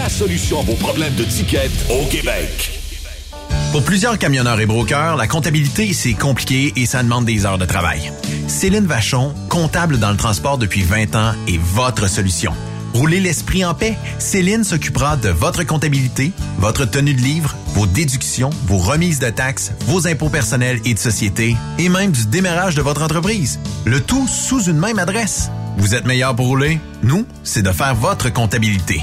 la solution à vos problèmes de ticket au Québec. Pour plusieurs camionneurs et brokers, la comptabilité, c'est compliqué et ça demande des heures de travail. Céline Vachon, comptable dans le transport depuis 20 ans, est votre solution. Roulez l'esprit en paix. Céline s'occupera de votre comptabilité, votre tenue de livre, vos déductions, vos remises de taxes, vos impôts personnels et de société, et même du démarrage de votre entreprise. Le tout sous une même adresse. Vous êtes meilleur pour rouler? Nous, c'est de faire votre comptabilité.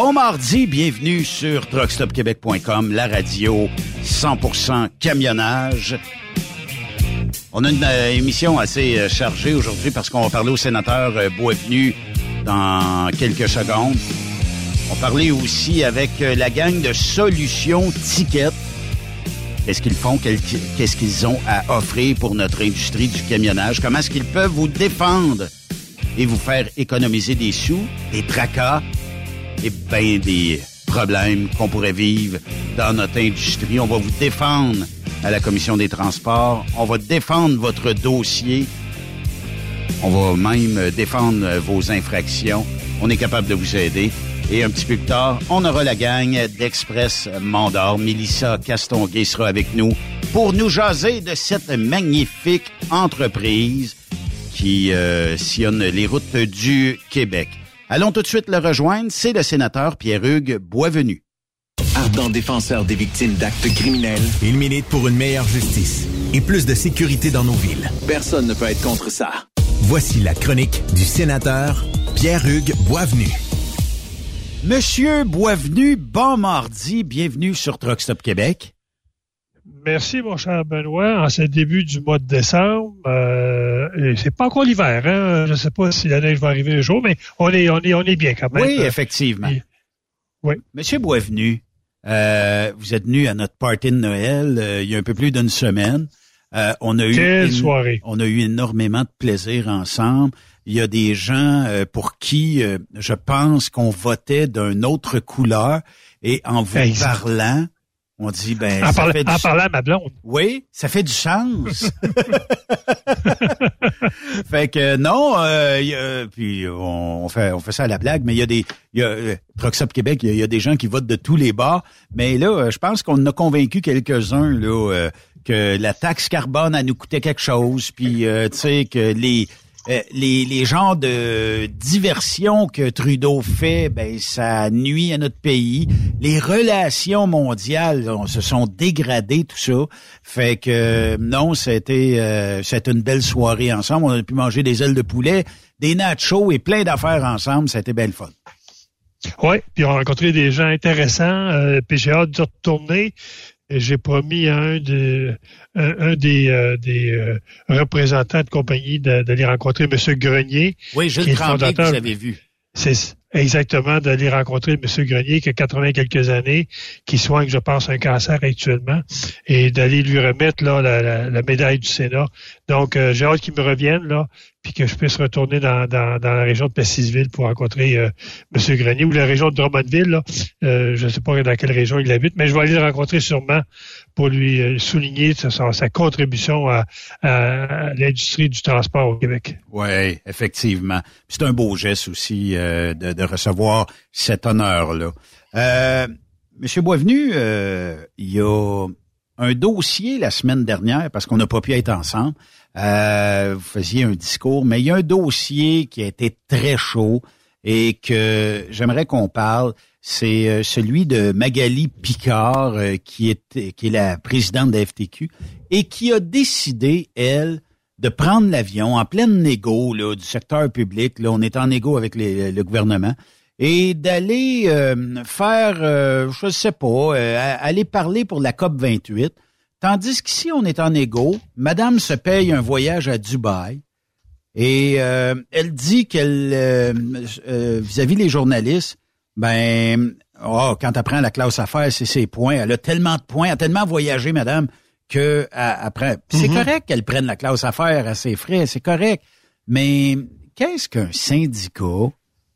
Bon mardi, bienvenue sur truckstopquebec.com, la radio 100% camionnage. On a une euh, émission assez euh, chargée aujourd'hui parce qu'on va parler au sénateur euh, Boisvenu dans quelques secondes. On va parler aussi avec euh, la gang de Solutions Ticket. Qu'est-ce qu'ils font? Qu'est-ce qu'ils ont à offrir pour notre industrie du camionnage? Comment est-ce qu'ils peuvent vous défendre et vous faire économiser des sous, des tracas? Et ben des problèmes qu'on pourrait vivre dans notre industrie. On va vous défendre à la Commission des transports. On va défendre votre dossier. On va même défendre vos infractions. On est capable de vous aider. Et un petit peu plus tard, on aura la gang d'Express Mandor. Mélissa Castonguay sera avec nous pour nous jaser de cette magnifique entreprise qui euh, sillonne les routes du Québec. Allons tout de suite le rejoindre. C'est le sénateur Pierre-Hugues Boisvenu. Ardent défenseur des victimes d'actes criminels, il milite pour une meilleure justice et plus de sécurité dans nos villes. Personne ne peut être contre ça. Voici la chronique du sénateur Pierre-Hugues Boisvenu. Monsieur Boisvenu, bon mardi, bienvenue sur Truck Stop Québec. Merci, mon cher Benoît. En ce début du mois de décembre, euh, et c'est pas encore l'hiver, hein? Je ne sais pas si la neige va arriver un jour, mais on est, on est, on est bien quand même. Oui, effectivement. oui. Monsieur Boisvenu, euh, vous êtes venu à notre party de Noël euh, il y a un peu plus d'une semaine. Euh, on a eu Quelle soirée. On a eu énormément de plaisir ensemble. Il y a des gens euh, pour qui euh, je pense qu'on votait d'une autre couleur et en vous parlant, on dit ben En, ça parla- fait du en parlant à ma blonde. oui, ça fait du sens. fait que non, euh, y a- puis on, on fait on fait ça à la blague, mais il y a des il y a euh, Up Québec, il y, a, y a des gens qui votent de tous les bas, mais là, euh, je pense qu'on a convaincu quelques-uns là euh, que la taxe carbone elle nous coûtait quelque chose, puis tu sais que les euh, les, les genres de diversion que Trudeau fait, ben ça nuit à notre pays. Les relations mondiales on, se sont dégradées, tout ça. Fait que euh, non, c'était euh, c'était une belle soirée ensemble. On a pu manger des ailes de poulet, des nachos et plein d'affaires ensemble. C'était belle fun. Oui, puis on a rencontré des gens intéressants. Euh, hâte de retourner. J'ai promis à un, de, un, un des, euh, des euh, représentants de compagnie d'aller rencontrer M. Grenier. Oui, qui Gilles Tremblay que vous avez vu. C'est exactement d'aller rencontrer M. Grenier qui a 80 quelques années, qui soigne, je pense, un cancer actuellement, et d'aller lui remettre là la, la- la médaille du Sénat. Donc, euh, j'ai hâte qu'il me revienne là, puis que je puisse retourner dans, dans, dans la région de Plessisville pour rencontrer euh, M. Grenier ou la région de Drummondville. Là. Euh, je ne sais pas dans quelle région il habite, mais je vais aller le rencontrer sûrement pour lui euh, souligner sa, contribution à, l'industrie du transport au Québec. Oui, effectivement. C'est un beau geste aussi euh, de, recevoir cet honneur-là. Euh, Monsieur Boisvenu, il y a un dossier la semaine dernière, parce qu'on n'a pas pu être ensemble. Vous faisiez un discours, mais il y a un dossier qui a été très chaud et que j'aimerais qu'on parle. C'est euh, celui de Magali Picard, euh, qui, est, qui est la présidente de la FTQ, et qui a décidé, elle, de prendre l'avion en pleine négo là, du secteur public. Là, on est en négo avec les- le gouvernement et d'aller euh, faire, euh, je sais pas, euh, aller parler pour la COP 28. Tandis qu'ici, on est en négo. Madame se paye un voyage à Dubaï. Et euh, elle dit qu'elle, euh, euh, vis-à-vis les journalistes, ben, oh, quand elle prend la classe affaires, c'est ses points. Elle a tellement de points, elle a tellement voyagé, madame, que après, Puis c'est Mhm. correct qu'elle prenne la classe affaires à ses frais, c'est correct. Mais qu'est-ce qu'un syndicat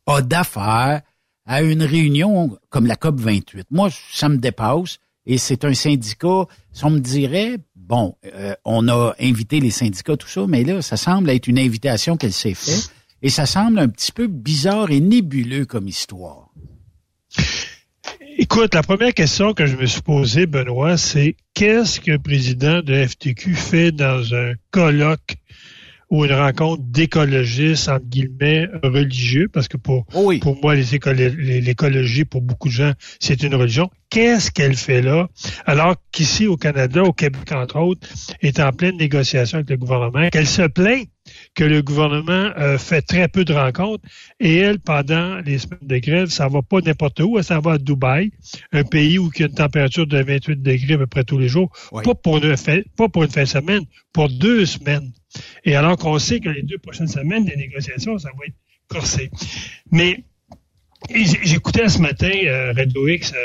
a d'affaires à une réunion comme la COP 28 Moi, ça me dépasse. Et c'est un syndicat. Si on me dirait, bon, euh, on a invité les syndicats, tout ça, mais là, ça semble être une invitation qu'elle s'est faite. Et ça semble un petit peu bizarre et nébuleux comme histoire. Écoute, la première question que je me suis posée, Benoît, c'est qu'est-ce qu'un président de FTQ fait dans un colloque ou une rencontre d'écologistes, entre guillemets, religieux, parce que pour, Oh pour moi, l'écologie, pour beaucoup de gens, c'est une religion. Qu'est-ce qu'elle fait là? Alors qu'ici, au Canada, au Québec, entre autres, est en pleine négociation avec le gouvernement, qu'elle se plaint que le gouvernement euh, fait très peu de rencontres et elle, pendant les semaines de grève, ça va pas n'importe où, elle s'en va à Dubaï, un pays où il y a une température de 28 degrés à peu près tous les jours, Oui. pas, pour une fin, pas pour une fin de semaine, pour deux semaines. Et alors qu'on sait que les deux prochaines semaines, les négociations, ça va être corsé. Mais j'écoutais ce matin euh, Radio X, euh,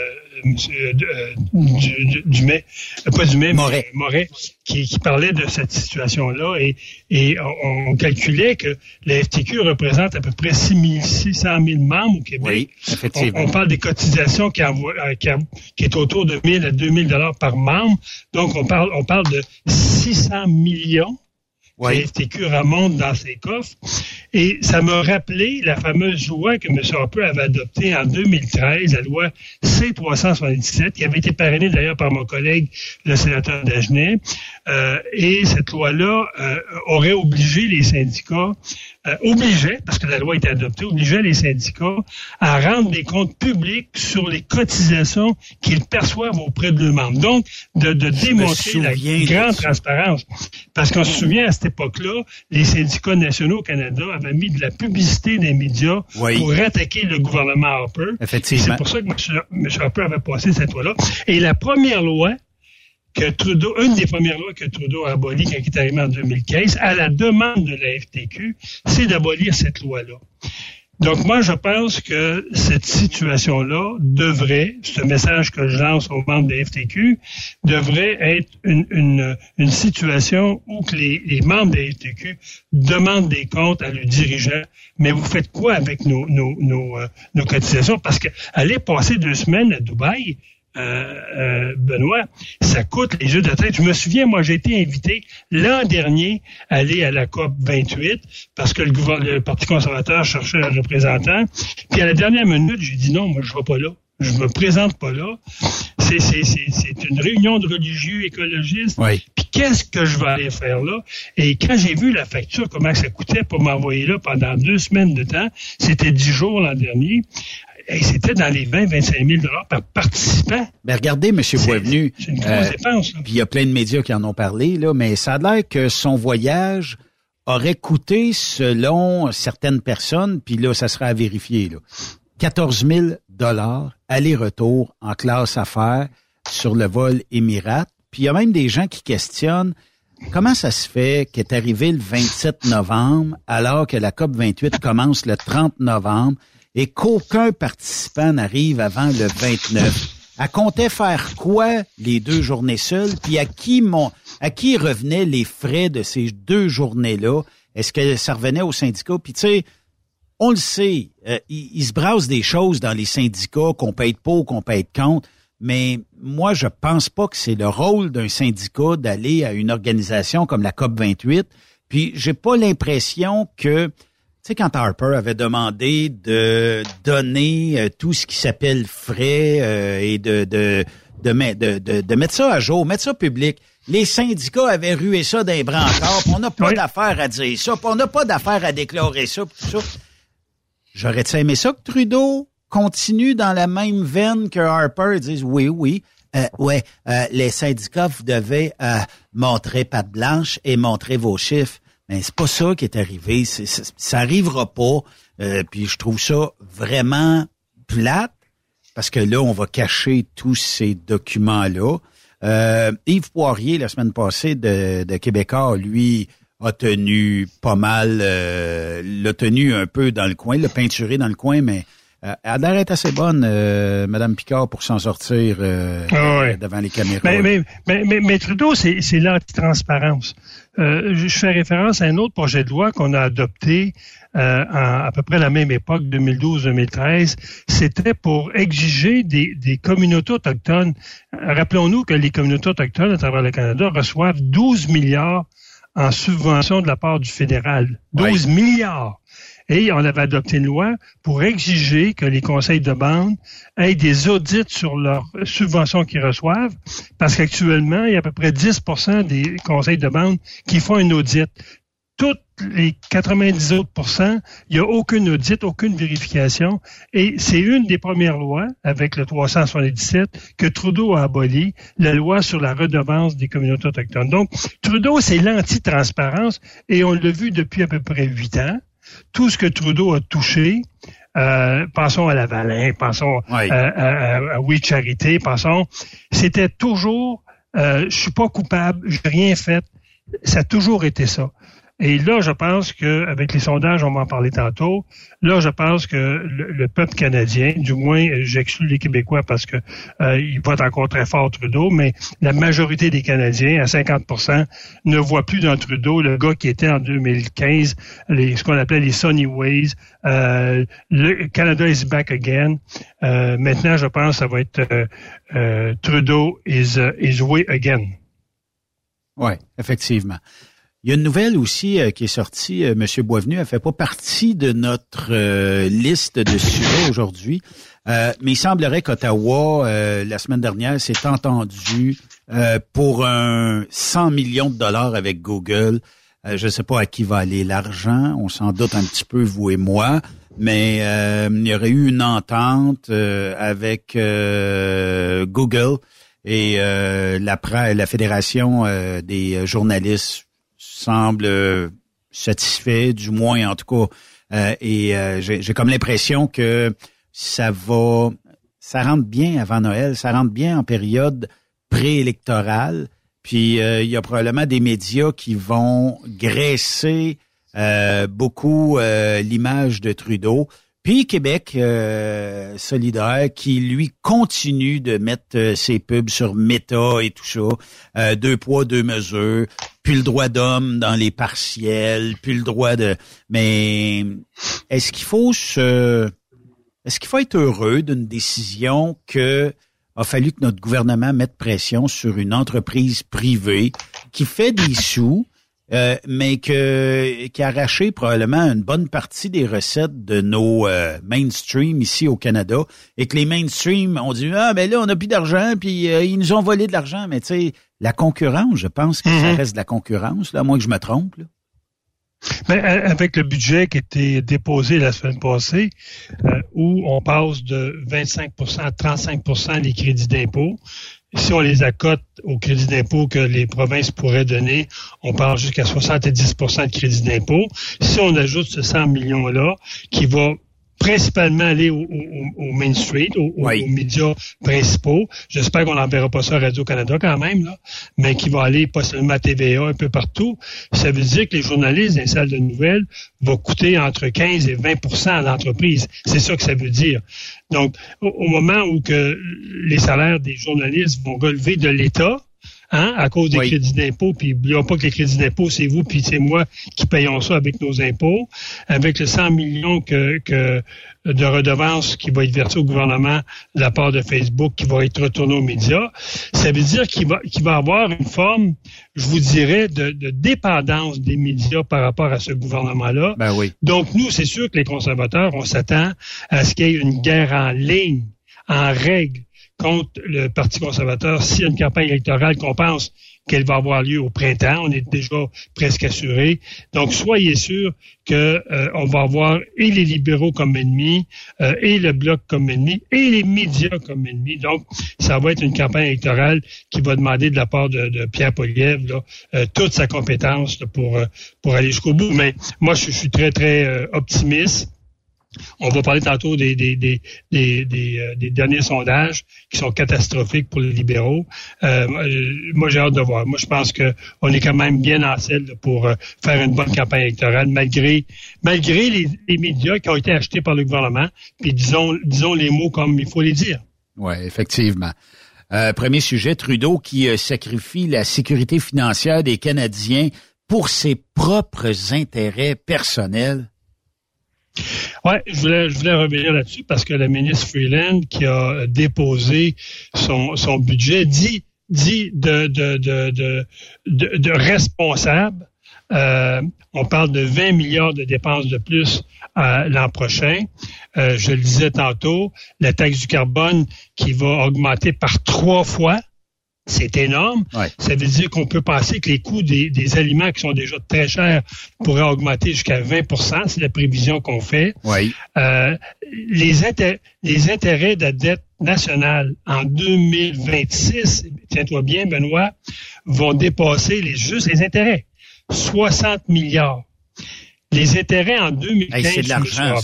monsieur euh, du, Dumais, euh, pas Dumais, Moret, Moret qui, qui, parlait de cette situation-là et, et on, calculait que la FTQ représente à peu près 6 600 000 membres au Québec. Oui, effectivement. On, parle des cotisations qui, envoie, qui, qui, est autour de 1000 à 2000 dollars par membre. Donc, on parle, on parle de 600 millions oui. FTQ remonte dans ses coffres. Et ça m'a rappelé la fameuse loi que M. Harper avait adoptée en 2013, la loi C-377, qui avait été parrainée d'ailleurs par mon collègue, le sénateur Dagenet. Euh, et cette loi-là euh, aurait obligé les syndicats euh, obligeait, parce que la loi était adoptée, obligeait les syndicats à rendre des comptes publics sur les cotisations qu'ils perçoivent auprès de leurs membres. Donc, de, de démontrer la grande transparence. Parce qu'on se souvient, à cette époque-là, les syndicats nationaux au Canada avaient mis de la publicité des médias pour attaquer le gouvernement Harper. Effectivement. C'est pour ça que M. Harper avait passé cette loi-là. Et la première loi que Trudeau, une des premières lois que Trudeau a abolies quand il est arrivé en 2015, à la demande de la FTQ, c'est d'abolir cette loi-là. Donc moi, je pense que cette situation-là devrait, ce message que je lance aux membres de la FTQ, devrait être une, une, une situation où que les, les, membres de la FTQ demandent des comptes à leurs dirigeants. Mais vous faites quoi avec nos, nos, nos, euh, nos cotisations? Parce qu'aller passer deux semaines à Dubaï, euh, euh, Benoît, ça coûte les jeux de tête. Je me souviens, moi, j'ai été invité l'an dernier à aller à la COP 28 parce que le, le Parti conservateur cherchait un représentant. Puis à la dernière minute, j'ai dit non, moi, je ne vais pas là. Je me présente pas là. C'est, c'est, c'est, une réunion de religieux écologistes. Puis qu'est-ce que je vais aller faire là? Et quand j'ai vu la facture, comment ça coûtait pour m'envoyer là pendant deux semaines de temps, c'était dix jours l'an dernier, c'était dans les 20-25 000 par participant. Mais regardez, M. Boisvenu. C'est une grosse euh, dépense. Puis il y a plein de médias qui en ont parlé, là, mais ça a l'air que son voyage aurait coûté, selon certaines personnes, puis là, ça sera à vérifier, là, 14 000 dollars aller-retour en classe affaires sur le vol Émirat. Puis il y a même des gens qui questionnent comment ça se fait qu'est arrivé le 27 novembre alors que la COP 28 commence le 30 novembre? Et qu'aucun participant n'arrive avant le 29. Elle comptait faire quoi les deux journées seules, puis à qui mon, à qui revenaient les frais de ces deux journées-là? Est-ce que ça revenait au syndicat? Puis tu sais, on le sait, euh, il, se brasse des choses dans les syndicats qu'on paye pas qu'on paye compte, mais moi, je pense pas que c'est le rôle d'un syndicat d'aller à une organisation comme la COP 28. Puis j'ai pas l'impression que sais, quand Harper avait demandé de donner euh, tout ce qui s'appelle frais euh, et de de, de, de, de, mettre ça à jour, mettre ça public, les syndicats avaient rué ça d'un bras encore, on n'a pas d'affaire à dire ça, on n'a pas d'affaire à déclarer ça, tout ça. J'aurais-tu aimé ça que Trudeau continue dans la même veine que Harper, dise oui, oui, euh, ouais, euh, les syndicats, vous devez montrer patte blanche et montrer vos chiffres. Mais c'est pas ça qui est arrivé. ça arrivera pas. Euh, puis je trouve ça vraiment plate parce que là, on va cacher tous ces documents-là. Euh, Yves Poirier, la semaine passée, de, de Québécois, lui, a tenu pas mal, euh, l'a tenu un peu dans le coin, l'a peinturé dans le coin, mais euh, elle est assez bonne, euh, Madame Picard, pour s'en sortir euh, ah devant les caméras. Mais, mais, mais, mais Trudeau, c'est l'antitransparence. Euh, je fais référence à un autre projet de loi qu'on a adopté euh, à peu près la même époque, 2012-2013. C'était pour exiger des, des communautés autochtones. Rappelons-nous que les communautés autochtones à travers le Canada reçoivent 12 milliards en subvention de la part du fédéral. 12 milliards. Et on avait adopté une loi pour exiger que les conseils de bande aient des audits sur leurs subventions qu'ils reçoivent, parce qu'actuellement, il y a à peu près 10% des conseils de bande qui font un audit. Toutes les 90 autres il n'y a aucune audit, aucune vérification. Et c'est une des premières lois, avec le 377, que Trudeau a aboli, la loi sur la redevance des communautés autochtones. Donc, Trudeau, c'est l'anti-transparence, et on l'a vu depuis à peu près huit ans tout ce que Trudeau a touché, euh, pensons à la Valin, pensons à, Oui Charité, pensons, c'était toujours, euh, je suis pas coupable, j'ai rien fait. Ça a toujours été ça. Et là, je pense que avec les sondages, on va en parler tantôt. Là, je pense que le, peuple canadien, du moins, j'exclus les Québécois parce que euh, ils votent encore très fort Trudeau, mais la majorité des Canadiens, à 50% ne voient plus dans Trudeau le gars qui était en 2015, les, ce qu'on appelait les Sunny Ways. Euh, le Canada is back again. Euh, maintenant, je pense que ça va être euh, euh, Trudeau is, is way again. Oui, effectivement. Il y a une nouvelle aussi qui est sortie. M. Boisvenu ne fait pas partie de notre liste de sujets aujourd'hui. mais il semblerait qu'Ottawa, la semaine dernière, s'est entendu pour un 100 millions de dollars avec Google. je ne sais pas à qui va aller l'argent. On s'en doute un petit peu, vous et moi mais euh, il y aurait eu une entente euh, avec euh, Google et la, la fédération des journalistes semble satisfait, du moins en tout cas. et j'ai comme l'impression que ça va, ça rentre bien avant Noël, ça rentre bien en période préélectorale. Puis il y a probablement des médias qui vont graisser euh, beaucoup euh, l'image de Trudeau. Puis Québec euh, solidaire qui lui continue de mettre ses pubs sur Meta et tout ça, deux poids deux mesures, puis le droit d'homme dans les partiels, puis le droit de. Mais est-ce qu'il faut se, est-ce qu'il faut être heureux d'une décision que a fallu que notre gouvernement mette pression sur une entreprise privée qui fait des sous, euh, mais que, qui a arraché probablement une bonne partie des recettes de nos euh, mainstream ici au Canada et que les mainstream ont dit ah ben là on a plus d'argent puis euh, ils nous ont volé de l'argent mais tu sais la concurrence je pense que ça mhm. reste de la concurrence là à moins que je me trompe là. Mais avec le budget qui a été déposé la semaine passée, où on passe de 25% à 35% des crédits d'impôt, si on les accote au crédit d'impôt que les provinces pourraient donner, on parle jusqu'à 70% de crédit d'impôt. Si on ajoute ce 100 millions-là, qui va principalement aller au, Main Street, aux médias principaux. J'espère qu'on n'enverra pas ça à Radio-Canada quand même, là, mais qui va aller pas seulement à TVA, un peu partout. Ça veut dire que les journalistes dans les salles de nouvelles vont coûter entre 15 et 20% à l'entreprise. C'est ça que ça veut dire. Donc, au, moment où que les salaires des journalistes vont relever de l'État, hein, à cause des crédits d'impôt, puis n'oublions pas que les crédits d'impôt, c'est vous, puis c'est moi qui payons ça avec nos impôts, avec le 100 millions que, que de redevances qui va être versé au gouvernement de la part de Facebook, qui va être retourné aux médias, ça veut dire qu'il va, qu'il va avoir une forme, je vous dirais, de, de, dépendance des médias par rapport à ce gouvernement-là. Ben oui. Donc, nous, c'est sûr que les conservateurs, on s'attend à ce qu'il y ait une guerre en ligne, en règle, contre le Parti conservateur s'il y a une campagne électorale qu'on pense qu'elle va avoir lieu au printemps. On est déjà presque assuré. Donc, soyez sûr que euh, va avoir et les libéraux comme ennemis, euh, et le bloc comme ennemi, et les médias comme ennemis. Donc, ça va être une campagne électorale qui va demander de la part de, Pierre Poliev euh, toute sa compétence pour pour aller jusqu'au bout. Mais moi, je suis très très optimiste. On va parler tantôt des, des, euh, derniers sondages qui sont catastrophiques pour les libéraux. Euh, moi, j'ai hâte de voir. Moi, je pense qu'on est quand même bien en selle pour euh, faire une bonne campagne électorale, malgré les, médias qui ont été achetés par le gouvernement. Puis disons les mots comme il faut les dire. Oui, effectivement. premier sujet, Trudeau qui sacrifie la sécurité financière des Canadiens pour ses propres intérêts personnels. Oui, je voulais, je voulais revenir là-dessus parce que la ministre Freeland qui a déposé son, son budget dit, dit de, de, de, de, de, responsable. Euh, on parle de 20 milliards de dépenses de plus euh, l'an prochain. Euh, je le disais tantôt, la taxe du carbone qui va augmenter par trois fois c'est énorme. Ça veut dire qu'on peut penser que les coûts des, aliments qui sont déjà très chers pourraient augmenter jusqu'à 20% C'est la prévision qu'on fait. Euh, les, les intérêts de la dette nationale en 2026, tiens-toi bien, Benoît, vont dépasser les juste les intérêts. 60 milliards. Les intérêts en 2015, c'est de l'argent.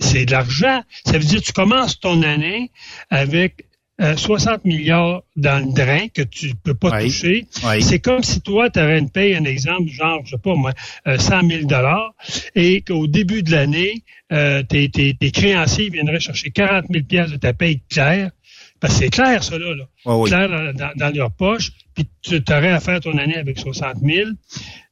C'est de l'argent. Ça veut dire que tu commences ton année avec euh, 60 milliards dans le drain que tu peux pas toucher. C'est comme si toi, tu aurais une paye, un exemple, genre, je sais pas moi, euh, 100 000 dollars, et qu'au début de l'année, euh, tes, tes, tes, créanciers viendraient chercher 40 000 pièces de ta paye claire. Parce que c'est clair, ça, là. là. Clair dans, dans, leur poche. Puis tu aurais à faire ton année avec 60 000.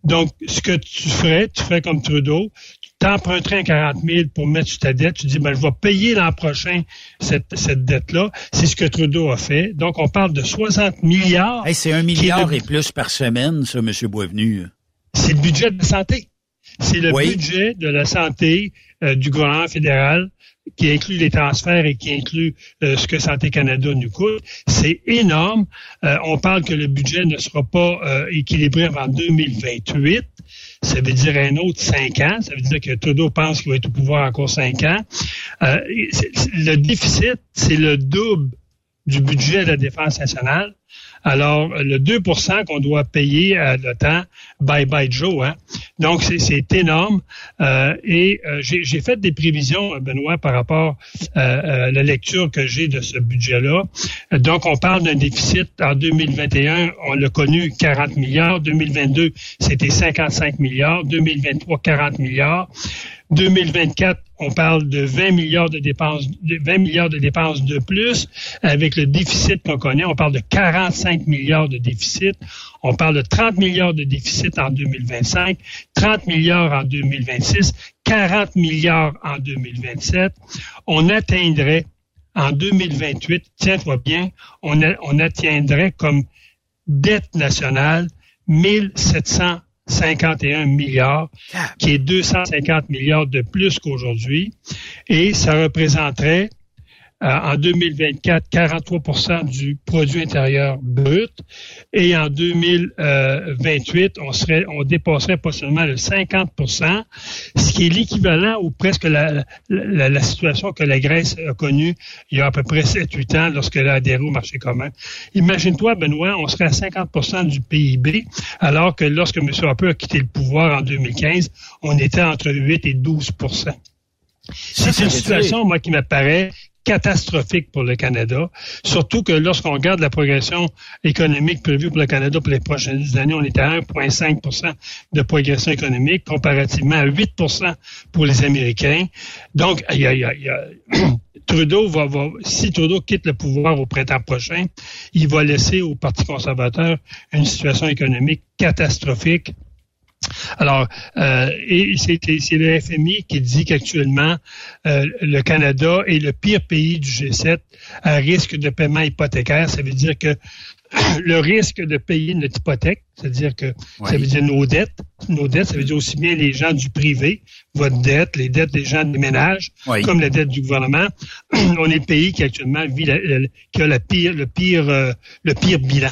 Donc, ce que tu ferais, tu ferais comme Trudeau t'emprunterais 40 000 pour mettre sur ta dette, tu dis, ben, je vais payer l'an prochain cette, cette dette-là. C'est ce que Trudeau a fait. Donc, on parle de 60 milliards. c'est un milliard et plus par semaine, ça, M. Boisvenu. C'est le budget de la santé. C'est le budget de la santé euh, du gouvernement fédéral qui inclut les transferts et qui inclut euh, ce que Santé Canada nous coûte. C'est énorme. Euh, on parle que le budget ne sera pas équilibré avant 2028 ça veut dire un autre cinq ans. Ça veut dire que Trudeau pense qu'il va être au pouvoir encore cinq ans. Euh, le déficit, c'est le double du budget de la défense nationale. Alors, le 2% qu'on doit payer à l'OTAN, bye bye Joe. Hein? Donc, c'est énorme. Euh, et euh, j'ai fait des prévisions, Benoît, par rapport à la lecture que j'ai de ce budget-là. Donc, on parle d'un déficit en 2021, on l'a connu 40 milliards. 2022, c'était 55 milliards. 2023, 40 milliards. 2024, on parle de 20 milliards de dépenses, de 20 milliards de dépenses de plus. Avec le déficit qu'on connaît, on parle de 45 milliards de déficit. On parle de 30 milliards de déficit en 2025, 30 milliards en 2026, 40 milliards en 2027. On atteindrait en 2028, tiens-toi bien, on, on atteindrait comme dette nationale 1700 51 milliards, qui est 250 milliards de plus qu'aujourd'hui. Et ça représenterait euh, en 2024 43% du produit intérieur brut et en 2028 on serait on dépasserait pas seulement le 50% ce qui est l'équivalent ou presque la, la, situation que la Grèce a connue il y a à peu près 7-8 ans lorsqu'elle a adhéré au marché commun. Imagine-toi Benoît, on serait à 50% du PIB alors que lorsque M. Harper a quitté le pouvoir en 2015, on était entre 8 et 12% c'est une situation, moi, qui m'apparaît catastrophique pour le Canada. Surtout que lorsqu'on regarde la progression économique prévue pour le Canada pour les prochaines années, on est à 1,5% de progression économique comparativement à 8% pour les Américains. Donc, il y a, Trudeau va, va, si Trudeau quitte le pouvoir au printemps prochain, il va laisser au Parti conservateur une situation économique catastrophique alors, euh, et c'est le FMI qui dit qu'actuellement, euh, le Canada est le pire pays du G7 à risque de paiement hypothécaire. Ça veut dire que le risque de payer notre hypothèque, c'est-à-dire que ça veut dire nos dettes, nos dettes, ça veut dire aussi bien les gens du privé, votre dette, les dettes des gens des ménages, comme la dette du gouvernement. On est le pays qui actuellement vit qui a la pire, le pire, euh, le pire bilan.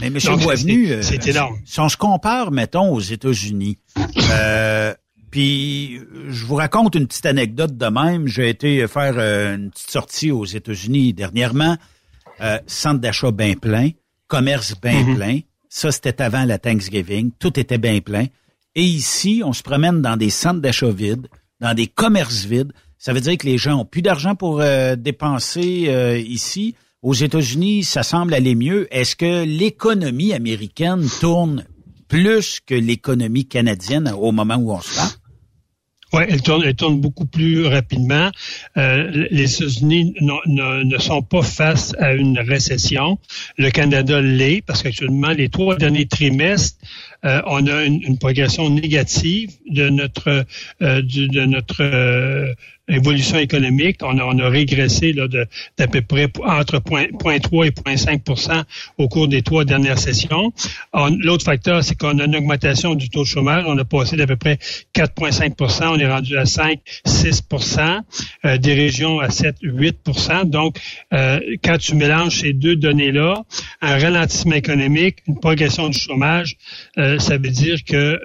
Mais. Boisvenu, euh, c'est énorme. Si on se compare, mettons, aux États-Unis, euh, puis je vous raconte une petite anecdote de même. J'ai été faire euh, une petite sortie aux États-Unis dernièrement. Euh, centre d'achat bien plein, commerce bien mhm. plein. Ça, c'était avant la Thanksgiving. Tout était bien plein. Et ici, on se promène dans des centres d'achat vides, dans des commerces vides. Ça veut dire que les gens ont plus d'argent pour dépenser ici aux États-Unis, ça semble aller mieux. Est-ce que l'économie américaine tourne plus que l'économie canadienne au moment où on se parle? Oui, elle tourne, elle tourne beaucoup plus rapidement. Euh, les États-Unis ne, sont pas face à une récession. Le Canada l'est parce qu'actuellement, les trois derniers trimestres, euh, on a une, progression négative de notre euh, de notre évolution économique. On a, on a régressé là, de, d'à peu près entre 0.3 et 0.5% au cours des trois dernières sessions. l'autre facteur, c'est qu'on a une augmentation du taux de chômage. On a passé d'à peu près 4,5% On est rendu à 5, 6% euh, des régions à 7, 8% Donc, euh, quand tu mélanges ces deux données-là, un ralentissement économique, une progression du chômage, euh, ça veut dire que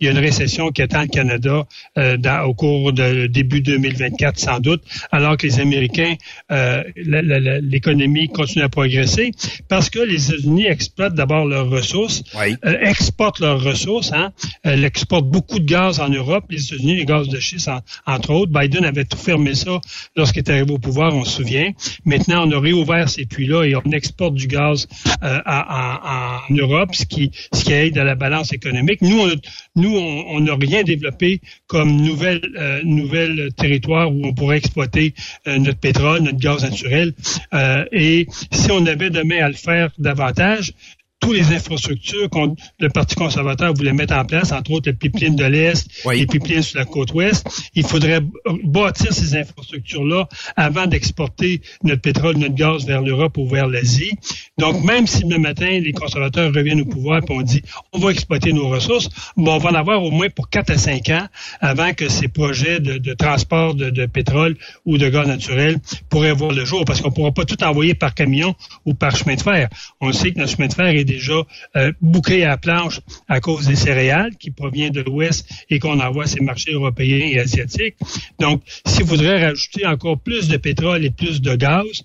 il y a une récession qui attend le Canada dans, au cours du début 2024 sans doute, alors que les Américains, euh, l'économie continue à progresser, parce que les États-Unis exploitent d'abord leurs ressources, euh, exportent leurs ressources, hein, euh, exportent beaucoup de gaz en Europe, les États-Unis, les gaz de schiste entre autres. Biden avait tout fermé ça lorsqu'il est arrivé au pouvoir, on se souvient. Maintenant, on a réouvert ces puits-là et on exporte du gaz euh, en, Europe, ce qui, ce qui aide à la balance économique. Nous, on, nous, on n'a rien développé comme nouvelle, euh, nouvelle territoire où on pourrait exploiter euh, notre pétrole, notre gaz naturel. Euh, et si on avait demain à le faire davantage, toutes les infrastructures que le Parti conservateur voulait mettre en place, entre autres le pipeline de l'Est, les pipelines sur la côte ouest. Il faudrait bâtir ces infrastructures-là avant d'exporter notre pétrole, notre gaz vers l'Europe ou vers l'Asie. Donc, même si le matin, les conservateurs reviennent au pouvoir et on dit on va exploiter nos ressources, on va en avoir au moins pour 4 à 5 ans avant que ces projets de, transport de, pétrole ou de gaz naturel pourraient voir le jour parce qu'on ne pourra pas tout envoyer par camion ou par chemin de fer. On sait que notre chemin de fer est déjà euh, bouclé à la planche à cause des céréales qui proviennent de l'Ouest et qu'on envoie à ces marchés européens et asiatiques. Donc, s'il faudrait rajouter encore plus de pétrole et plus de gaz,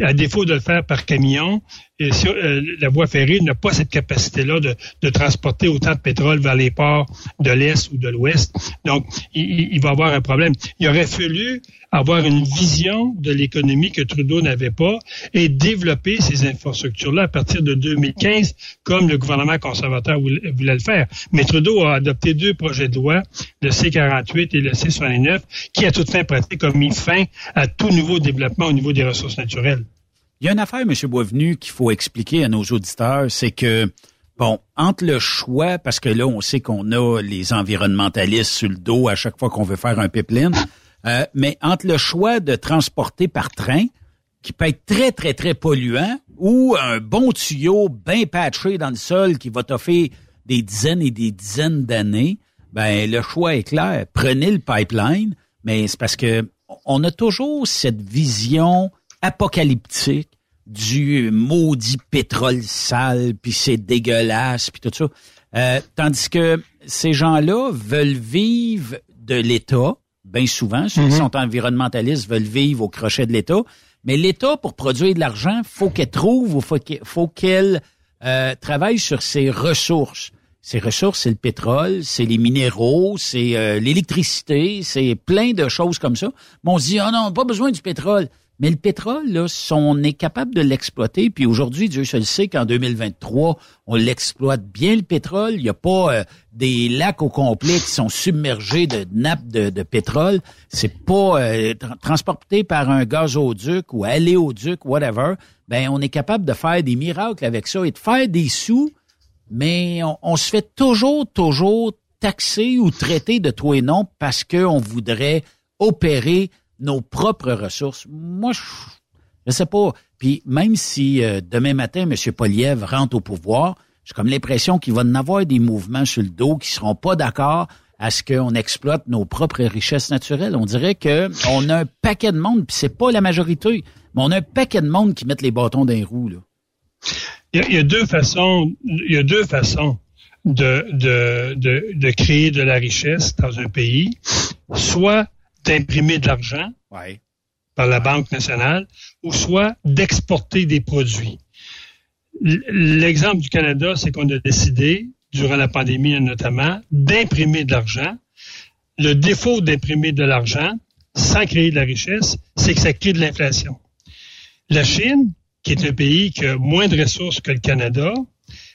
à défaut de le faire par camion, euh, la voie ferrée n'a pas cette capacité-là de, transporter autant de pétrole vers les ports de l'Est ou de l'Ouest. Donc, il, va y avoir un problème. Il aurait fallu avoir une vision de l'économie que Trudeau n'avait pas et développer ces infrastructures-là à partir de 2015, comme le gouvernement conservateur voulait, le faire. Mais Trudeau a adopté deux projets de loi, le C-48 et le C-69, qui à toute fin pratique ont mis fin à tout nouveau développement au niveau des ressources naturelles. Il y a une affaire, M. Boisvenu, qu'il faut expliquer à nos auditeurs, c'est que, bon, entre le choix, parce que là, on sait qu'on a les environnementalistes sur le dos à chaque fois qu'on veut faire un pipeline, euh, mais entre le choix de transporter par train, qui peut être très, très, très polluant, ou un bon tuyau bien patché dans le sol qui va t'offrir des dizaines et des dizaines d'années, ben le choix est clair. Prenez le pipeline, mais c'est parce que on a toujours cette vision apocalyptique du maudit pétrole sale, puis c'est dégueulasse, puis tout ça. Euh, tandis que ces gens-là veulent vivre de l'État, bien souvent, ceux qui mhm. sont environnementalistes veulent vivre au crochet de l'État, mais l'État, pour produire de l'argent, faut qu'elle trouve ou faut qu'elle euh, travaille sur ses ressources. Ces ressources, c'est le pétrole, c'est les minéraux, c'est euh, l'électricité, c'est plein de choses comme ça. Mais on se dit, oh non, pas besoin du pétrole. Mais le pétrole, là, on est capable de l'exploiter, puis aujourd'hui, Dieu se le sait qu'en 2023, on l'exploite bien le pétrole. Il n'y a pas euh, des lacs au complet qui sont submergés de nappes de, pétrole. C'est pas euh, transporté par un gazoduc ou aléoduc, whatever. Ben, on est capable de faire des miracles avec ça et de faire des sous, mais on, on se fait toujours, toujours taxer ou traiter de tout et non parce qu'on voudrait opérer nos propres ressources. Moi, je, ne sais pas. Puis même si euh, demain matin, M. Poliev rentre au pouvoir, j'ai comme l'impression qu'il va en avoir des mouvements sur le dos qui seront pas d'accord à ce qu'on exploite nos propres richesses naturelles. On dirait que on a un paquet de monde, puis c'est pas la majorité, mais on a un paquet de monde qui mettent les bâtons dans les roues. Il, y a, deux façons. Il y a deux façons de créer de la richesse dans un pays. Soit d'imprimer de l'argent par la Banque nationale, ou soit d'exporter des produits. L'exemple du Canada, c'est qu'on a décidé, durant la pandémie notamment, d'imprimer de l'argent. Le défaut d'imprimer de l'argent, sans créer de la richesse, c'est que ça crée de l'inflation. La Chine, qui est un pays qui a moins de ressources que le Canada,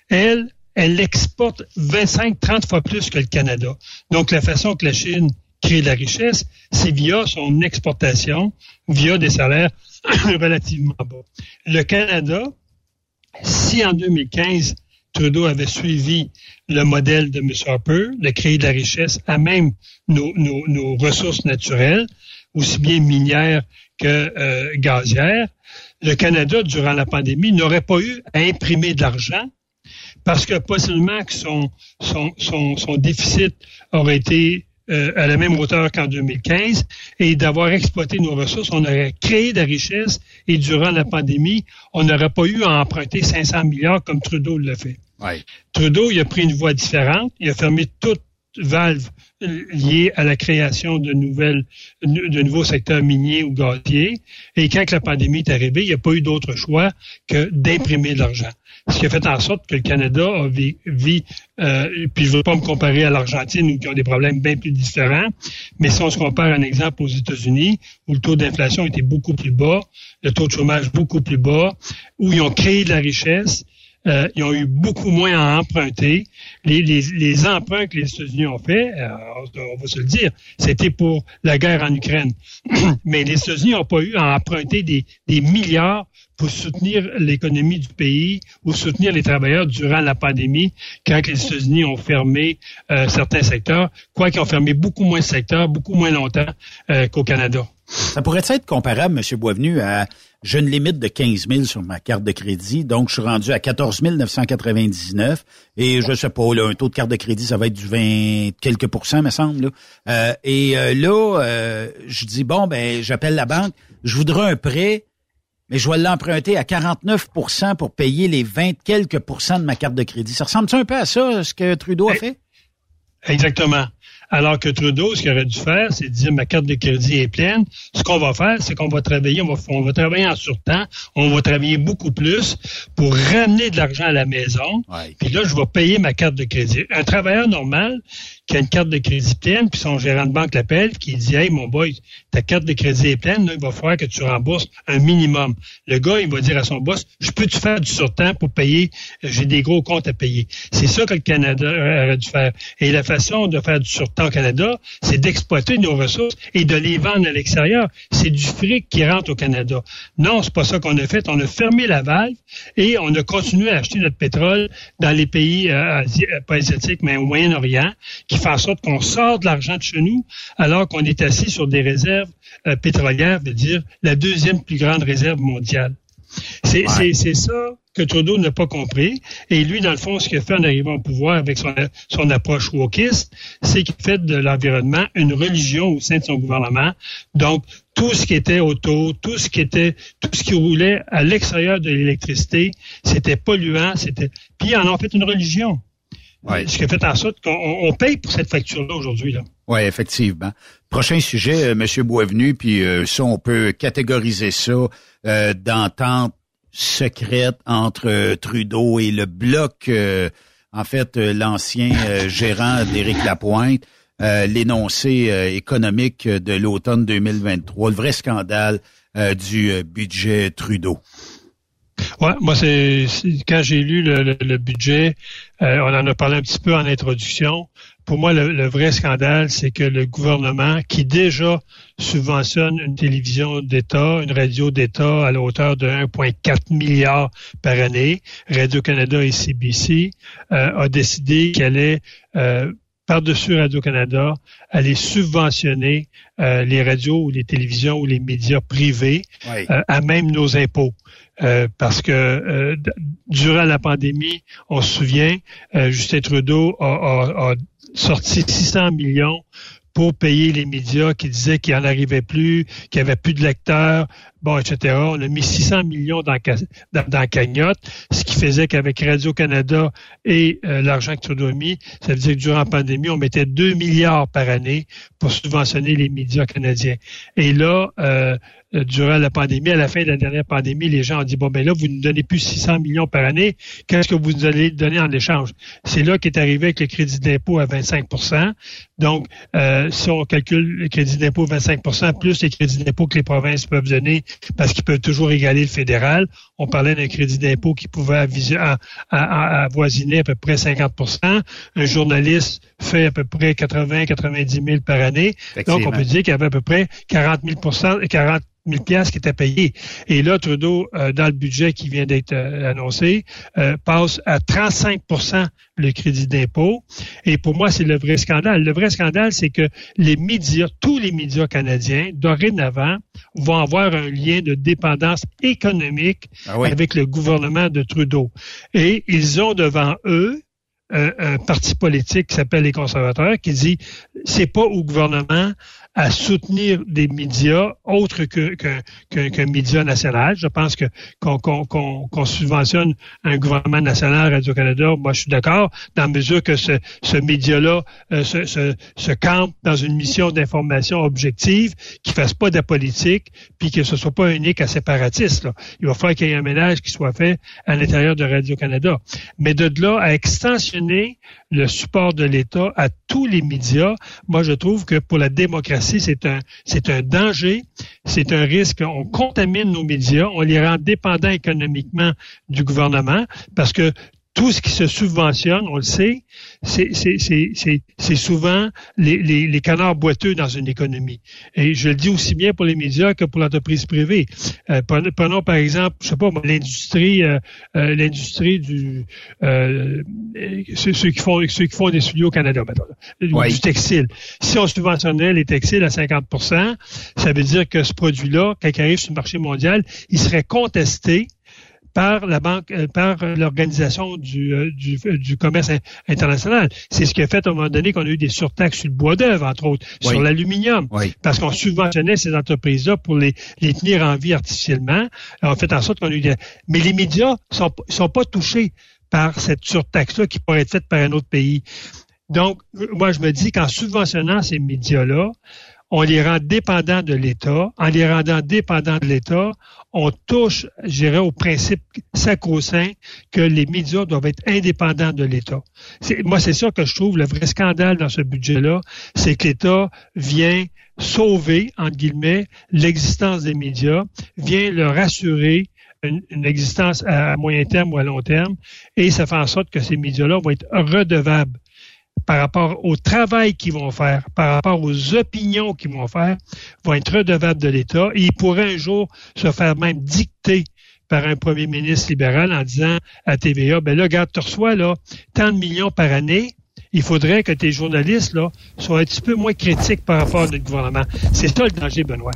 elle, elle exporte 25-30 fois plus que le Canada. Donc, la façon que la Chine créer de la richesse, c'est via son exportation, via des salaires relativement bas. Le Canada, si en 2015, Trudeau avait suivi le modèle de M. Harper, de créer de la richesse à même nos, ressources naturelles, aussi bien minières que euh, gazières, le Canada, durant la pandémie, n'aurait pas eu à imprimer de l'argent parce que possiblement que son, son, son déficit aurait été euh, à la même hauteur qu'en 2015 et d'avoir exploité nos ressources, on aurait créé de la richesse et durant la pandémie, on n'aurait pas eu à emprunter 500 milliards comme Trudeau l'a fait. Trudeau, il a pris une voie différente. Il a fermé toutes valve liée à la création de nouvelles, de nouveaux secteurs miniers ou gaziers. Et quand la pandémie est arrivée, il n'y a pas eu d'autre choix que d'imprimer de l'argent. Ce qui a fait en sorte que le Canada a vit, euh, puis je veux pas me comparer à l'Argentine où qui ont des problèmes bien plus différents, mais si on se compare un exemple aux États-Unis, où le taux d'inflation était beaucoup plus bas, le taux de chômage beaucoup plus bas, où ils ont créé de la richesse, euh, ils ont eu beaucoup moins à emprunter. Les, les, les emprunts que les États-Unis ont fait, euh, on va se le dire, c'était pour la guerre en Ukraine. Mais les États-Unis n'ont pas eu à emprunter des, des milliards pour soutenir l'économie du pays ou soutenir les travailleurs durant la pandémie quand les États-Unis ont fermé euh, certains secteurs, quoi qu'ils ont fermé beaucoup moins de secteurs, beaucoup moins longtemps qu'au Canada. Ça pourrait être comparable, M. Boisvenu, à j'ai une limite de 15 000 sur ma carte de crédit, donc je suis rendu à 14 999 et je sais pas, là, un taux de carte de crédit, ça va être du 20 quelques pourcents, me semble. Là. Euh, et euh, là, euh, je dis, bon, ben j'appelle la banque, je voudrais un prêt, mais je vais l'emprunter à 49% pour payer les 20 quelques pourcents de ma carte de crédit. Ça ressemble un peu à ça, ce que Trudeau a fait? Exactement. Alors que Trudeau, ce qu'il aurait dû faire, c'est dire ma carte de crédit est pleine. Ce qu'on va faire, c'est qu'on va travailler, on va, on va travailler en surtemps, on va travailler beaucoup plus pour ramener de l'argent à la maison. Puis là, je vais payer ma carte de crédit. Un travailleur normal, qui a une carte de crédit pleine, puis son gérant de banque l'appelle, qui dit Hey, mon boy, ta carte de crédit est pleine, là, il va falloir que tu rembourses un minimum. Le gars, il va dire à son boss Je peux-tu faire du surtemps pour payer J'ai des gros comptes à payer. C'est ça que le Canada aurait dû faire. Et la façon de faire du surtemps au Canada, c'est d'exploiter nos ressources et de les vendre à l'extérieur. C'est du fric qui rentre au Canada. Non, c'est pas ça qu'on a fait. On a fermé la valve et on a continué à acheter notre pétrole dans les pays euh, pas asiatiques, mais au Moyen-Orient, qui qui fait en sorte qu'on sort de l'argent de chez nous alors qu'on est assis sur des réserves euh, pétrolières, veut dire la deuxième plus grande réserve mondiale. C'est ça que Trudeau n'a pas compris. Et lui, dans le fond, ce qu'il a fait en arrivant au pouvoir avec son, son approche wokiste, c'est qu'il fait de l'environnement une religion au sein de son gouvernement. Donc, tout ce qui était auto, tout ce qui était, tout ce qui roulait à l'extérieur de l'électricité, c'était polluant, c'était, puis ils en ont fait une religion. Ce qui a fait en sorte qu'on paye pour cette facture-là aujourd'hui. Là? Oui, effectivement. Prochain sujet, euh, M. Boisvenu, puis euh, ça, on peut catégoriser ça euh, d'entente secrète entre euh, Trudeau et le bloc, en fait, l'ancien gérant d'Éric Lapointe, l'énoncé économique de l'automne 2023, le vrai scandale du budget Trudeau. Ouais, moi c'est quand j'ai lu le, budget, euh, on en a parlé un petit peu en introduction. Pour moi, le, vrai scandale, c'est que le gouvernement, qui déjà subventionne une télévision d'État, une radio d'État à la hauteur de 1,4 milliard par année, Radio-Canada et CBC, euh, a décidé qu'elle allait euh, par-dessus Radio-Canada, aller subventionner les radios ou les télévisions ou les médias privés à même nos impôts. Euh, parce que euh, durant la pandémie, on se souvient, euh, Justin Trudeau a, sorti 600 millions pour payer les médias qui disaient qu'il en arrivait plus, qu'il n'y avait plus de lecteurs, bon, etc. On a mis 600 millions dans, dans, cagnotte, ce qui faisait qu'avec Radio-Canada et l'argent que Trudeau a mis, ça veut dire que durant la pandémie, on mettait 2 milliards par année pour subventionner les médias canadiens. Et là, durant la pandémie, à la fin de la dernière pandémie, les gens ont dit, bon, ben là, vous ne donnez plus 600 millions par année, qu'est-ce que vous allez donner en échange? C'est là qu'est arrivé avec le crédit d'impôt à 25 Donc, euh, si on calcule le crédit d'impôt à 25% plus les crédits d'impôt que les provinces peuvent donner, parce qu'ils peuvent toujours égaler le fédéral, on parlait d'un crédit d'impôt qui pouvait avoisiner à peu près 50% Un journaliste fait à peu près 80-90 000 par année. Donc, on peut dire qu'il y avait à peu près 40 000% 40 000 pièces qui étaient payées. Et là, Trudeau, euh, dans le budget qui vient d'être euh, annoncé, euh, passe à 35 le crédit d'impôt. Et pour moi, c'est le vrai scandale. Le vrai scandale, c'est que les médias, tous les médias canadiens, dorénavant, vont avoir un lien de dépendance économique ah avec le gouvernement de Trudeau. Et ils ont devant eux un, parti politique qui s'appelle les conservateurs qui dit c'est pas au gouvernement à soutenir des médias autres que qu'un que, média national. Je pense que qu'on qu'on subventionne un gouvernement national Radio-Canada, moi je suis d'accord, dans la mesure que ce, ce média-là euh, se, se, se, campe dans une mission d'information objective, qui fasse pas de la politique, puis que ce soit pas unique à séparatiste. Là. Il va falloir qu'il y ait un ménage qui soit fait à l'intérieur de Radio-Canada. Mais de là à extensionner le support de l'État à tous les médias, moi je trouve que pour la démocratie, c'est un, danger, c'est un risque. On contamine nos médias, on les rend dépendants économiquement du gouvernement parce que tout ce qui se subventionne, on le sait, c'est souvent les, les, les, canards boiteux dans une économie. Et je le dis aussi bien pour les médias que pour l'entreprise privée. Euh, prenons, par exemple, je sais pas, l'industrie, euh, euh, l'industrie du euh, ceux, qui font ceux qui font des studios au Canada, maintenant, du textile. Si on subventionnait les textiles à 50% ça veut dire que ce produit-là, quand il arrive sur le marché mondial, il serait contesté par la banque, euh, par l'organisation du, euh, du, euh, du, commerce international. C'est ce qui a fait à un moment donné qu'on a eu des surtaxes sur le bois d'œuvre, entre autres, sur l'aluminium, parce qu'on subventionnait ces entreprises-là pour les, les tenir en vie artificiellement. On fait en sorte qu'on a eu des... Mais les médias sont, sont pas touchés par cette surtaxe-là qui pourrait être faite par un autre pays. Donc, moi, je me dis qu'en subventionnant ces médias-là, on les rend dépendants de l'État. En les rendant dépendants de l'État, on touche, je dirais, au principe sacro-saint que les médias doivent être indépendants de l'État. Moi, c'est ça que je trouve le vrai scandale dans ce budget-là, c'est que l'État vient sauver, entre guillemets, l'existence des médias, vient leur assurer une, une, existence à moyen terme ou à long terme, et ça fait en sorte que ces médias-là vont être redevables par rapport au travail qu'ils vont faire, par rapport aux opinions qu'ils vont faire, vont être redevables de l'État et ils pourraient un jour se faire même dicter par un premier ministre libéral en disant à TVA, ben là, regarde, tu reçois là, tant de millions par année, il faudrait que tes journalistes là, soient un petit peu moins critiques par rapport à notre gouvernement. C'est ça le danger, Benoît.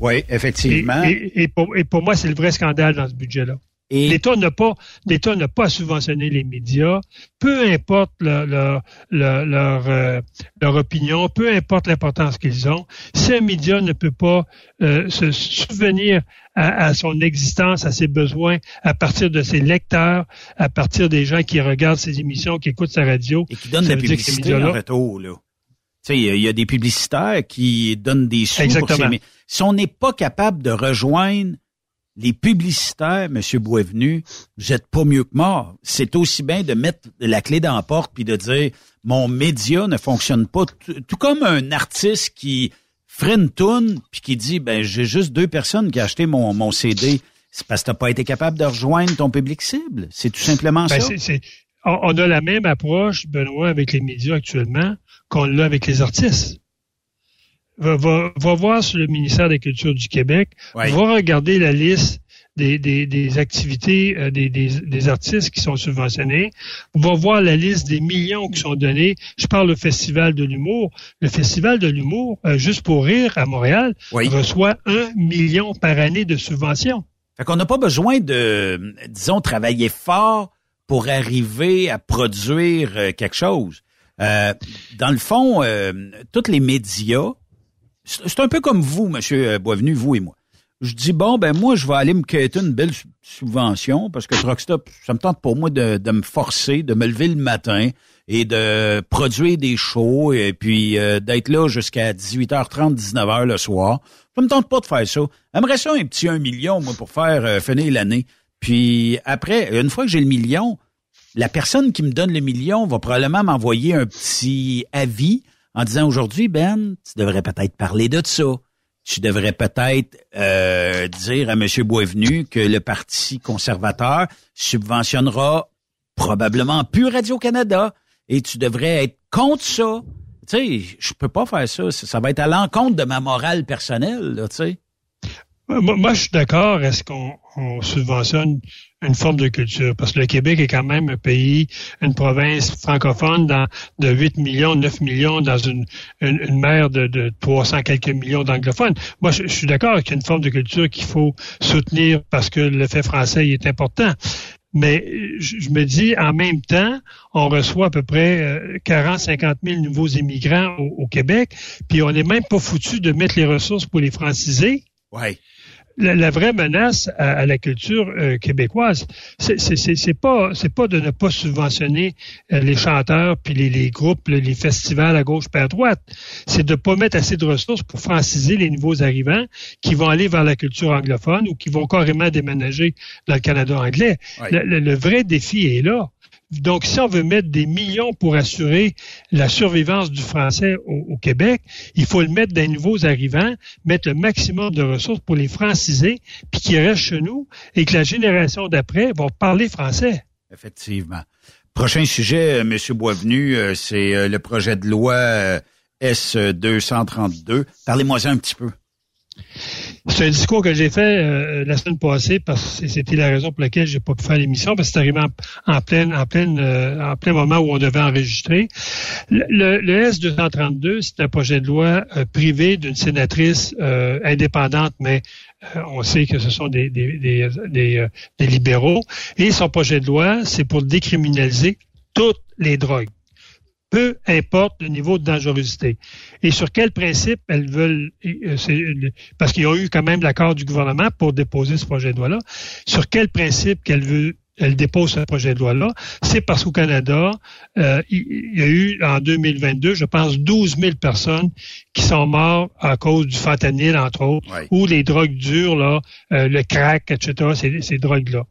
Oui, effectivement. et pour moi, c'est le vrai scandale dans ce budget-là. L'État n'a pas, l'État n'a pas subventionné les médias, peu importe leur, leur, leur, euh, leur, opinion, peu importe l'importance qu'ils ont. Si un média ne peut pas euh, se souvenir à, son existence, à ses besoins, à partir de ses lecteurs, à partir des gens qui regardent ses émissions, qui écoutent sa radio, et qui donnent la publicité en retour, là. Tu sais, il y, a des publicitaires qui donnent des sous Exactement. Pour Si on n'est pas capable de rejoindre les publicitaires, M. Boisvenu, vous êtes pas mieux que moi. C'est aussi bien de mettre la clé dans la porte puis de dire mon média ne fonctionne pas. Tout comme un artiste qui ferait une toune puis qui dit ben j'ai juste deux personnes qui ont acheté mon, mon CD. C'est parce que t'as pas été capable de rejoindre ton public cible. C'est tout simplement ben, ça. on a la même approche, Benoît, avec les médias actuellement qu'on l'a avec les artistes va, va, voir sur le ministère de la Culture du Québec, va regarder la liste des, des, des activités euh, des, des, des, artistes qui sont subventionnés, va voir la liste des millions qui sont donnés. Je parle du Festival de l'humour. Le Festival de l'humour, euh, juste pour rire à Montréal, reçoit un million par année de subventions. Fait qu'on n'a pas besoin de, disons, travailler fort pour arriver à produire euh, quelque chose. dans le fond, tous les médias c'est un peu comme vous, Monsieur Boisvenu, vous et moi. Je dis bon ben moi je vais aller me quitter une belle subvention parce que Truckstop ça me tente pour moi de, me forcer de me lever le matin et de produire des shows et puis euh, d'être là jusqu'à 18h30 19h le soir. Ça me tente pas de faire ça. J'aimerais ça un petit un million moi pour faire euh, finir l'année. Puis après une fois que j'ai le million, la personne qui me donne le million va probablement m'envoyer un petit avis en disant aujourd'hui, Ben, tu devrais peut-être parler de ça. Tu devrais peut-être euh, dire à M. Boisvenu que le Parti conservateur subventionnera probablement plus Radio-Canada et tu devrais être contre ça. Tu sais, je peux pas faire ça. Ça va être à l'encontre de ma morale personnelle, tu sais. Moi, je suis d'accord. Est-ce qu'on subventionne une forme de culture? Parce que le Québec est quand même un pays, une province francophone dans, de 8 millions, 9 millions dans une, une, mer de, de 300 quelques millions d'anglophones. Moi, je, suis d'accord qu'il y a une forme de culture qu'il faut soutenir parce que le fait français est important. Mais je, je me dis, en même temps, on reçoit à peu près 40, 50 000 nouveaux immigrants au, au Québec, puis on n'est même pas foutu de mettre les ressources pour les franciser. Ouais. La, la, vraie menace à, à la culture euh, québécoise, c'est pas c'est pas de ne pas subventionner euh, les chanteurs puis les, les, groupes, les festivals à gauche puis à droite. C'est de pas mettre assez de ressources pour franciser les nouveaux arrivants qui vont aller vers la culture anglophone ou qui vont carrément déménager dans le Canada anglais. Ouais. Le, le, le vrai défi est là. Donc, si on veut mettre des millions pour assurer la survivance du français au, au, Québec, il faut le mettre dans les nouveaux arrivants, mettre le maximum de ressources pour les franciser, puis qu'ils restent chez nous et que la génération d'après va parler français. Effectivement. Prochain sujet, euh, M. Boisvenu, euh, c'est euh, le projet de loi S232. Parlez-moi un petit peu. C'est un discours que j'ai fait euh, la semaine passée parce que c'était la raison pour laquelle j'ai pas pu faire l'émission parce que c'est arrivé en, en plein en plein euh, en plein moment où on devait enregistrer. Le, le, le S232, c'est un projet de loi euh, privé d'une sénatrice euh, indépendante, mais euh, on sait que ce sont des, des, des, des libéraux. Et son projet de loi, c'est pour décriminaliser toutes les drogues peu importe le niveau de dangerosité. Et sur quel principe elles veulent, parce qu'ils ont eu quand même l'accord du gouvernement pour déposer ce projet de loi-là, sur quel principe qu'elles veulent elle dépose ce projet de loi-là, c'est parce qu'au Canada, euh, il y a eu en 2022, je pense, 12 000 personnes qui sont mortes à cause du fentanyl, entre autres, ou les drogues dures, là, euh, le crack, etc., ces, ces drogues-là.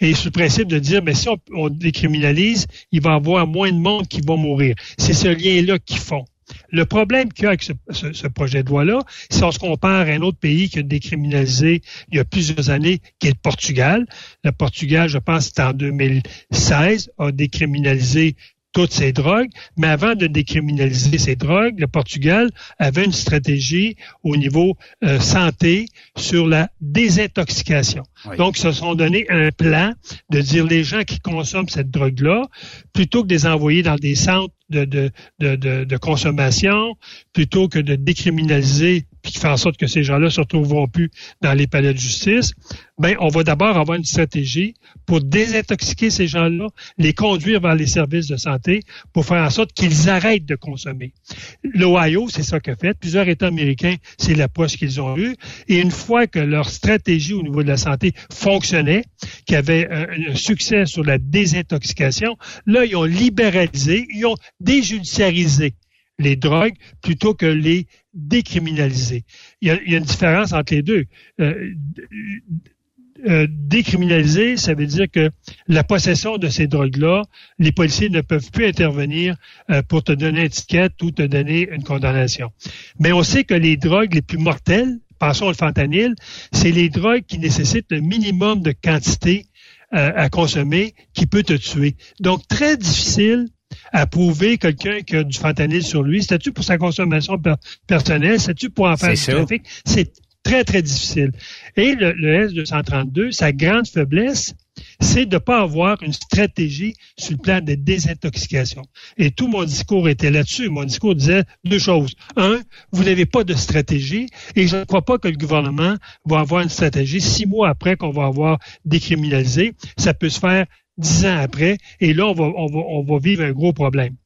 Et sur le principe de dire, mais si on, on décriminalise, il va y avoir moins de monde qui va mourir. C'est ce lien-là qu'ils font. Le problème qu'il y a avec ce, projet de loi-là, si on se compare à un autre pays qui a décriminalisé il y a plusieurs années, qui est le Portugal. Le Portugal, je pense, c'est en 2016, a décriminalisé toutes ces drogues, mais avant de décriminaliser ces drogues, le Portugal avait une stratégie au niveau euh, santé sur la désintoxication. Oui. Donc, ils se sont donné un plan de dire les gens qui consomment cette drogue-là, plutôt que de les envoyer dans des centres de, de, de, de, de consommation, plutôt que de décriminaliser puis qui fait en sorte que ces gens-là se retrouveront plus dans les palais de justice, ben on va d'abord avoir une stratégie pour désintoxiquer ces gens-là, les conduire vers les services de santé pour faire en sorte qu'ils arrêtent de consommer. L'Ohio, c'est ça qu'a fait. Plusieurs États américains, c'est l'approche qu'ils ont eue. Et une fois que leur stratégie au niveau de la santé fonctionnait, qu'il y avait un, un succès sur la désintoxication, là, ils ont libéralisé, ils ont déjudiciarisé les drogues plutôt que les décriminaliser. Il y a, une différence entre les deux. Euh, euh, décriminaliser, ça veut dire que la possession de ces drogues-là, les policiers ne peuvent plus intervenir euh, pour te donner une étiquette ou te donner une condamnation. Mais on sait que les drogues les plus mortelles, pensons au fentanyl, c'est les drogues qui nécessitent le minimum de quantité euh, à consommer qui peut te tuer. Donc, très difficile à prouver quelqu'un qui a du fentanyl sur lui? C'est-tu pour sa consommation per personnelle? C'est-tu pour en faire du trafic? C'est très, très difficile. Et le, le S-232, sa grande faiblesse, c'est de ne pas avoir une stratégie sur le plan de désintoxication. Et tout mon discours était là-dessus. Mon discours disait deux choses. Un, vous n'avez pas de stratégie et je ne crois pas que le gouvernement va avoir une stratégie six mois après qu'on va avoir décriminalisé. Ça peut se faire dix ans après, et là, on va, on va, on va vivre un gros problème.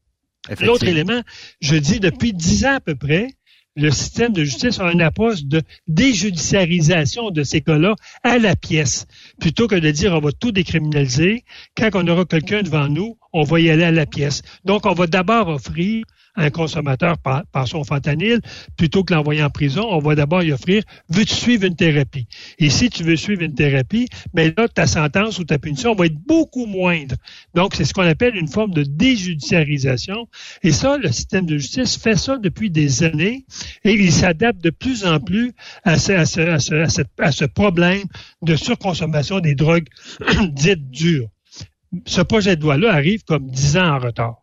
L'autre élément, je dis depuis dix ans à peu près, le système de justice a une approche de déjudiciarisation de ces cas-là à la pièce, plutôt que de dire on va tout décriminaliser. Quand on aura quelqu'un devant nous, on va y aller à la pièce. Donc, on va d'abord offrir un consommateur par, son fentanyl, plutôt que l'envoyer en prison, on va d'abord y offrir veux-tu suivre une thérapie? Et si tu veux suivre une thérapie, mais là, ta sentence ou ta punition va être beaucoup moindre. Donc, c'est ce qu'on appelle une forme de déjudiciarisation. Et ça, le système de justice fait ça depuis des années et il s'adapte de plus en plus à ce problème de surconsommation des drogues dites dures. Ce projet de loi-là arrive comme dix ans en retard.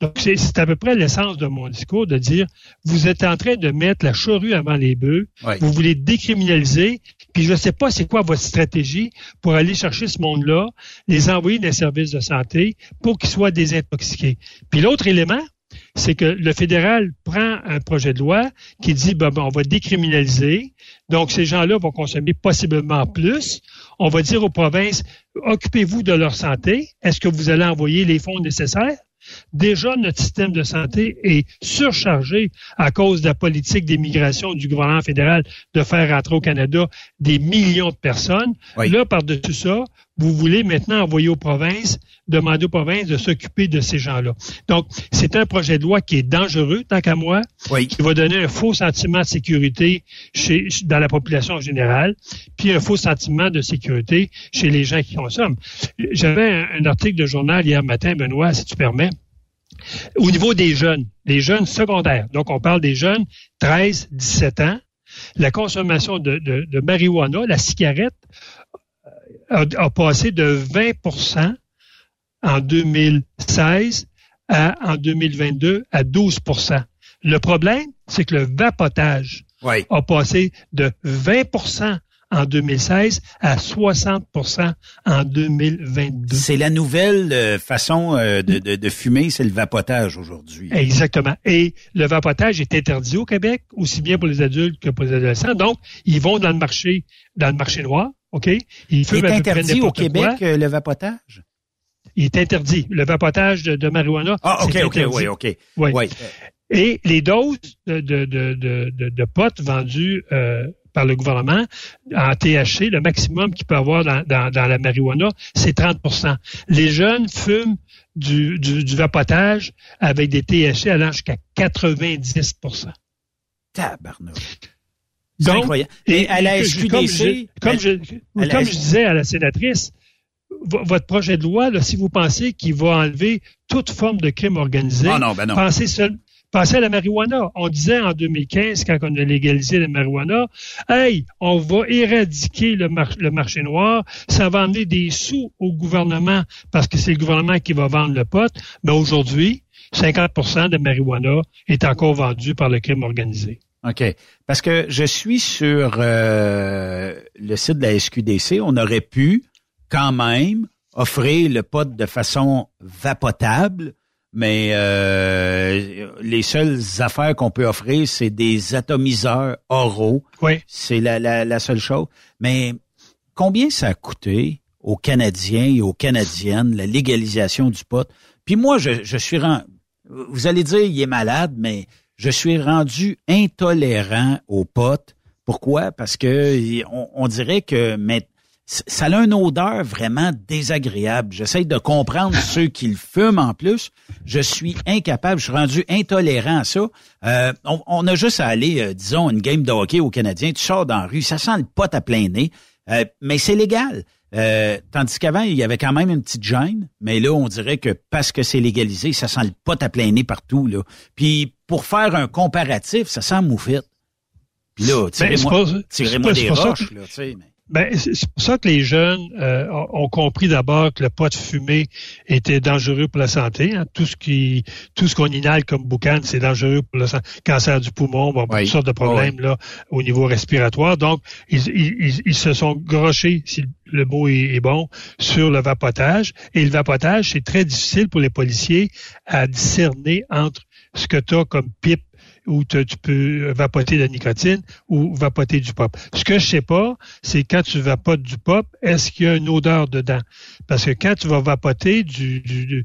Donc, c'est à peu près l'essence de mon discours de dire, vous êtes en train de mettre la charrue avant les bœufs, oui. vous voulez décriminaliser, puis je ne sais pas c'est quoi votre stratégie pour aller chercher ce monde-là, les envoyer dans les services de santé pour qu'ils soient désintoxiqués. Puis l'autre élément, c'est que le fédéral prend un projet de loi qui dit, ben, ben on va décriminaliser, donc ces gens-là vont consommer possiblement plus. On va dire aux provinces, occupez-vous de leur santé. Est-ce que vous allez envoyer les fonds nécessaires? Déjà, notre système de santé est surchargé à cause de la politique d'immigration du gouvernement fédéral de faire rentrer au Canada des millions de personnes. Là, par-dessus ça, vous voulez maintenant envoyer aux provinces, demander aux provinces de s'occuper de ces gens-là. Donc, c'est un projet de loi qui est dangereux, tant qu'à moi, qui va donner un faux sentiment de sécurité chez, dans la population en général, puis un faux sentiment de sécurité chez les gens qui consomment. J'avais un, un article de journal hier matin, Benoît, si tu permets, au niveau des jeunes, des jeunes secondaires. Donc, on parle des jeunes 13, 17 ans. La consommation de, de, de marijuana, la cigarette, a, a passé de 20% en 2016 à, en 2022 à 12 Le problème, c'est que le vapotage a passé de 20% en 2016 à 60% en 2022. C'est la nouvelle euh, façon euh, de, de, de, fumer, c'est le vapotage aujourd'hui. Exactement. Et le vapotage est interdit au Québec, aussi bien pour les adultes que pour les adolescents. Donc, ils vont dans le marché, dans le marché noir, OK? Ils Il est interdit au Québec, euh, le vapotage? Il est interdit. Le vapotage de, de marijuana. Ah, OK, OK, oui, OK. Oui. Et les doses de, de, de, de, de potes vendues euh, par le gouvernement en THC, le maximum qu'il peut avoir dans, dans, dans la marijuana, c'est 30% Les jeunes fument du, du, du vapotage avec des THC allant jusqu'à 90% Tabarnouche. Donc, incroyable. Et à la SQDC, comme, je, comme, je, comme je disais à la sénatrice, votre projet de loi, là, si vous pensez qu'il va enlever toute forme de crime organisé, oh non, ben non. pensez seul, Pensez à la marijuana. On disait en 2015, quand on a légalisé la marijuana, hey, on va éradiquer le, mar le marché noir, ça va amener des sous au gouvernement parce que c'est le gouvernement qui va vendre le pot. Mais aujourd'hui, 50% de marijuana est encore vendu par le crime organisé. OK. Parce que je suis sur euh, le site de la SQDC, on aurait pu quand même offrir le pot de façon vapotable mais euh, les seules affaires qu'on peut offrir, c'est des atomiseurs oraux. Oui. C'est la, la, la, seule chose. Mais combien ça a coûté aux Canadiens et aux Canadiennes la légalisation du pot? Puis moi, je, je suis rendu... Vous allez dire, il est malade, mais je suis rendu intolérant au pot. Pourquoi? Parce que on, on dirait que maintenant, ça a une odeur vraiment désagréable. J'essaie de comprendre ceux qui le fument en plus. Je suis incapable, je suis rendu intolérant à ça. Euh, on, on, a juste à aller, euh, disons, une game de hockey au Canadien. Tu sors dans la rue, ça sent le pot à plein nez, euh, mais c'est légal. Euh, tandis qu'avant, il y avait quand même une petite gêne, mais là, on dirait que parce que c'est légalisé, ça sent le pot à plein nez partout. Là. Puis pour faire un comparatif, ça sent moufette. Puis là, tirez-moi tirez des roches, là, tu sais. Mais... Ben, c'est pour ça que les jeunes euh, ont compris d'abord que le pot de fumée était dangereux pour la santé. Hein. Tout ce qui, tout ce qu'on inhale comme boucan, c'est dangereux pour le cancer du poumon, bon, oui. toutes sortes de problèmes oui. là au niveau respiratoire. Donc, ils, ils, ils, se sont grochés, si le mot est, est bon, sur le vapotage. Et le vapotage, c'est très difficile pour les policiers à discerner entre ce que tu as comme pipe où tu peux vapoter de la nicotine ou vapoter du pop. Ce que je sais pas, c'est quand tu vapotes du pop, est-ce qu'il y a une odeur dedans? Parce que quand tu vas vapoter du,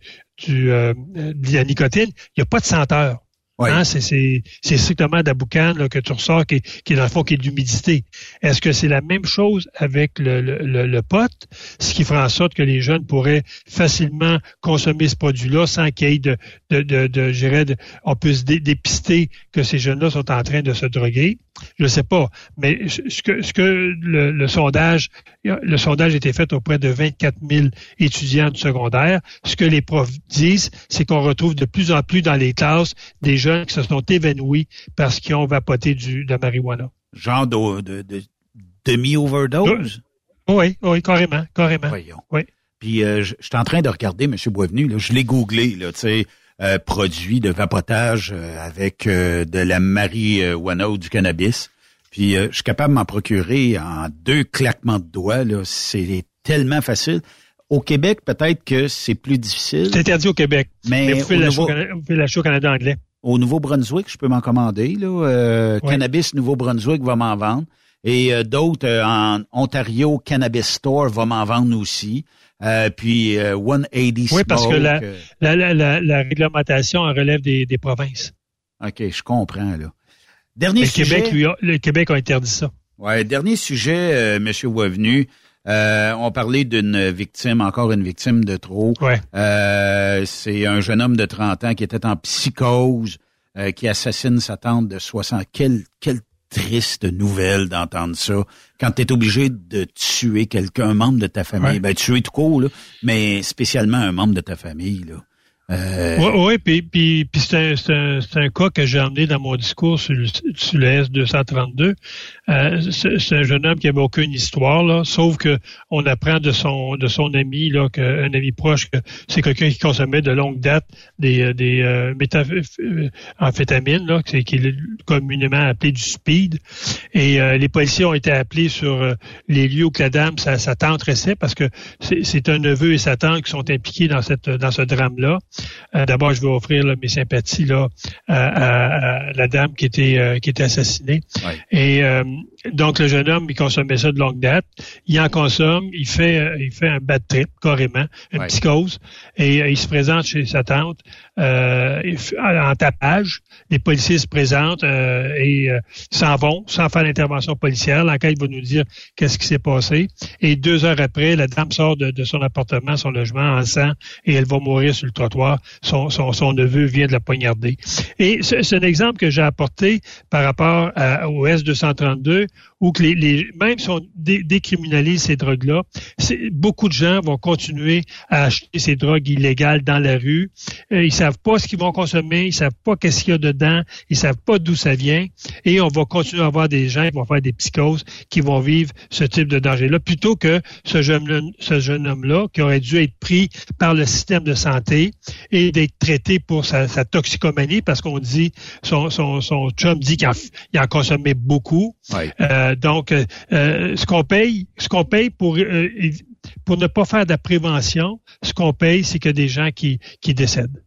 euh, de la nicotine, il n'y a pas de senteur. Hein, c'est strictement de la boucane que tu ressors qui, qui est dans le fond qui est de l'humidité. Est-ce que c'est la même chose avec le, le, ce qui fera en sorte que les jeunes pourraient facilement consommer ce produit-là sans qu'il y ait de, de, de, de, je de on puisse dépister que ces jeunes-là sont en train de se droguer? Je ne sais pas, mais ce que, ce que le, le, sondage, le sondage a été fait auprès de 24 000 étudiants du secondaire. Ce que les profs disent, c'est qu'on retrouve de plus en plus dans les classes des jeunes qui se sont évanouis parce qu'ils ont vapoté du, de la marijuana. Genre de, de, de demi-overdose? Oui, oui, carrément, carrément. Voyons. Oui. Puis euh, je, je suis en train de regarder, M. Boisvenu, là, je l'ai googlé, là, tu sais, euh, produit de vapotage euh, avec euh, de la marijuana ou du cannabis. Puis euh, je suis capable de m'en procurer en deux claquements de doigts. Là, c'est tellement facile. Au Québec, peut-être que c'est plus difficile. C'est interdit au Québec. Mais, mais vous pouvez l'acheter au Canada anglais. Au Nouveau-Brunswick, je peux m'en commander. Là. Euh, ouais. Cannabis Nouveau-Brunswick va m'en vendre. Et euh, d'autres euh, en Ontario Cannabis Store va m'en vendre aussi. Euh, puis 180 Oui, parce que la, la, la, la, réglementation relève des, des provinces. OK, je comprends là. Dernier le sujet. Québec, lui a, le Québec a interdit ça. Ouais, dernier sujet, euh, Monsieur Wavenu. Euh, on parlait d'une victime, encore une victime de trop. Ouais. Euh, c'est un jeune homme de 30 ans qui était en psychose, euh, qui assassine sa tante de 60. Quelle, quelle triste nouvelle d'entendre ça. Quand tu es obligé de tuer quelqu'un, un membre de ta famille, Ouais. ben tuer tout court, là, mais spécialement un membre de ta famille. Là. Euh, Oui, oui, puis, puis, puis c'est un, c'est un, c'est un cas que j'ai emmené dans mon discours sur sur le S-232. Euh, c'est un jeune homme qui avait aucune histoire, là, sauf que on apprend de son de son ami, là, que, un ami proche, que c'est quelqu'un qui consommait de longue date des, euh, des euh, méthamphétamines, là, qui, qui est communément appelé du speed. Et euh, les policiers ont été appelés sur euh, les lieux où que la dame, sa, sa tante restait, parce que c'est un neveu et sa tante qui sont impliqués dans cette dans ce drame-là. Euh, D'abord, je vais offrir là, mes sympathies là à, à- à la dame qui était euh, qui était assassinée. Ouais. Et euh, donc le jeune homme, il consommait ça de longue date. Il en consomme, il fait euh, il fait un bad trip carrément, une Ouais. psychose, et euh, il se présente chez sa tante en tapage. Les policiers se présentent euh, et euh, s'en vont sans faire l'intervention policière. L'enquête va nous dire qu'est-ce qui s'est passé. Et deux heures après, la dame sort de, son appartement, son logement en sang, et elle va mourir sur le trottoir. Son, son, son neveu vient de la poignarder. Et c'est un exemple que j'ai apporté par rapport à- au S-232, où que les, les, même si on dé- décriminalise ces drogues-là, beaucoup de gens vont continuer à acheter ces drogues illégales dans la rue. Euh, savent pas ce qu'ils vont consommer, ils savent pas qu'est-ce qu'il y a dedans, ils savent pas d'où ça vient, et on va continuer à avoir des gens qui vont faire des psychoses, qui vont vivre ce type de danger-là, plutôt que ce jeune, ce jeune homme-là qui aurait dû être pris par le système de santé et d'être traité pour sa, sa toxicomanie, parce qu'on dit, son, son, son chum dit qu'il en, il en consommait beaucoup. ouais. Euh, donc, euh, euh, ce qu'on paye, ce qu'on paye pour euh, pour ne pas faire de la prévention, ce qu'on paye, c'est que des gens qui, qui décèdent.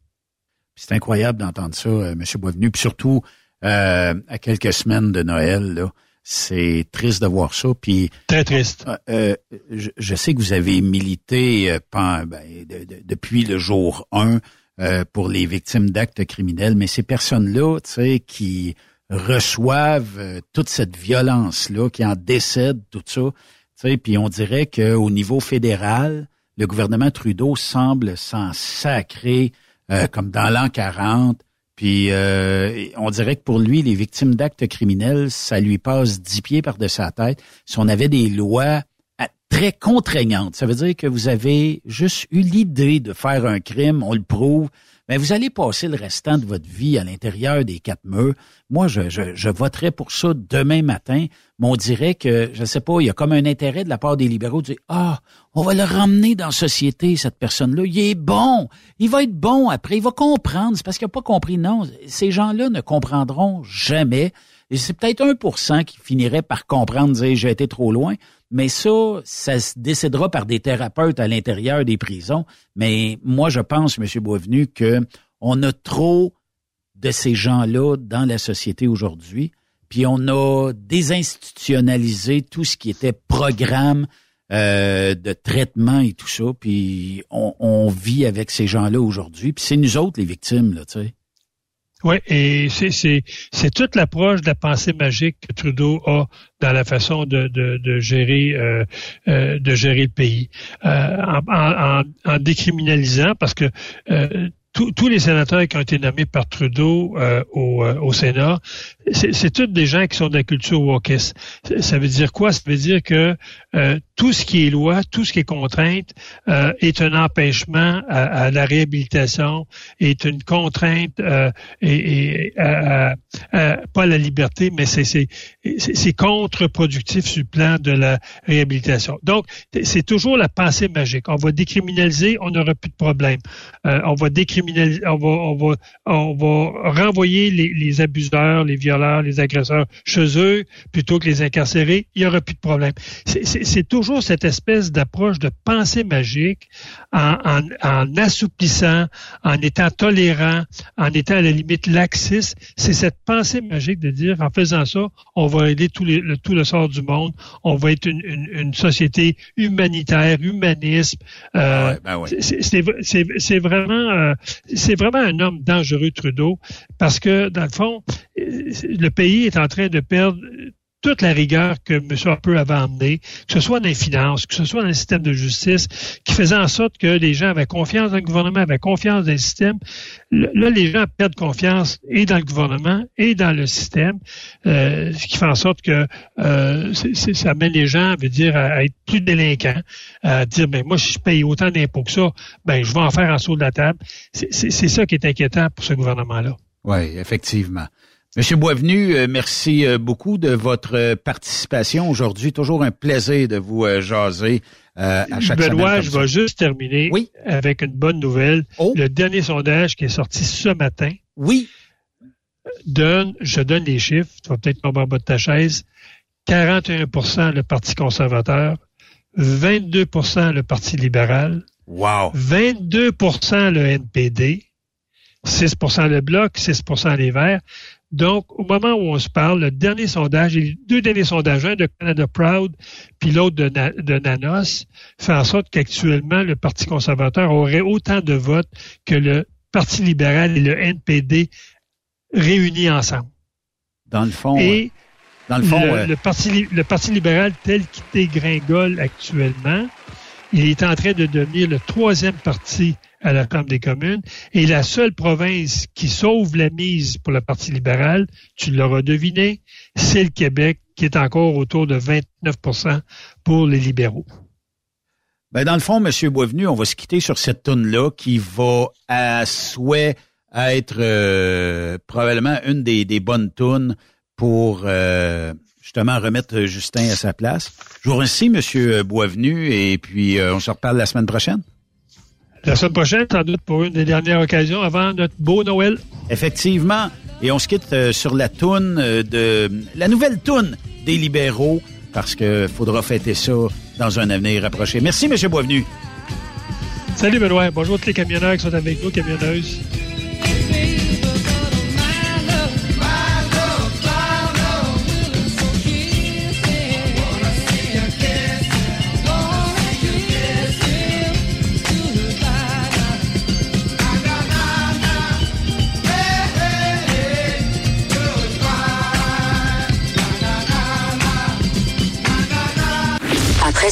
C'est incroyable d'entendre ça, euh, M. Boisvenu. Puis surtout, euh, à quelques semaines de Noël, là, c'est triste de voir ça. Puis Très triste. euh, euh, je, je sais que vous avez milité euh, ben, de- de- depuis le jour 1 euh, pour les victimes d'actes criminels, mais ces personnes-là, tu sais, qui reçoivent toute cette violence-là, qui en décèdent, tout ça, tu sais, puis on dirait qu'au niveau fédéral, le gouvernement Trudeau semble s'en sacrer euh, comme dans l'an 40. Puis euh, on dirait que pour lui, les victimes d'actes criminels, ça lui passe dix pieds par-dessus la tête. Si on avait des lois à- très contraignantes, ça veut dire que vous avez juste eu l'idée de faire un crime, on le prouve, mais vous allez passer le restant de votre vie à l'intérieur des quatre murs. Moi, je, je, voterais pour ça demain matin, mais on dirait que, je sais pas, il y a comme un intérêt de la part des libéraux de dire, ah, on va le ramener dans la société, cette personne-là. Il est bon. Il va être bon après. Il va comprendre. C'est parce qu'il n'a pas compris. Non, ces gens-là ne comprendront jamais. Et c'est peut-être 1% qui finirait par comprendre, dire j'ai été trop loin. Mais ça, ça se décidera par des thérapeutes à l'intérieur des prisons. Mais moi, je pense, M. Boisvenu, que on a trop de ces gens-là dans la société aujourd'hui. Puis on a désinstitutionnalisé tout ce qui était programme euh, de traitement et tout ça. Puis on, on vit avec ces gens-là aujourd'hui. Puis c'est nous autres les victimes, là, tu sais. Oui, et c'est toute l'approche de la pensée magique que Trudeau a dans la façon de de, de gérer euh, euh, de gérer le pays Euh, en, en, en- décriminalisant parce que euh, tous- tous les sénateurs qui ont été nommés par Trudeau euh, au, euh, au Sénat, c'est tous des gens qui sont de la culture wokiste. Ça veut dire quoi? Ça veut dire que euh, tout ce qui est loi, tout ce qui est contrainte euh, est un empêchement à, à la réhabilitation, est une contrainte euh, et, et à- pas la liberté, mais c'est contre-productif sur le plan de la réhabilitation. Donc, c'est toujours la pensée magique. On va décriminaliser, on n'aura plus de problème. Euh, on va décriminaliser criminaliser, on va, on va, on va renvoyer les, les abuseurs, les violeurs, les agresseurs chez eux plutôt que les incarcérer. Il y aura plus de problème. C'est toujours cette espèce d'approche de pensée magique en, en, en, assouplissant, en étant tolérant, en étant à la limite laxiste. C'est cette pensée magique de dire en faisant ça, on va aider tout, les, le, tout le sort du monde. On va être une, une, une société humanitaire, humanisme. Euh, ben ouais. C'est vraiment, euh, c'est vraiment un homme dangereux, Trudeau, parce que dans le fond, le pays est en train de perdre toute la rigueur que M. Harper avait emmenée, que ce soit dans les finances, que ce soit dans le système de justice, qui faisait en sorte que les gens avaient confiance dans le gouvernement, avaient confiance dans le système. Là, les gens perdent confiance et dans le gouvernement et dans le système, euh, ce qui fait en sorte que euh, ça amène les gens, veut dire, à, être plus délinquants, à dire, ben moi, si je paye autant d'impôts que ça, ben je vais en faire en saut de la table. C'est ça qui est inquiétant pour ce gouvernement-là. Oui, effectivement. Monsieur Boisvenu, euh, merci euh, beaucoup de votre euh, participation aujourd'hui. Toujours un plaisir de vous jaser à chaque Benoît, semaine. je vais juste terminer oui? avec une bonne nouvelle. Oh. Le dernier sondage qui est sorti ce matin oui. donne, je donne les chiffres, tu vas peut-être tomber en bas de ta chaise, 41% le Parti conservateur, 22% le Parti libéral, wow. 22% le NPD, 6% le Bloc, 6% les Verts. Donc, au moment où on se parle, le dernier sondage, les deux derniers sondages, un de Canada Proud, puis l'autre de, Na, de, Nanos, fait en sorte qu'actuellement, le Parti conservateur aurait autant de votes que le Parti libéral et le NPD réunis ensemble. Dans le fond. Et dans le, fond, le, le, Parti, le Parti libéral tel qu'il dégringole actuellement, il est en train de devenir le troisième parti à la Chambre des communes. Et la seule province qui sauve la mise pour le Parti libéral, tu l'auras deviné, c'est le Québec, qui est encore autour de 29% pour les libéraux. Ben dans le fond, M. Boisvenu, on va se quitter sur cette toune-là qui va à souhait être euh, probablement une des, bonnes tunes pour euh, justement remettre Justin à sa place. Je vous remercie, M. Boisvenu, et puis euh, on se reparle la semaine prochaine. La semaine prochaine, sans doute pour une des dernières occasions avant notre beau Noël. Effectivement. Et on se quitte euh, sur la toune euh, de la nouvelle toune des libéraux parce que faudra fêter ça dans un avenir rapproché. Merci, M. Boisvenu. Salut, Benoît. Bonjour à tous les camionneurs qui sont avec nous, camionneuses.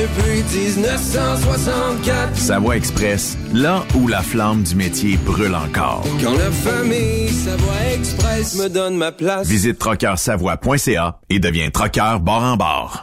depuis 1964. Savoie Express, là où la flamme du métier brûle encore. Quand la famille Savoie Express me donne ma place. Visite trockeursavoie.ca et deviens trockeur bord en bord.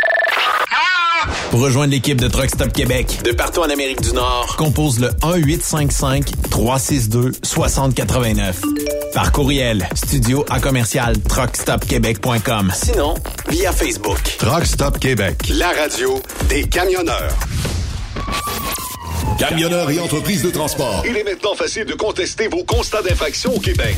Pour rejoindre l'équipe de Truck Stop Québec, de partout en Amérique du Nord, compose le 1-855-362-6089. Par courriel, studio à commercial truckstopquebec.com. Sinon, via Facebook. Truck Stop Québec. La radio des camionneurs. Camionneurs et entreprises de transport. Il est maintenant facile de contester vos constats d'infraction au Québec.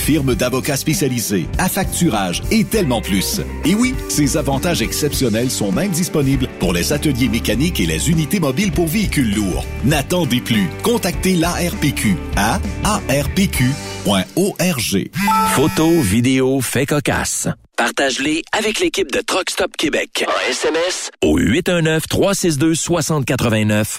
firme d'avocats spécialisés, affacturage et tellement plus. Et oui, ces avantages exceptionnels sont même disponibles pour les ateliers mécaniques et les unités mobiles pour véhicules lourds. N'attendez plus. Contactez l'ARPQ à arpq.org. Photos, vidéos, faits cocasse. Partage-les avec l'équipe de Truck Stop Québec. En SMS au 819-362-6089.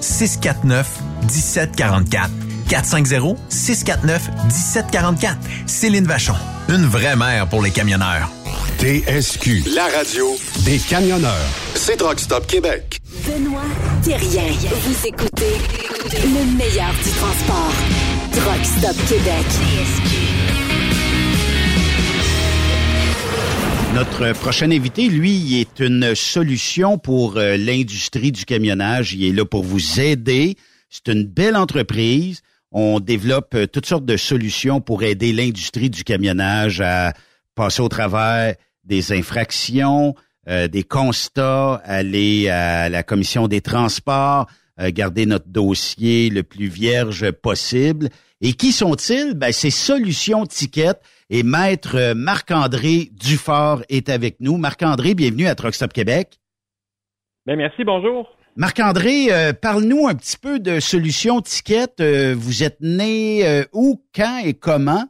649 1744. 450-649-1744. Céline Vachon. Une vraie mère pour les camionneurs. TSQ, la radio des camionneurs. C'est Truck Stop Québec. Benoît Thérien. Vous écoutez le meilleur du transport. Truck Stop Québec. Notre prochain invité, lui, est une solution pour euh, l'industrie du camionnage. Il est là pour vous aider. C'est une belle entreprise. On développe euh, toutes sortes de solutions pour aider l'industrie du camionnage à passer au travers des infractions, euh, des constats, aller à la commission des transports, euh, garder notre dossier le plus vierge possible. Et qui sont-ils? Ben, c'est Solutions Ticket et Maître Marc-André Dufort est avec nous. Marc-André, bienvenue à Truck Stop Québec. Ben, merci, bonjour. Marc-André, euh, parle-nous un petit peu de Solutions Ticket. Euh, vous êtes né euh, où, quand et comment?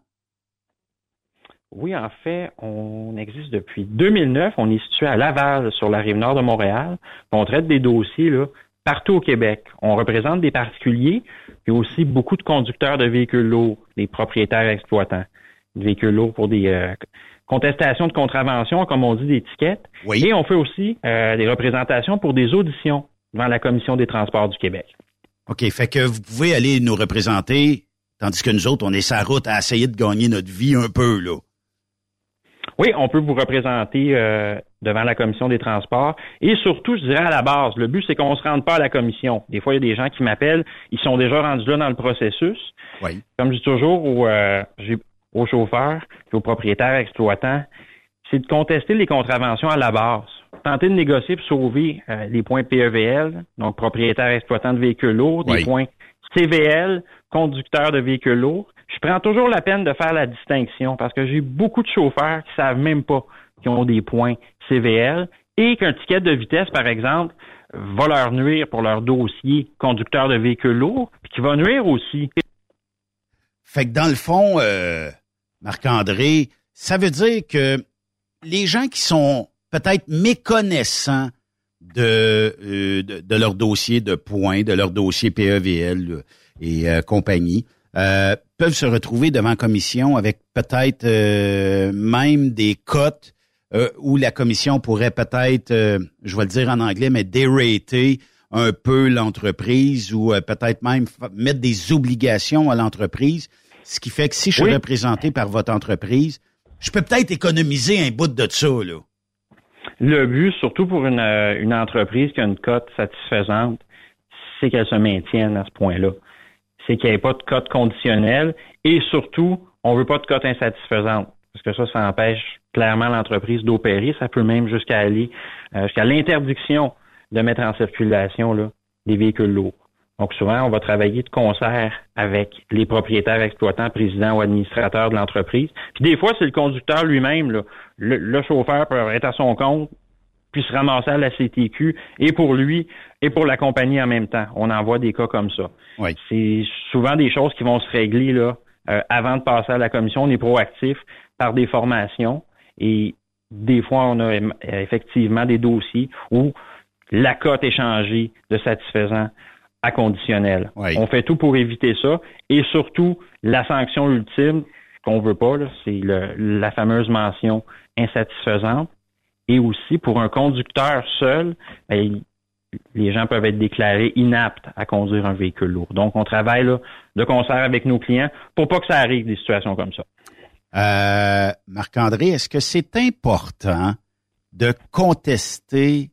Oui, en fait, on existe depuis 2009. On est situé à Laval, sur la rive nord de Montréal. On traite des dossiers là, partout au Québec. On représente des particuliers, et aussi beaucoup de conducteurs de véhicules lourds, des propriétaires exploitants de véhicules lourds pour des euh, contestations de contravention, comme on dit, des tickets. Oui. Et on fait aussi euh, des représentations pour des auditions devant la Commission des transports du Québec. OK, fait que vous pouvez aller nous représenter, tandis que nous autres, on est sa route à essayer de gagner notre vie un peu, là. Oui, on peut vous représenter euh, devant la commission des transports. Et surtout, je dirais à la base, le but, c'est qu'on ne se rende pas à la commission. Des fois, il y a des gens qui m'appellent, ils sont déjà rendus là dans le processus. Oui. Comme je dis toujours euh, j'ai- aux chauffeurs et aux propriétaires exploitants, c'est de contester les contraventions à la base. Tenter de négocier pour sauver euh, les points PEVL, donc propriétaires exploitants de véhicules lourds, des points CVL, conducteurs de véhicules lourds. Je prends toujours la peine de faire la distinction parce que j'ai beaucoup de chauffeurs qui savent même pas qu'ils ont des points CVL et qu'un ticket de vitesse, par exemple, va leur nuire pour leur dossier conducteur de véhicules lourds, puis qui va nuire aussi Fait que dans le fond, euh, Marc-André, ça veut dire que les gens qui sont peut-être méconnaissants de, euh, de, leur dossier de points, de leur dossier PEVL euh, et euh, compagnie, peuvent se retrouver devant commission avec peut-être même des cotes où la commission pourrait peut-être, je vais le dire en anglais, mais dérater un peu l'entreprise ou peut-être même mettre des obligations à l'entreprise. Ce qui fait que si je suis Oui. représenté par votre entreprise, je peux peut-être économiser un bout de ça, là. Le but, surtout pour une, euh, une entreprise qui a une cote satisfaisante, c'est qu'elle se maintienne à ce point-là. C'est qu'il n'y ait pas de cote conditionnelle et surtout, on veut pas de cote insatisfaisante. Parce que ça, ça empêche clairement l'entreprise d'opérer. Ça peut même jusqu'à aller euh, jusqu'à l'interdiction de mettre en circulation là, des véhicules lourds. Donc souvent, on va travailler de concert avec les propriétaires, exploitants, présidents ou administrateurs de l'entreprise. Puis des fois, c'est le conducteur lui-même. Le, le, chauffeur peut être à son compte, puis se ramasser à la CTQ, et pour lui, et pour la compagnie en même temps. On en voit des cas comme ça. Oui. C'est souvent des choses qui vont se régler là euh, avant de passer à la commission. On est proactif par des formations et des fois, on a effectivement des dossiers où la cote est changée de satisfaisant à conditionnel. On fait tout pour éviter ça. Et surtout, la sanction ultime, qu'on veut pas, c'est la fameuse mention insatisfaisante. Et aussi, pour un conducteur seul, ben, les gens peuvent être déclarés inaptes à conduire un véhicule lourd. Donc, on travaille de concert avec nos clients pour pas que ça arrive des situations comme ça. Euh, Marc-André, est-ce que c'est important de contester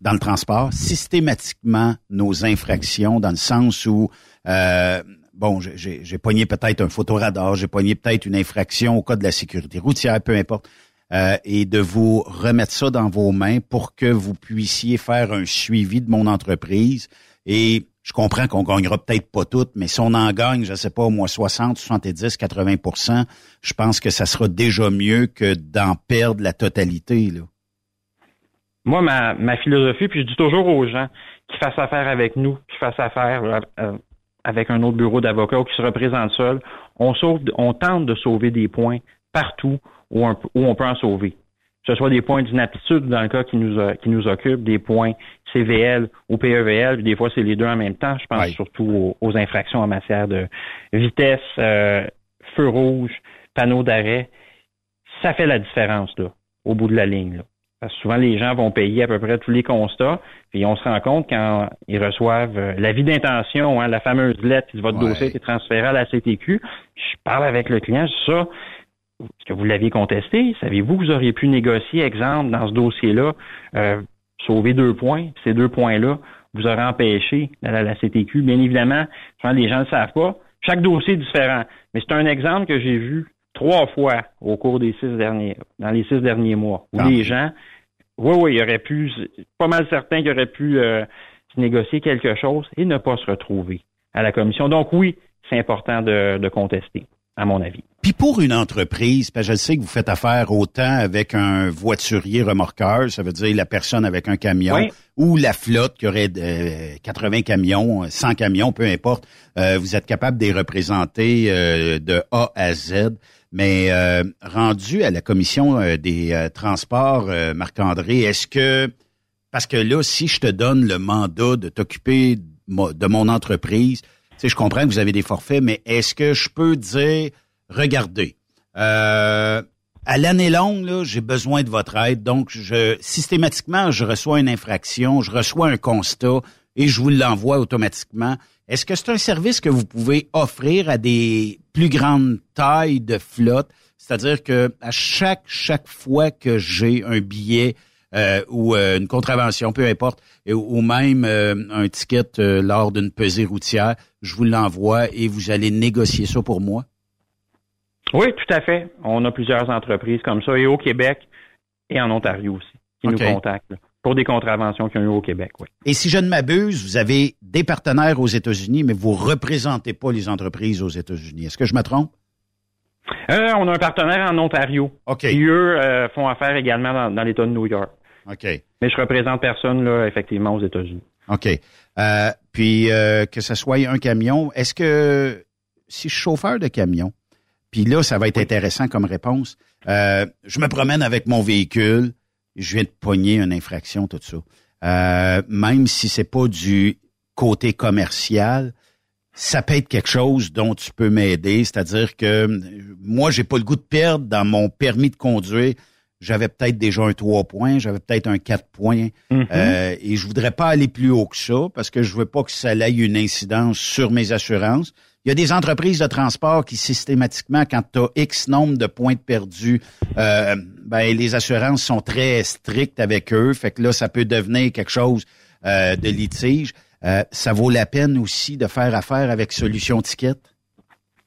dans le transport systématiquement nos infractions dans le sens où euh, bon, j'ai pogné peut-être un photoradar, j'ai pogné peut-être une infraction au code de la sécurité routière, peu importe, euh, et de vous remettre ça dans vos mains pour que vous puissiez faire un suivi de mon entreprise. Et je comprends qu'on gagnera peut-être pas toutes, mais si on en gagne, je sais pas, au moins 60, 70, 80% je pense que ça sera déjà mieux que d'en perdre la totalité. Là moi, ma, ma philosophie, puis je dis toujours aux gens qui fassent affaire avec nous, qui fassent affaire euh, euh, avec un autre bureau d'avocats ou qui se représentent seuls, on, sauve, on tente de sauver des points partout où on, où on peut en sauver. Que ce soit des points d'inaptitude dans le cas qui nous, qui nous occupe, des points CVL ou PEVL, puis des fois c'est les deux en même temps. Je pense surtout aux, infractions en matière de vitesse, euh, feu rouge, panneau d'arrêt. Ça fait la différence là, au bout de la ligne. Là. Parce que souvent, les gens vont payer à peu près tous les constats, puis on se rend compte quand ils reçoivent euh, l'avis d'intention, hein, la fameuse lettre de votre dossier qui est transféré à la CTQ. Je parle avec le client, ça, est-ce que vous l'aviez contesté? Savez-vous que vous auriez pu négocier, exemple, dans ce dossier-là, euh, sauver deux points, ces deux points-là, vous aurez empêché la, la CTQ. Bien évidemment, souvent les gens ne le savent pas. Chaque dossier est différent. Mais c'est un exemple que j'ai vu trois fois au cours des six derniers, dans les six derniers mois, où les gens, oui, oui, il aurait pu, pas mal certain qu'il aurait pu euh, négocier quelque chose et ne pas se retrouver à la commission. Donc oui, c'est important de, contester, à mon avis. Puis pour une entreprise, je sais que vous faites affaire autant avec un voiturier remorqueur, ça veut dire la personne avec un camion, ou la flotte qui aurait 80 camions, 100 camions, peu importe. Euh, vous êtes capable de les représenter euh, de A à Z. Mais euh, rendu à la commission euh, des euh, transports, Marc-André, est-ce que parce que là, si je te donne le mandat de t'occuper de mon entreprise, tu sais, je comprends que vous avez des forfaits, mais est-ce que je peux dire, regardez, à l'année longue, j'ai besoin de votre aide, donc je systématiquement, je reçois une infraction, je reçois un constat et je vous l'envoie automatiquement. Est-ce que c'est un service que vous pouvez offrir à des plus grandes tailles de flotte? C'est-à-dire que à chaque chaque fois que j'ai un billet euh, ou euh, une contravention, peu importe, ou, même euh, un ticket lors d'une pesée routière, je vous l'envoie et vous allez négocier ça pour moi? Oui, tout à fait. On a plusieurs entreprises comme ça, et au Québec et en Ontario aussi, qui nous contactent pour des contraventions qui ont eu au Québec, oui. Et si je ne m'abuse, vous avez des partenaires aux États-Unis, mais vous représentez pas les entreprises aux États-Unis. Est-ce que je me trompe? Euh, on a un partenaire en Ontario. OK. Qui, eux, euh, font affaire également dans, l'État de New York. OK. Mais je représente personne, là, effectivement, aux États-Unis. OK. Euh, puis, que ce soit un camion, est-ce que si je suis chauffeur de camion, puis là, ça va être intéressant comme réponse, je me promène avec mon véhicule, je viens de pogner une infraction, tout ça. Euh, même si c'est pas du côté commercial, ça peut être quelque chose dont tu peux m'aider. C'est-à-dire que moi, j'ai pas le goût de perdre dans mon permis de conduire. J'avais peut-être déjà un 3 points, j'avais peut-être un 4 points. Mm-hmm. euh, et je voudrais pas aller plus haut que ça parce que je veux pas que ça ait une incidence sur mes assurances. Il y a des entreprises de transport qui systématiquement, quand tu as X nombre de points perdus, euh, ben, les assurances sont très strictes avec eux. Fait que là, ça peut devenir quelque chose euh, de litige. Euh, ça vaut la peine aussi de faire affaire avec Solution Ticket?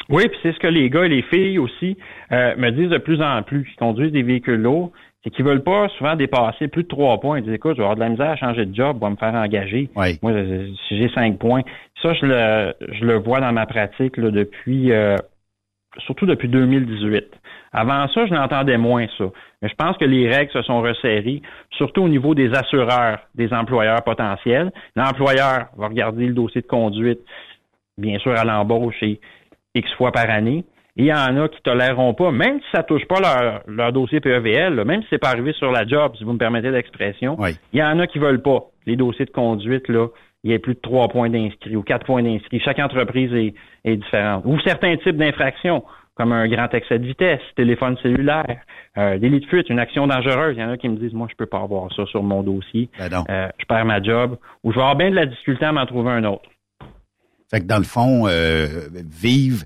Oui, puis c'est ce que les gars et les filles aussi me disent de plus en plus. Ils conduisent des véhicules lourds. C'est qu'ils veulent pas souvent dépasser plus de trois points. Ils disent, écoute, je vais avoir de la misère à changer de job, va me faire engager. Moi, si j'ai cinq points. Ça, je le, je le vois dans ma pratique là, depuis, euh, surtout depuis 2018. Avant ça, je l'entendais moins, ça. Mais je pense que les règles se sont resserrées, surtout au niveau des assureurs, des employeurs potentiels. L'employeur va regarder le dossier de conduite, bien sûr, à l'embauche et X fois par année. Il y en a qui toléreront pas, même si ça touche pas leur, leur dossier PEVL, même si c'est pas arrivé sur la job, si vous me permettez l'expression, il y en a qui veulent pas les dossiers de conduite, là, il y a plus de trois points d'inscrits ou quatre points d'inscrits. Chaque entreprise est, est différente. Ou certains types d'infractions comme un grand excès de vitesse, téléphone cellulaire, euh, délit de fuite, une action dangereuse. Il y en a qui me disent, moi, je peux pas avoir ça sur mon dossier. Ben euh, je perds ma job. Ou je vais avoir bien de la difficulté à m'en trouver un autre. Fait que dans le fond, euh, vive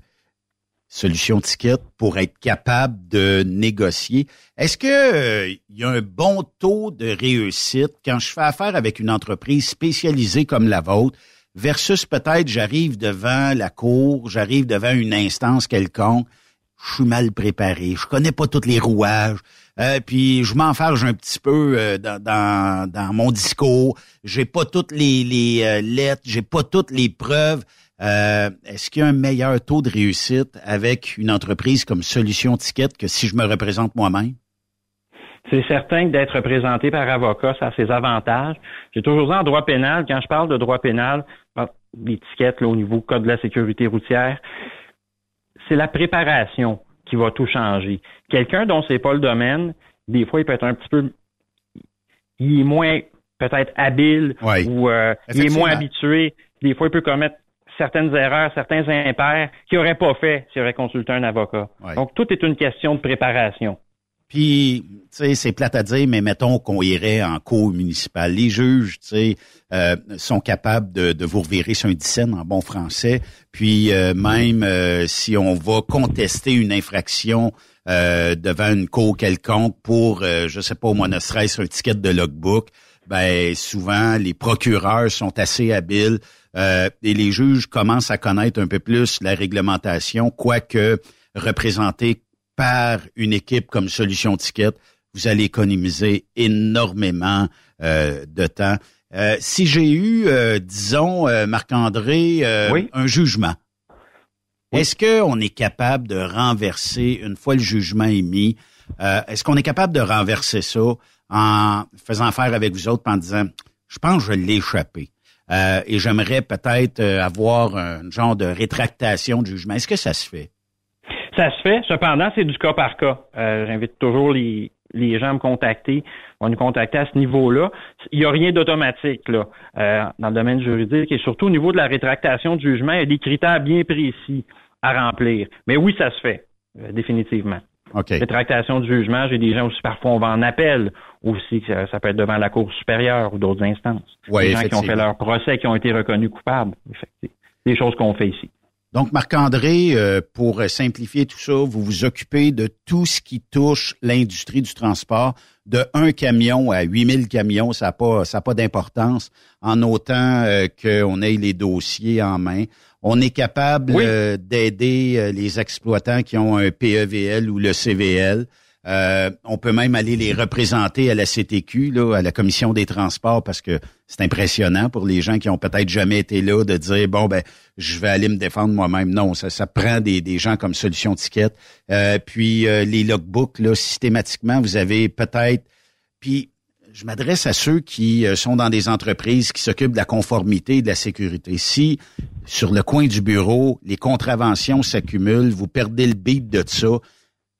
solution ticket pour être capable de négocier. Est-ce que euh, y a un bon taux de réussite quand je fais affaire avec une entreprise spécialisée comme la vôtre? versus peut-être j'arrive devant la cour, j'arrive devant une instance quelconque, je suis mal préparé, je connais pas tous les rouages, euh, puis je m'enfarge un petit peu euh, dans, dans, dans, mon discours, j'ai pas toutes les, les euh, lettres, j'ai pas toutes les preuves. Est-ce qu'il y a un meilleur taux de réussite avec une entreprise comme Solution Ticket que si je me représente moi-même? c'est certain que d'être représenté par avocat, ça a ses avantages. J'ai toujours dit en droit pénal, quand je parle de droit pénal, l'étiquette au niveau code de la sécurité routière, c'est la préparation qui va tout changer. Quelqu'un dont c'est pas le domaine, des fois, il peut être un petit peu, il est moins peut-être habile ou euh, il est moins habitué. Des fois, il peut commettre certaines erreurs, certains impairs qu'il n'aurait pas fait s'il aurait consulté un avocat. Donc, tout est une question de préparation. Puis, tu sais, c'est plate à dire, mais mettons qu'on irait en cour municipale. Les juges, tu sais, euh, sont capables de, de, vous revirer sur un dixaine en bon français. Puis, euh, même euh, si on va contester une infraction devant une cour quelconque pour, je sais pas, au moins ne serait-ce un ticket de logbook, ben souvent, les procureurs sont assez habiles et les juges commencent à connaître un peu plus la réglementation, quoique représenter par une équipe comme Solution Ticket, vous allez économiser énormément euh, de temps. Euh, si j'ai eu, euh, disons, Marc-André, un jugement, est-ce qu'on est capable de renverser, une fois le jugement émis, est-ce qu'on est capable de renverser ça en faisant affaire avec vous autres en disant, je pense que je l'ai échappé. et j'aimerais peut-être avoir un genre de rétractation de jugement. Est-ce que ça se fait? Ça se fait. Cependant, c'est du cas par cas. Euh, j'invite toujours les, les gens à me contacter, vont nous contacter à ce niveau-là. Il n'y a rien d'automatique là euh, dans le domaine juridique et surtout au niveau de la rétractation du jugement, il y a des critères bien précis à remplir. Mais oui, ça se fait, euh, définitivement. Rétractation du jugement, j'ai des gens aussi parfois on va en appel aussi, ça, peut être devant la Cour supérieure ou d'autres instances. des gens qui ont fait leur procès, qui ont été reconnus coupables. Effectivement. Des choses qu'on fait ici. Donc, Marc-André, euh, pour simplifier tout ça, vous vous occupez de tout ce qui touche l'industrie du transport, de un camion à 8000 camions, ça n'a pas, ça pas d'importance, en autant euh, qu'on ait les dossiers en main. On est capable euh, d'aider les exploitants qui ont un PEVL ou le CVL. Euh, on peut même aller les représenter à la CTQ, là, à la Commission des transports, parce que c'est impressionnant pour les gens qui ont peut-être jamais été là de dire bon ben je vais aller me défendre moi-même. Non, ça, ça prend des, des gens comme solution ticket. Euh, puis euh, les logbooks, là, systématiquement, vous avez peut-être. Puis je m'adresse à ceux qui sont dans des entreprises qui s'occupent de la conformité et de la sécurité. Si sur le coin du bureau, les contraventions s'accumulent, vous perdez le beat de ça,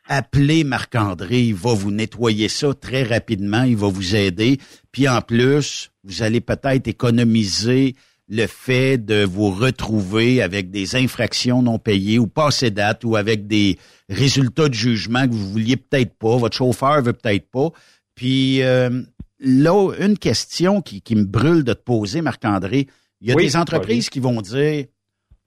appelez Marc-André, il va vous nettoyer ça très rapidement, il va vous aider. Puis en plus, vous allez peut-être économiser le fait de vous retrouver avec des infractions non payées ou passées date ou avec des résultats de jugement que vous vouliez peut-être pas, votre chauffeur veut peut-être pas. Puis euh, là, une question qui, me brûle de te poser, Marc-André, il y a des entreprises qui vont dire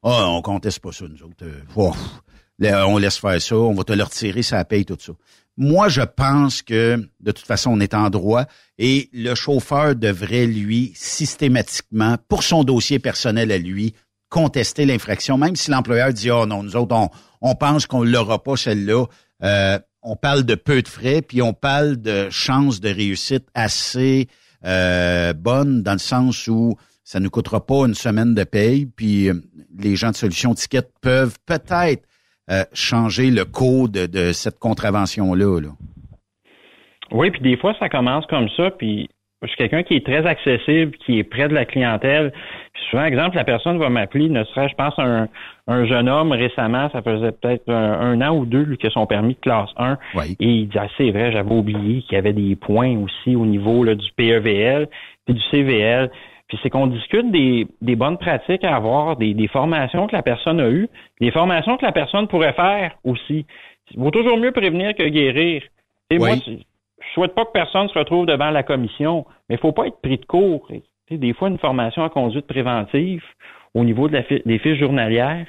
Ah, oh, on conteste pas ça, nous autres. Euh, on laisse faire ça, on va te le retirer, ça paye tout ça. Moi, je pense que de toute façon, on est en droit et le chauffeur devrait, lui, systématiquement, pour son dossier personnel à lui, contester l'infraction, même si l'employeur dit, oh non, nous autres, on, pense qu'on l'aura pas celle-là. Euh, on parle de peu de frais, puis on parle de chances de réussite assez euh, bonnes dans le sens où ça ne nous coûtera pas une semaine de paye, puis euh, les gens de Solutions Ticket peuvent peut-être euh, changer le cours de, cette contravention-là. Là. Oui, puis des fois, ça commence comme ça, puis je suis quelqu'un qui est très accessible, qui est près de la clientèle. Puis souvent, exemple, la personne va m'appeler, ne serait je pense, un, un jeune homme récemment, ça faisait peut-être un, an ou deux lui, que son permis de classe 1. Et il dit, ah, c'est vrai, j'avais oublié qu'il y avait des points aussi au niveau là, du PEVL et du CVL. Puis c'est qu'on discute des, des, bonnes pratiques à avoir, des, des, formations que la personne a eues, des formations que la personne pourrait faire aussi. Il vaut toujours mieux prévenir que guérir. Et moi, je souhaite pas que personne se retrouve devant la commission, mais il faut pas être pris de court. des fois, une formation en conduite préventive au niveau de la des fiches journalières,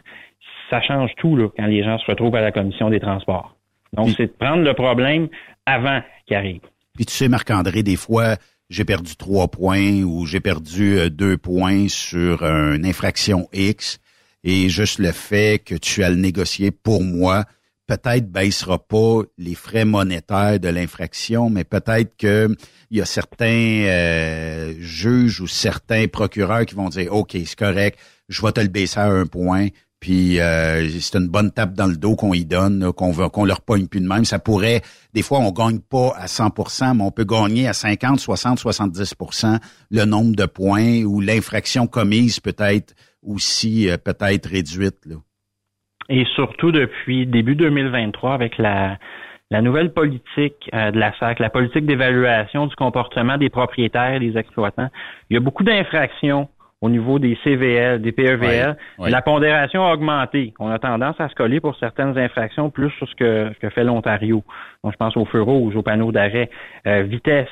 ça change tout là, quand les gens se retrouvent à la commission des transports. Donc, c'est de prendre le problème avant qu'il arrive. Puis tu sais, Marc-André, des fois, j'ai perdu trois points ou j'ai perdu euh, deux points sur une infraction X et juste le fait que tu as le négocier pour moi, peut-être baissera pas les frais monétaires de l'infraction, mais peut-être que il y a certains euh, juges ou certains procureurs qui vont dire OK, c'est correct, je vais te le baisser à un point, puis euh, c'est une bonne tape dans le dos qu'on y donne, qu'on veut qu'on leur pogne plus de même. Ça pourrait, des fois, on gagne pas à 100%, mais on peut gagner à 50, 60, 70% le nombre de points ou l'infraction commise peut être aussi euh, peut-être réduite. Là et surtout depuis début 2023 avec la, la nouvelle politique euh, de la SAC, la politique d'évaluation du comportement des propriétaires et des exploitants. Il y a beaucoup d'infractions au niveau des CVL, des PEVL. La pondération a augmenté. On a tendance à se coller pour certaines infractions plus sur ce que, que fait l'Ontario. Donc, je pense aux feux rouges, aux panneaux d'arrêt. Euh, vitesse,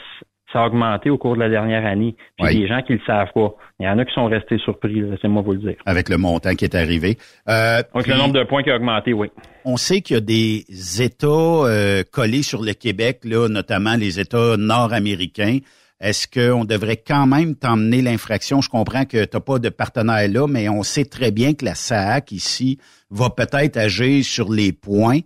ça a augmenté au cours de la dernière année. Puis a des gens qui le savent pas. Il y en a qui sont restés surpris, c'est moi vous le dire. Avec le montant qui est arrivé. Euh, Avec le nombre de points qui a augmenté, oui. On sait qu'il y a des États euh, collés sur le Québec, là, notamment les États nord-américains. Est-ce qu'on devrait quand même t'emmener l'infraction? Je comprends que tu n'as pas de partenaire là, mais on sait très bien que la SAC ici va peut-être agir sur les points.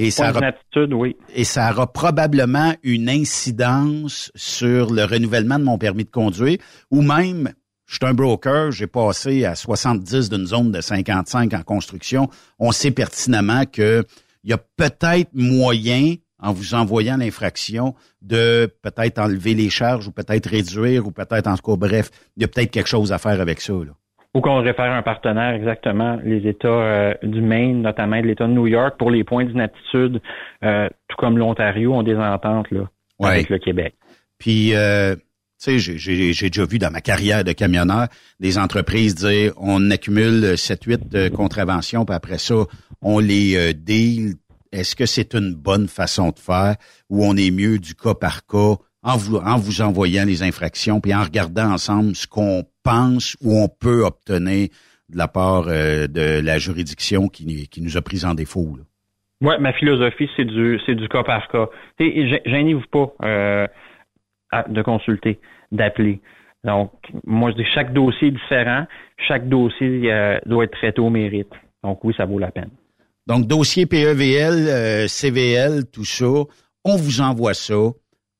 Et ça, aura, oui. et ça aura probablement une incidence sur le renouvellement de mon permis de conduire, ou même, je suis un broker, j'ai passé à 70 d'une zone de 55 en construction. On sait pertinemment qu'il y a peut-être moyen, en vous envoyant l'infraction, de peut-être enlever les charges ou peut-être réduire ou peut-être en tout cas, bref, il y a peut-être quelque chose à faire avec ça. Là ou qu'on réfère un partenaire exactement, les États euh, du Maine, notamment de l'État de New York, pour les points d'inaptitude, euh, tout comme l'Ontario, ont des ententes là, avec le Québec. Puis, euh, tu sais, j'ai déjà vu dans ma carrière de camionneur des entreprises dire on accumule 7-8 contraventions, puis après ça, on les deal. Est-ce que c'est une bonne façon de faire ou on est mieux du cas par cas en vous, en vous envoyant les infractions puis en regardant ensemble ce qu'on pense ou on peut obtenir de la part euh, de la juridiction qui, qui nous a pris en défaut. Oui, ma philosophie, c'est du c'est du cas par cas. Gênez-vous pas euh, de consulter, d'appeler. Donc, moi, je dis chaque dossier est différent. Chaque dossier euh, doit être traité au mérite. Donc, oui, ça vaut la peine. Donc, dossier PEVL, CVL, tout ça, on vous envoie ça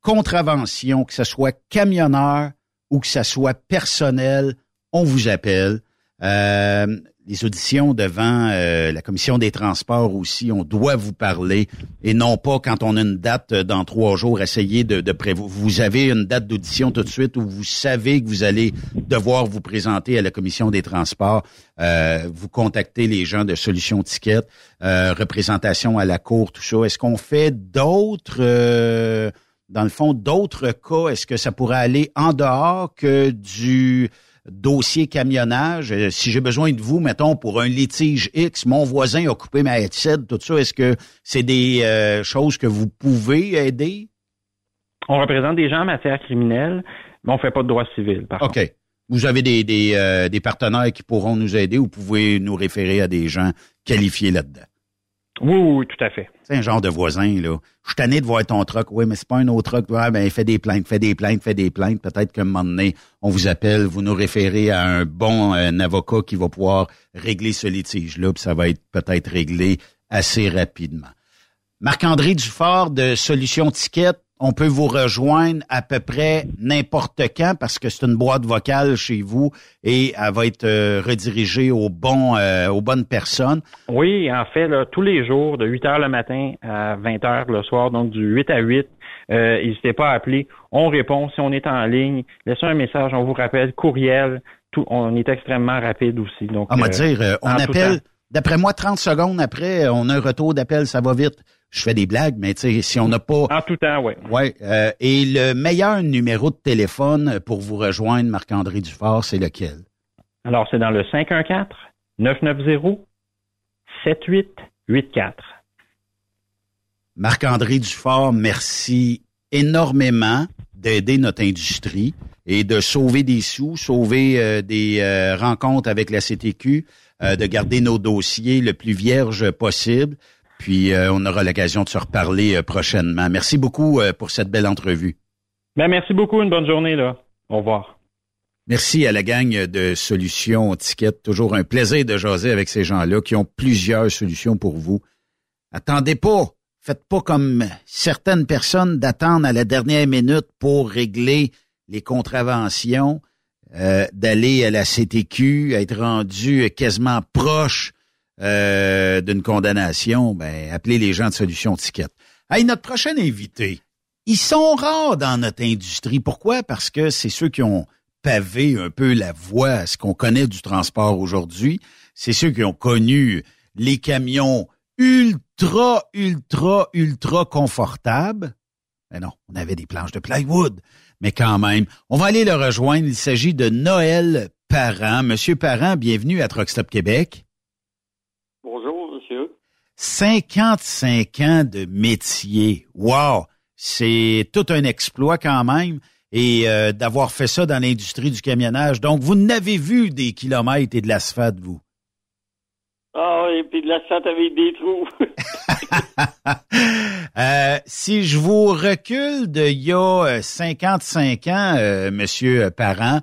contravention, que ce soit camionneur ou que ce soit personnel, on vous appelle. Euh, les auditions devant euh, la commission des transports aussi, on doit vous parler et non pas quand on a une date euh, dans trois jours, essayer de, de prévoir. Vous avez une date d'audition tout de suite où vous savez que vous allez devoir vous présenter à la commission des transports. vous contactez les gens de Solutions Ticket, représentation à la cour, tout ça. Est-ce qu'on fait d'autres dans le fond, d'autres cas, est-ce que ça pourrait aller en dehors que du dossier camionnage? Euh, si j'ai besoin de vous, mettons, pour un litige X, mon voisin a coupé ma headset, tout ça, est-ce que c'est des euh, choses que vous pouvez aider? On représente des gens en matière criminelle, mais on fait pas de droit civil, par OK. Vous avez des, des, euh, des partenaires qui pourront nous aider ou pouvez nous référer à des gens qualifiés là-dedans? Oui, oui, tout à fait. C'est un genre de voisin, là. Je suis tanné de voir ton truck. Oui, mais c'est pas un autre truck. Ouais, ben, fais des plaintes, fais des plaintes, fais des plaintes. Peut-être qu'à un moment donné, on vous appelle, vous nous référez à un bon avocat qui va pouvoir régler ce litige-là, puis ça va être peut-être réglé assez rapidement. Marc-André Dufort de Solutions Ticket, on peut vous rejoindre à peu près n'importe quand parce que c'est une boîte vocale chez vous et elle va être euh, redirigée aux bons, euh, aux bonnes personnes. Oui, en fait, là, tous les jours, de 8 heures le matin à 20 heures le soir, donc du 8 à 8, euh, n'hésitez pas à appeler. On répond si on est en ligne. Laissez un message, on vous rappelle, courriel. Tout, on est extrêmement rapide aussi. Donc, on va dire, on appelle, d'après moi, 30 secondes après, on a un retour d'appel, ça va vite je fais des blagues, mais tu sais, si on n'a pas... En tout temps, oui. Ouais. Euh, et le meilleur numéro de téléphone pour vous rejoindre, Marc-André Dufort, c'est lequel? Alors, c'est dans le 514-990-7884. Marc-André Dufort, merci énormément d'aider notre industrie et de sauver des sous, sauver euh, des euh, rencontres avec la CTQ, de garder nos dossiers le plus vierge possible. Puis euh, on aura l'occasion de se reparler euh, prochainement. Merci beaucoup euh, pour cette belle entrevue. Ben, merci beaucoup. Une bonne journée. là. Au revoir. Merci à la gang de Solutions Ticket. Toujours un plaisir de jaser avec ces gens-là qui ont plusieurs solutions pour vous. Attendez pas. Faites pas comme certaines personnes d'attendre à la dernière minute pour régler les contraventions, d'aller à la CTQ, être rendu quasiment proche euh, d'une condamnation, ben, appelez les gens de Solutions Ticket. Hey, notre prochain invité, ils sont rares dans notre industrie. Pourquoi? Parce que c'est ceux qui ont pavé un peu la voie à ce qu'on connaît du transport aujourd'hui. C'est ceux qui ont connu les camions ultra, ultra, ultra confortables. Mais non, on avait des planches de plywood. Mais quand même, on va aller le rejoindre. Il s'agit de Noël Parent. Monsieur Parent, bienvenue à Truckstop Québec. 55 ans de métier. Wow! C'est tout un exploit quand même et euh, d'avoir fait ça dans l'industrie du camionnage. Donc, vous n'avez vu des kilomètres et de l'asphalte, vous? Ah, et puis de l'asphalte avec des trous. euh, si je vous recule de il y a 55 euh, ans, euh, Monsieur Parent,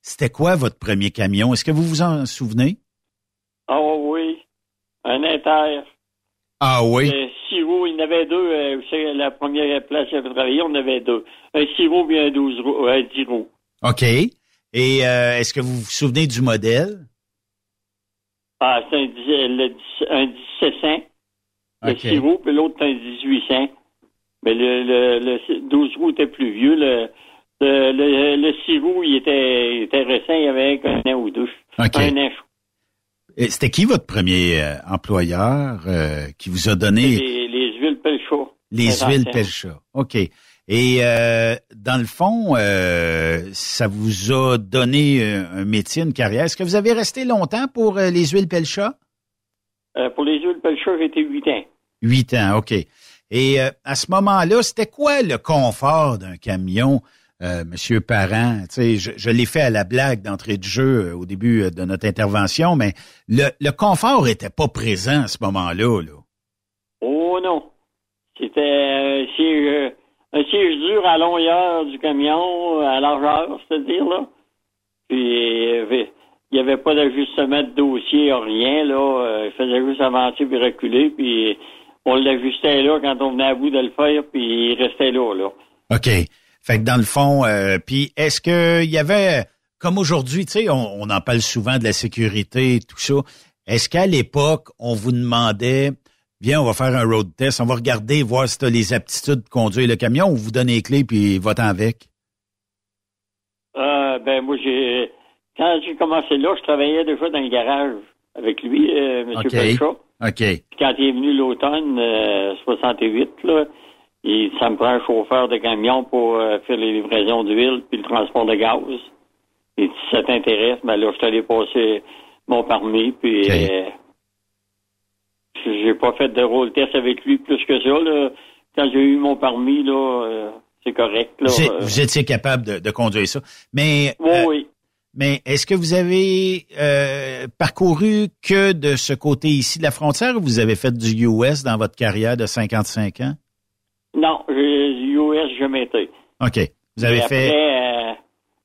c'était quoi votre premier camion? Est-ce que vous vous en souvenez? Ah oui, un Inter. Ah oui? Un sirop, il y en avait deux. Euh, vous savez, la première place où j'avais travaillé, on en avait deux. Un sirop et un 12 roues, un 10 roues. OK. Et euh, est-ce que vous vous souvenez du modèle? Ah, c'est un, le, un 1700. Le okay. sirop, puis l'autre, c'est un 1800. Mais le, le, le 12 roues était plus vieux. Le, le, le, le sirop, il était, était récent, il y avait un an ou deux. Okay. Un an, c'était qui votre premier euh, employeur euh, qui vous a donné... Les, les huiles Pelcha. Les huiles Pelcha, OK. Et euh, dans le fond, ça vous a donné un métier, une carrière. Est-ce que vous avez resté longtemps pour les huiles Pelcha? pour les huiles Pelcha, j'ai été huit ans. Huit ans, OK. Et à ce moment-là, c'était quoi le confort d'un camion? Euh, Monsieur Parent, je, je l'ai fait à la blague d'entrée de jeu euh, au début euh, de notre intervention, mais le, le confort était pas présent à ce moment-là. Là. Oh non. C'était un siège, un siège dur à longueur du camion, à largeur, c'est-à-dire, là. Puis il n'y avait pas d'ajustement de dossier, rien, là. Il faisait juste avancer puis reculer, puis on l'ajustait là quand on venait à bout de le faire, puis il restait là, là. OK. Fait que dans le fond, euh, puis est-ce qu'il y avait, comme aujourd'hui, tu sais, on, on, en parle souvent de la sécurité, tout ça. Est-ce qu'à l'époque, on vous demandait, viens, on va faire un road test, on va regarder, voir si tu as les aptitudes de conduire le camion, ou vous donnez les clés puis va-t'en avec? Euh, ben moi, j'ai quand j'ai commencé là, je travaillais déjà dans le garage avec lui, euh, M. Okay. OK. quand il est venu l'automne 68, euh, là, et ça me prend un chauffeur de camion pour euh, faire les livraisons d'huile puis le transport de gaz. Et si ça t'intéresse, ben là, je t'allais passer mon permis, puis euh, j'ai pas fait de rôle test avec lui plus que ça. Là. Quand j'ai eu mon permis, là, euh, c'est correct. Là, vous, étiez capable de, de, conduire ça. Mais oui, oui. Mais est-ce que vous avez parcouru que de ce côté ici de la frontière ou vous avez fait du US dans votre carrière de 55 ans? Non, US, jamais été. OK. Vous avez après, fait. Euh,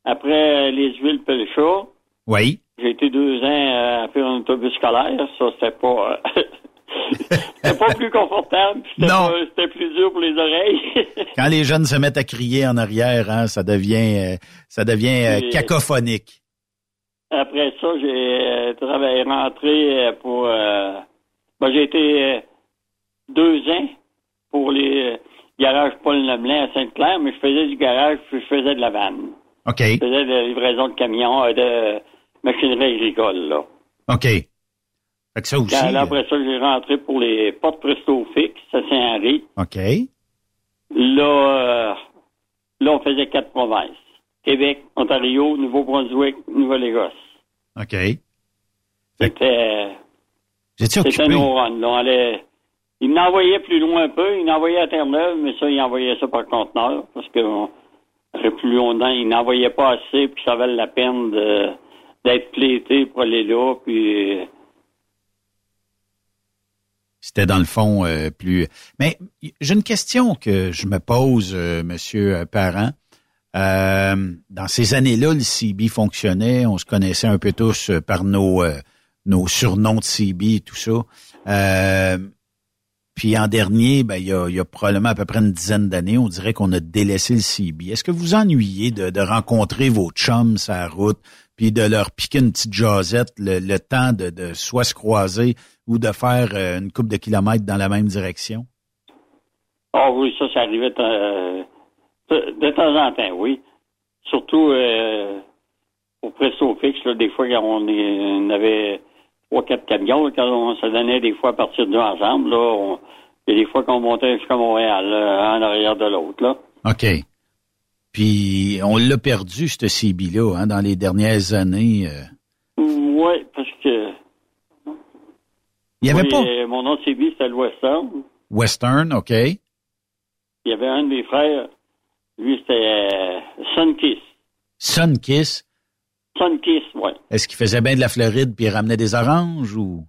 après les huiles Pelcha. Oui. J'ai été deux ans euh, à faire un autobus scolaire. Ça, c'était pas. c'était pas plus confortable, c'était Non. c'était plus dur pour les oreilles. Quand les jeunes se mettent à crier en arrière, hein, ça devient, euh, ça devient euh, cacophonique. Après ça, j'ai euh, travaillé, rentré euh, pour... euh, ben, j'ai été euh, deux ans pour les garages Paul Lemelin à Sainte-Claire, mais je faisais du garage, puis je faisais de la vanne. OK. Je faisais de la livraison de camions, euh, de machinerie agricole, là. OK. Fait que ça aussi. Là, après ça, j'ai rentré pour les portes presto fixes à Saint-Henri. OK. Là, euh, là, on faisait quatre provinces. Québec, Ontario, Nouveau-Brunswick, Nouvelle-Écosse. OK. C'était... C'était occupé. runs. là. On allait- Il m'envoyait plus loin un peu. Il m'envoyait à Terre-Neuve, mais ça, il envoyait ça par conteneur. Parce que on- plus longtemps, il n'envoyait pas assez, puis ça valait la peine de- d'être plété pour aller là. Puis C'était dans le fond euh, plus. Mais j'ai une question que je me pose, euh, Monsieur euh, Parent. Euh, dans ces années-là, le CB fonctionnait, on se connaissait un peu tous euh, par nos euh, nos surnoms de CB tout ça. Puis en dernier, ben il y a, il y a probablement à peu près une dizaine d'années, on dirait qu'on a délaissé le CB. Est-ce que vous ennuyez de, de rencontrer vos chums sur la route, puis de leur piquer une petite jasette le, le temps de, de soit se croiser ou de faire euh, une coupe de kilomètres dans la même direction? Ah oui, ça, ça arrivait euh, de, temps en temps, oui. Surtout euh, au presto fixe, des fois, on, on avait trois, quatre camions, quand on se donnait des fois à partir de deux ensemble, là, on- a des fois qu'on montait jusqu'à Montréal, là, un en arrière de l'autre, là. OK. Puis on l'a perdu, ce CB-là, hein, dans les dernières années. euh. Oui, parce que... Il y avait Oui, pas euh, Mon nom de CB, c'était le Western. Western, OK. Il y avait un de mes frères, lui, c'était euh, Sunkiss. Sunkiss. Sunkiss, oui. Est-ce qu'il faisait bien de la Floride puis il ramenait des oranges ou?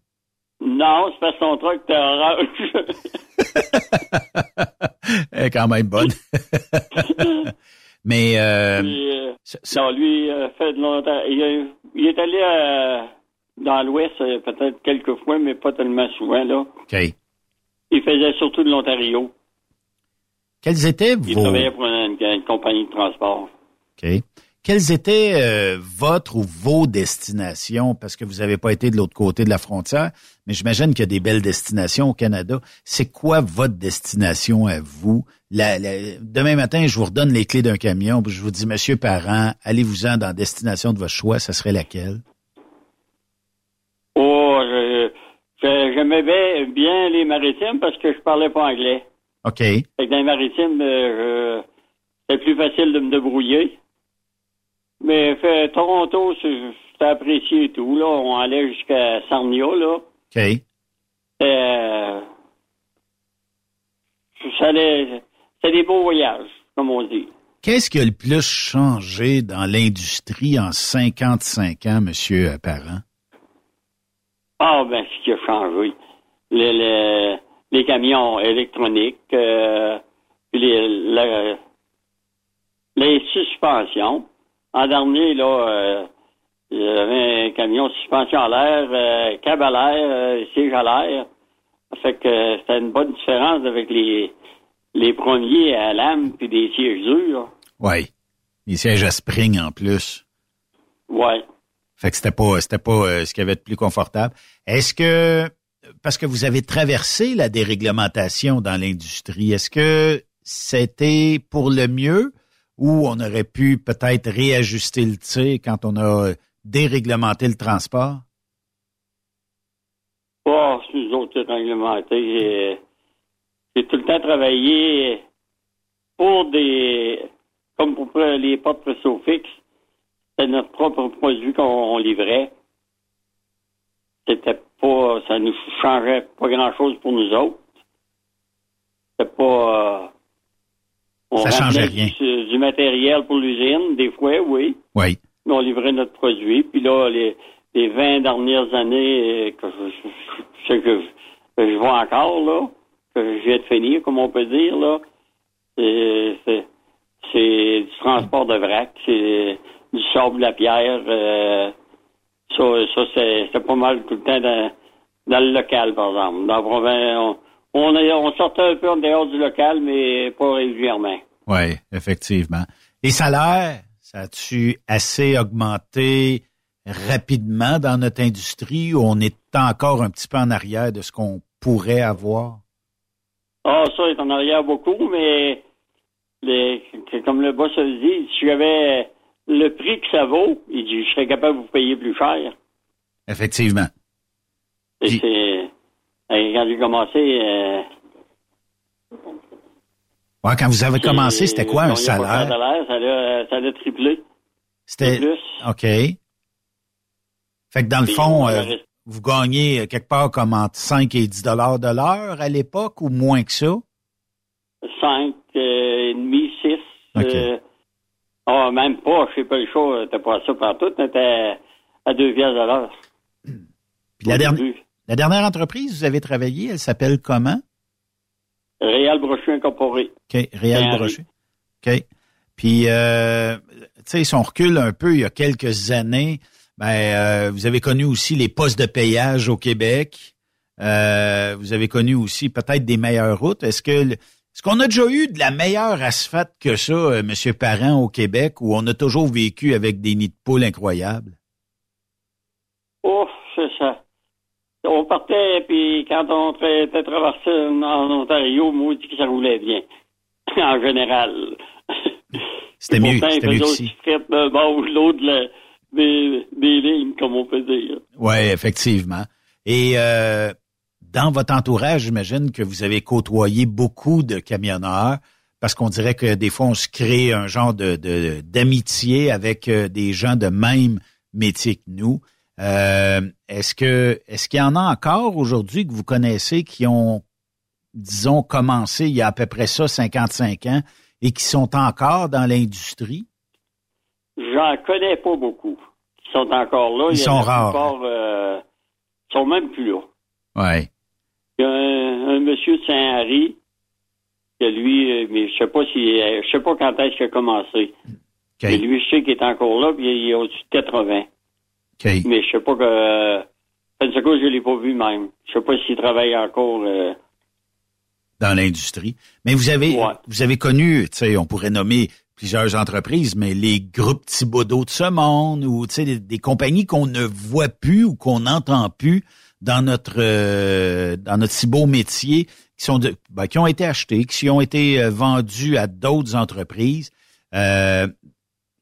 Non, c'est parce que son truc était orange. Elle est quand même bonne. Mais euh, Puis, euh, non, lui, euh, fait de longtemps. Il, il est allé euh, dans l'Ouest euh, peut-être quelques fois, mais pas tellement souvent, là. OK. Il faisait surtout de l'Ontario. Quels étaient Il vos travaillait pour une, une compagnie de transport. OK. Quelles étaient euh, votre ou vos destinations? Parce que vous n'avez pas été de l'autre côté de la frontière, mais j'imagine qu'il y a des belles destinations au Canada. C'est quoi votre destination à vous? La- la- demain matin, je vous redonne les clés d'un camion, puis je vous dis, Monsieur Parent, allez-vous-en dans la destination de votre choix, ça serait laquelle? Oh, j'aimais bien, bien les maritimes parce que je parlais pas anglais. OK. Fait que dans les maritimes, euh, c'était plus facile de me débrouiller. Mais fait, Toronto, c'est- apprécié et tout. Là, on allait jusqu'à Sarnia, là. OK. Euh, allait- c'était des beaux voyages, comme on dit. Qu'est-ce qui a le plus changé dans l'industrie en 55 ans, Monsieur euh, Parent? Ah, ben, ce qui a changé. Les, les, les camions électroniques, euh, les suspensions. En dernier, là, euh, il y avait un camion suspension à l'air, euh, câble à l'air, euh, siège à l'air. Ça fait que c'était une bonne différence avec les, les premiers à lame puis des sièges durs. Oui. Les sièges à spring en plus. Ouais. Fait que c'était pas c'était pas euh, ce qu'il y avait de plus confortable. Est-ce que parce que vous avez traversé la déréglementation dans l'industrie, est-ce que c'était pour le mieux ou on aurait pu peut-être réajuster le tir quand on a déréglementé le transport? Oh, nous autres. J'ai- tout le temps travaillé pour des comme pour les portes presso fixes. C'était notre propre produit qu'on on livrait. C'était pas ça nous changeait pas grand chose pour nous autres. C'était pas euh, on Ça changeait rien. Du, du matériel pour l'usine, des fois, oui. Oui. On livrait notre produit. Puis là, les, les 20 dernières années euh, que je, que je, vois encore, là, que je viens de finir, comme on peut dire, là, c'est, du transport de vrac, c'est du sable, de la pierre. euh, ça, ça c'est, c'est pas mal tout le temps dans, dans le local, par exemple. Dans la province, on, on, est- on sortait un peu en dehors du local, mais pas régulièrement. Oui, effectivement. Les salaires, ça a-tu assez augmenté rapidement dans notre industrie ou on est encore un petit peu en arrière de ce qu'on pourrait avoir? Ah, ça est en arrière beaucoup, mais les, comme le boss le dit, si j'avais le prix que ça vaut, il dit, je serais capable de vous payer plus cher. Effectivement. Et c'est, quand j'ai commencé, euh, Ouais, quand vous avez commencé, c'était quoi un salaire? ça a, ça a triplé. C'était. OK. Fait que dans le fond, on euh, vous gagnez euh, quelque part comme entre 5 et 10 dollars de l'heure à l'époque ou moins que ça? 5 euh, et demi, 6. Euh, ah, même pas, je sais pas le choix, t'as pas ça partout, t'étais à 2 piastres de l'heure. Puis la, dernière, la dernière entreprise vous avez travaillé, elle s'appelle comment? Réal Brochu Incorporé. OK, Réal. Brochet. OK. Puis, euh, tu sais, si on recule un peu, il y a quelques années, ben, euh, vous avez connu aussi les postes de payage au Québec. Euh, vous avez connu aussi peut-être des meilleures routes. Est-ce que est-ce qu'on a déjà eu de la meilleure asphalte que ça, Monsieur Parent, au Québec, où on a toujours vécu avec des nids de poules incroyables? Oh, c'est ça. On partait, puis quand on était traversé en Ontario, moi, je dis que ça roulait bien. en général. C'était mieux, c'était mieux ici. de l'autre de la- des, des lignes, comme on peut dire. Oui, effectivement. Et euh, dans votre entourage, j'imagine que vous avez côtoyé beaucoup de camionneurs parce qu'on dirait que des fois, on se crée un genre de de- d'amitié avec euh, des gens de même métier que nous. Euh, est-ce que est-ce qu'il y en a encore aujourd'hui que vous connaissez qui ont, disons, commencé il y a à peu près ça, 55 ans, et qui sont encore dans l'industrie? J'en connais pas beaucoup qui sont encore là. Ils Il sont rares. plupart, euh, sont même plus là. Oui. Il y a un, un monsieur de Saint-Henri, que lui, euh, mais je sais pas si, je sais pas quand est-ce qu'il a commencé. Mais lui, je sais qu'il est encore là, puis il est au-dessus de 80. Mais je sais pas que, euh, Pensacola, je l'ai pas vu même. Je sais pas s'il travaille encore, euh, dans l'industrie. Mais vous avez vous avez connu, tu sais, on pourrait nommer plusieurs entreprises, mais les groupes Thibodeau de ce monde ou tu sais des, des compagnies qu'on ne voit plus ou qu'on n'entend plus dans notre euh, dans notre si beau métier qui sont de, ben, qui ont été achetés, qui ont été euh, vendus à d'autres entreprises. Euh,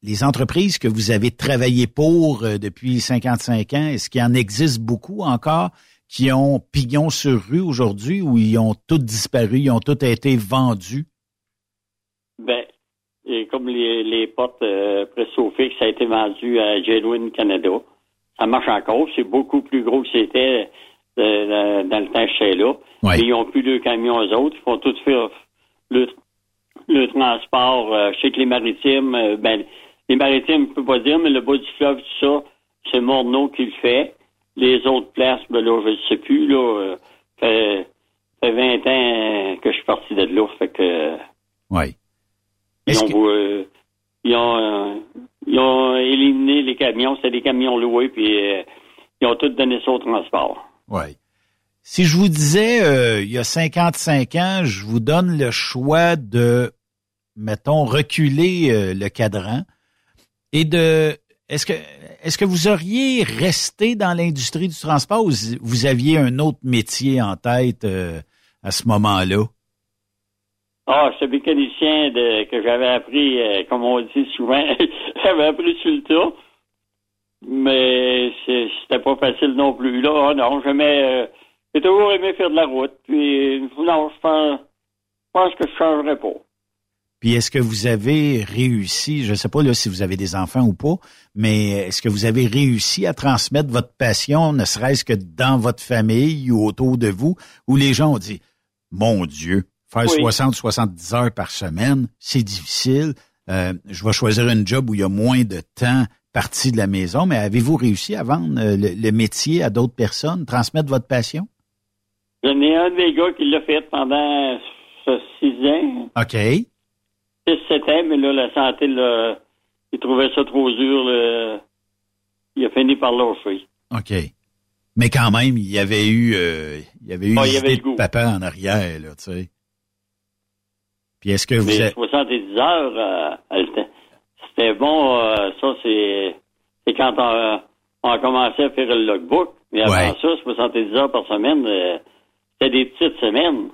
les entreprises que vous avez travaillé pour euh, depuis 55 ans, est-ce qu'il en existe beaucoup encore qui ont pignon sur rue aujourd'hui ou ils ont toutes disparu, ils ont toutes été vendus? ben, et comme les, les portes euh, ça a été vendu à Genuine Canada. Ça marche encore. C'est beaucoup plus gros que c'était euh, dans, le temps que j'étais là. Ouais. Ils ont plus de camions aux autres. Ils font tout faire le, le transport. euh, je sais que les maritimes, euh, ben, les maritimes, je peux pas dire, mais le bas du fleuve, tout ça, c'est Morneau qui le fait. Les autres places, ben là, je ne sais plus, là. euh, fait, fait 20 ans euh, que je suis parti de là. Fait que. Oui. Ils ont, euh, ils, ont, euh, ils ont éliminé les camions, c'était des camions loués, puis euh, ils ont tous donné ça au transport. Oui. Si je vous disais, euh, il y a 55 ans, je vous donne le choix de, mettons, reculer euh, le cadran et de... Est-ce que, est-ce que vous auriez resté dans l'industrie du transport ou vous aviez un autre métier en tête euh, à ce moment-là? Ah, ce mécanicien de, que j'avais appris, euh, comme on dit souvent, j'avais appris sur le tas, mais c'était pas facile non plus. Là, Ah, non, j'aimais, euh, j'ai toujours aimé faire de la route, puis non, je pense, je pense que je changerais pas. Puis est-ce que vous avez réussi, je ne sais pas là, si vous avez des enfants ou pas, mais est-ce que vous avez réussi à transmettre votre passion, ne serait-ce que dans votre famille ou autour de vous, où les gens ont dit, mon Dieu, faire Oui. 60, 70 heures par semaine, c'est difficile. Euh, je vais choisir une job où il y a moins de temps parti de la maison, mais avez-vous réussi à vendre euh, le, le métier à d'autres personnes, transmettre votre passion? J'en ai un des gars qui l'a fait pendant euh, six ans. OK. 6-7 ans, mais là, la santé, là, il trouvait ça trop dur. là. Il a fini par lâcher. OK. Mais quand même, il y avait eu, euh, il y avait eu Ah, une avait idée de papa en arrière, là, tu sais. Puis est-ce que vous Mais êtes... 70 heures, euh, c'était bon. euh, ça, c'est quand on, on a commencé à faire le logbook. Mais avant Ouais. ça, 70 heures par semaine, c'était des petites semaines.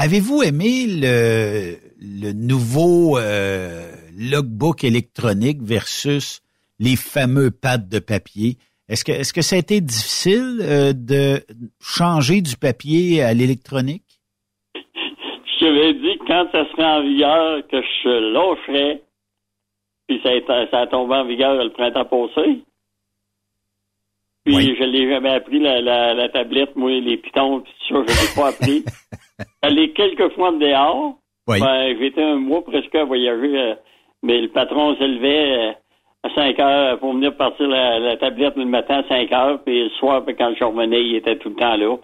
Avez-vous aimé le, le nouveau euh, logbook électronique versus les fameux pads de papier? Est-ce que, est-ce que ça a été difficile euh, de changer du papier à l'électronique? Je t'avais dit que quand ça serait en vigueur, que je lâcherais. Puis ça a, ça a tombé en vigueur le printemps passé. Puis je l'ai jamais appris, la, la, la tablette, moi, les pitons, puis ça, je l'ai pas appris. Allé quelques fois de dehors. Oui. Ben, j'ai été un mois presque à voyager, euh, mais le patron se levait euh, à 5 heures pour venir partir la, la tablette le matin à 5 heures, puis le soir, puis quand je revenais, il était tout le temps là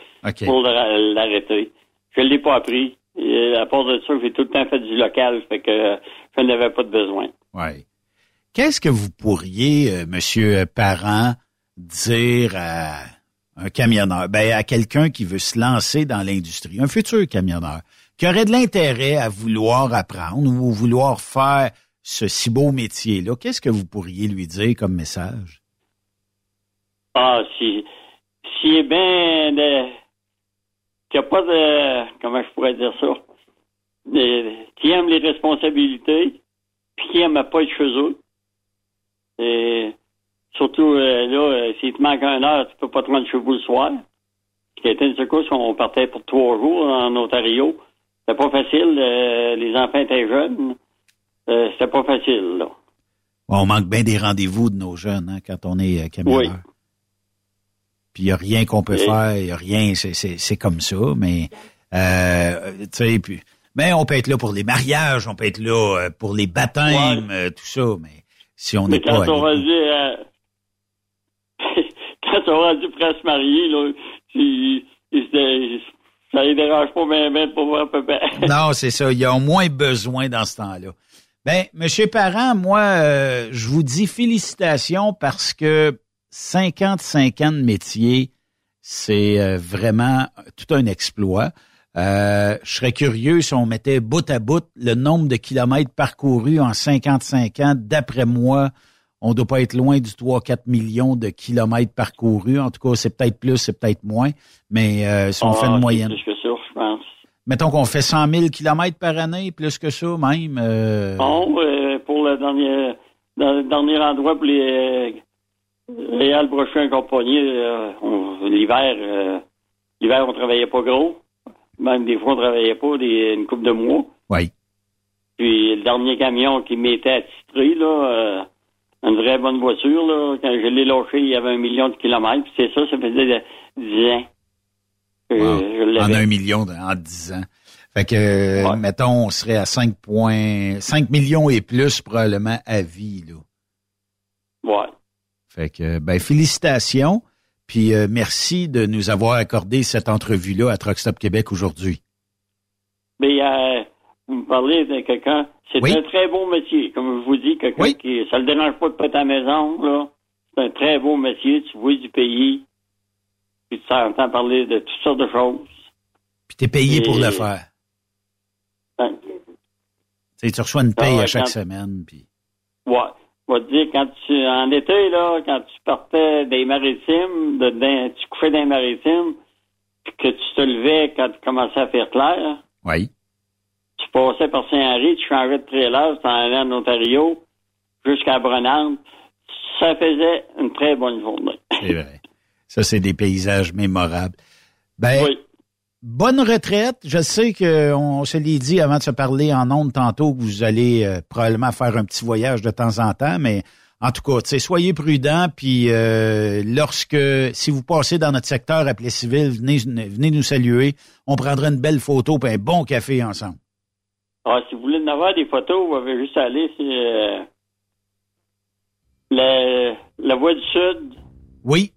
pour l'arrêter. Je l'ai pas appris. Et à part de ça, j'ai tout le temps fait du local, fait que je n'avais pas de besoin. Oui. Qu'est-ce que vous pourriez, euh, Monsieur Parent, dire à un camionneur, ben à quelqu'un qui veut se lancer dans l'industrie, un futur camionneur, qui aurait de l'intérêt à vouloir apprendre ou vouloir faire ce si beau métier-là, qu'est-ce que vous pourriez lui dire comme message? Ah, si, si est bien de, qu'il n'y a pas de, comment je pourrais dire ça, de- qui aime les responsabilités, puis qui aime pas être chez eux. Et surtout, euh, là, euh, s'il te manque un heure, tu peux pas te rendre chez vous le soir. C'était une secousse, on partait pour trois jours en Ontario. C'était pas facile, euh, les enfants étaient jeunes. C'était pas facile, là. On manque bien des rendez-vous de nos jeunes hein, quand on est camionneur. Oui. Puis il n'y a rien qu'on peut faire, il n'y a rien, c'est- comme ça, mais euh, tu sais, puis mais on peut être là pour les mariages, on peut être là pour les baptêmes, tout ça, mais si on n'est pas quand on va dire, on va dire presque marié, là, il, il se- ça les dérange pas bien, bien pour voir papa. Non, c'est ça. Il y a au moins besoin dans ce temps-là. Ben, Monsieur Parent, moi, euh, je vous dis félicitations parce que 55 ans de métier, c'est euh, vraiment tout un exploit. Euh, je serais curieux si on mettait bout à bout le nombre de kilomètres parcourus en 55 ans. D'après moi, on doit pas être loin du 3-4 millions de kilomètres parcourus. En tout cas, c'est peut-être plus, c'est peut-être moins. Mais euh, si on fait Ah, une c'est moyenne. Plus que ça, je pense. Mettons qu'on fait 100 000 kilomètres par année, plus que ça même. euh, Bon, euh, pour le dernier, le dernier endroit pour les Réal Brochet et compagnie, on- l'hiver, l'hiver, on travaillait pas gros. Même des fois, on travaillait pas des, une couple de mois. Oui. Puis le dernier camion qui m'était attitré, là, une vraie bonne voiture, là, quand je l'ai lâché, il y avait un million de kilomètres. C'est ça, ça faisait de- 10 ans. je en un million de- en 10 ans. Fait que, mettons, on serait à 5 points, 5 millions et plus probablement à vie, là. Ouais. Fait que, ben, félicitations. Puis euh, merci de nous avoir accordé cette entrevue-là à Truck Stop Québec aujourd'hui. Mais euh, vous me parlez de quelqu'un, c'est Oui. un très beau métier. Comme je vous dis, quelqu'un qui, ça le dérange pas de être à la maison, là. C'est un très beau métier, tu vois du pays, puis tu entends parler de toutes sortes de choses. Puis t'es payé Et- pour le faire. Tu tu reçois une paye Ah à chaque quand- semaine. Puis... Ouais. Je vais te dire, quand tu, en été, là, quand tu partais des maritimes, de, tu couchais les maritimes, puis que tu te levais quand tu commençais à faire clair, Oui. Passais par Saint-Henri, tu changeais de trailer, tu t'en allais en Ontario, jusqu'à Brennan. Ça faisait une très bonne journée. C'est vrai. Ça, c'est des paysages mémorables. Ben, bonne retraite. Je sais qu'on se l'est dit avant de se parler en ondes tantôt que vous allez euh, probablement faire un petit voyage de temps en temps, mais en tout cas, soyez prudents. Puis euh, lorsque, si vous passez dans notre secteur appelé civil, venez, venez nous saluer. On prendra une belle photo et un bon café ensemble. Ah, si vous voulez en avoir des photos, vous avez juste à aller sur euh, la, la Voie du Sud. Oui.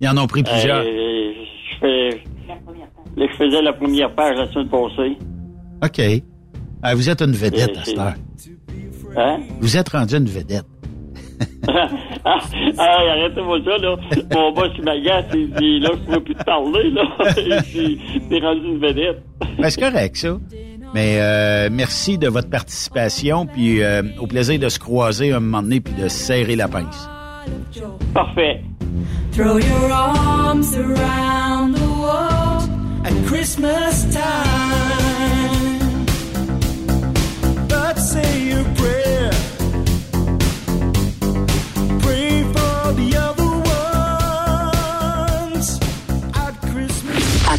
Ils en ont pris plusieurs. Euh, je, fais, là, je faisais la première page la semaine passée. OK. Ah, vous êtes une vedette à cette heure. Hein? Vous êtes rendu une vedette. ah, ah, arrêtez-moi ça, là. Mon boss, il m'agace, il dit, là, je ne pourrais plus te parler, là. T'es rendu une vedette. Ben, c'est correct, ça. Mais euh, merci de votre participation, puis euh, au plaisir de se croiser un moment donné, puis de serrer la pince. Parfait. Throw your arms around the world at Christmas time.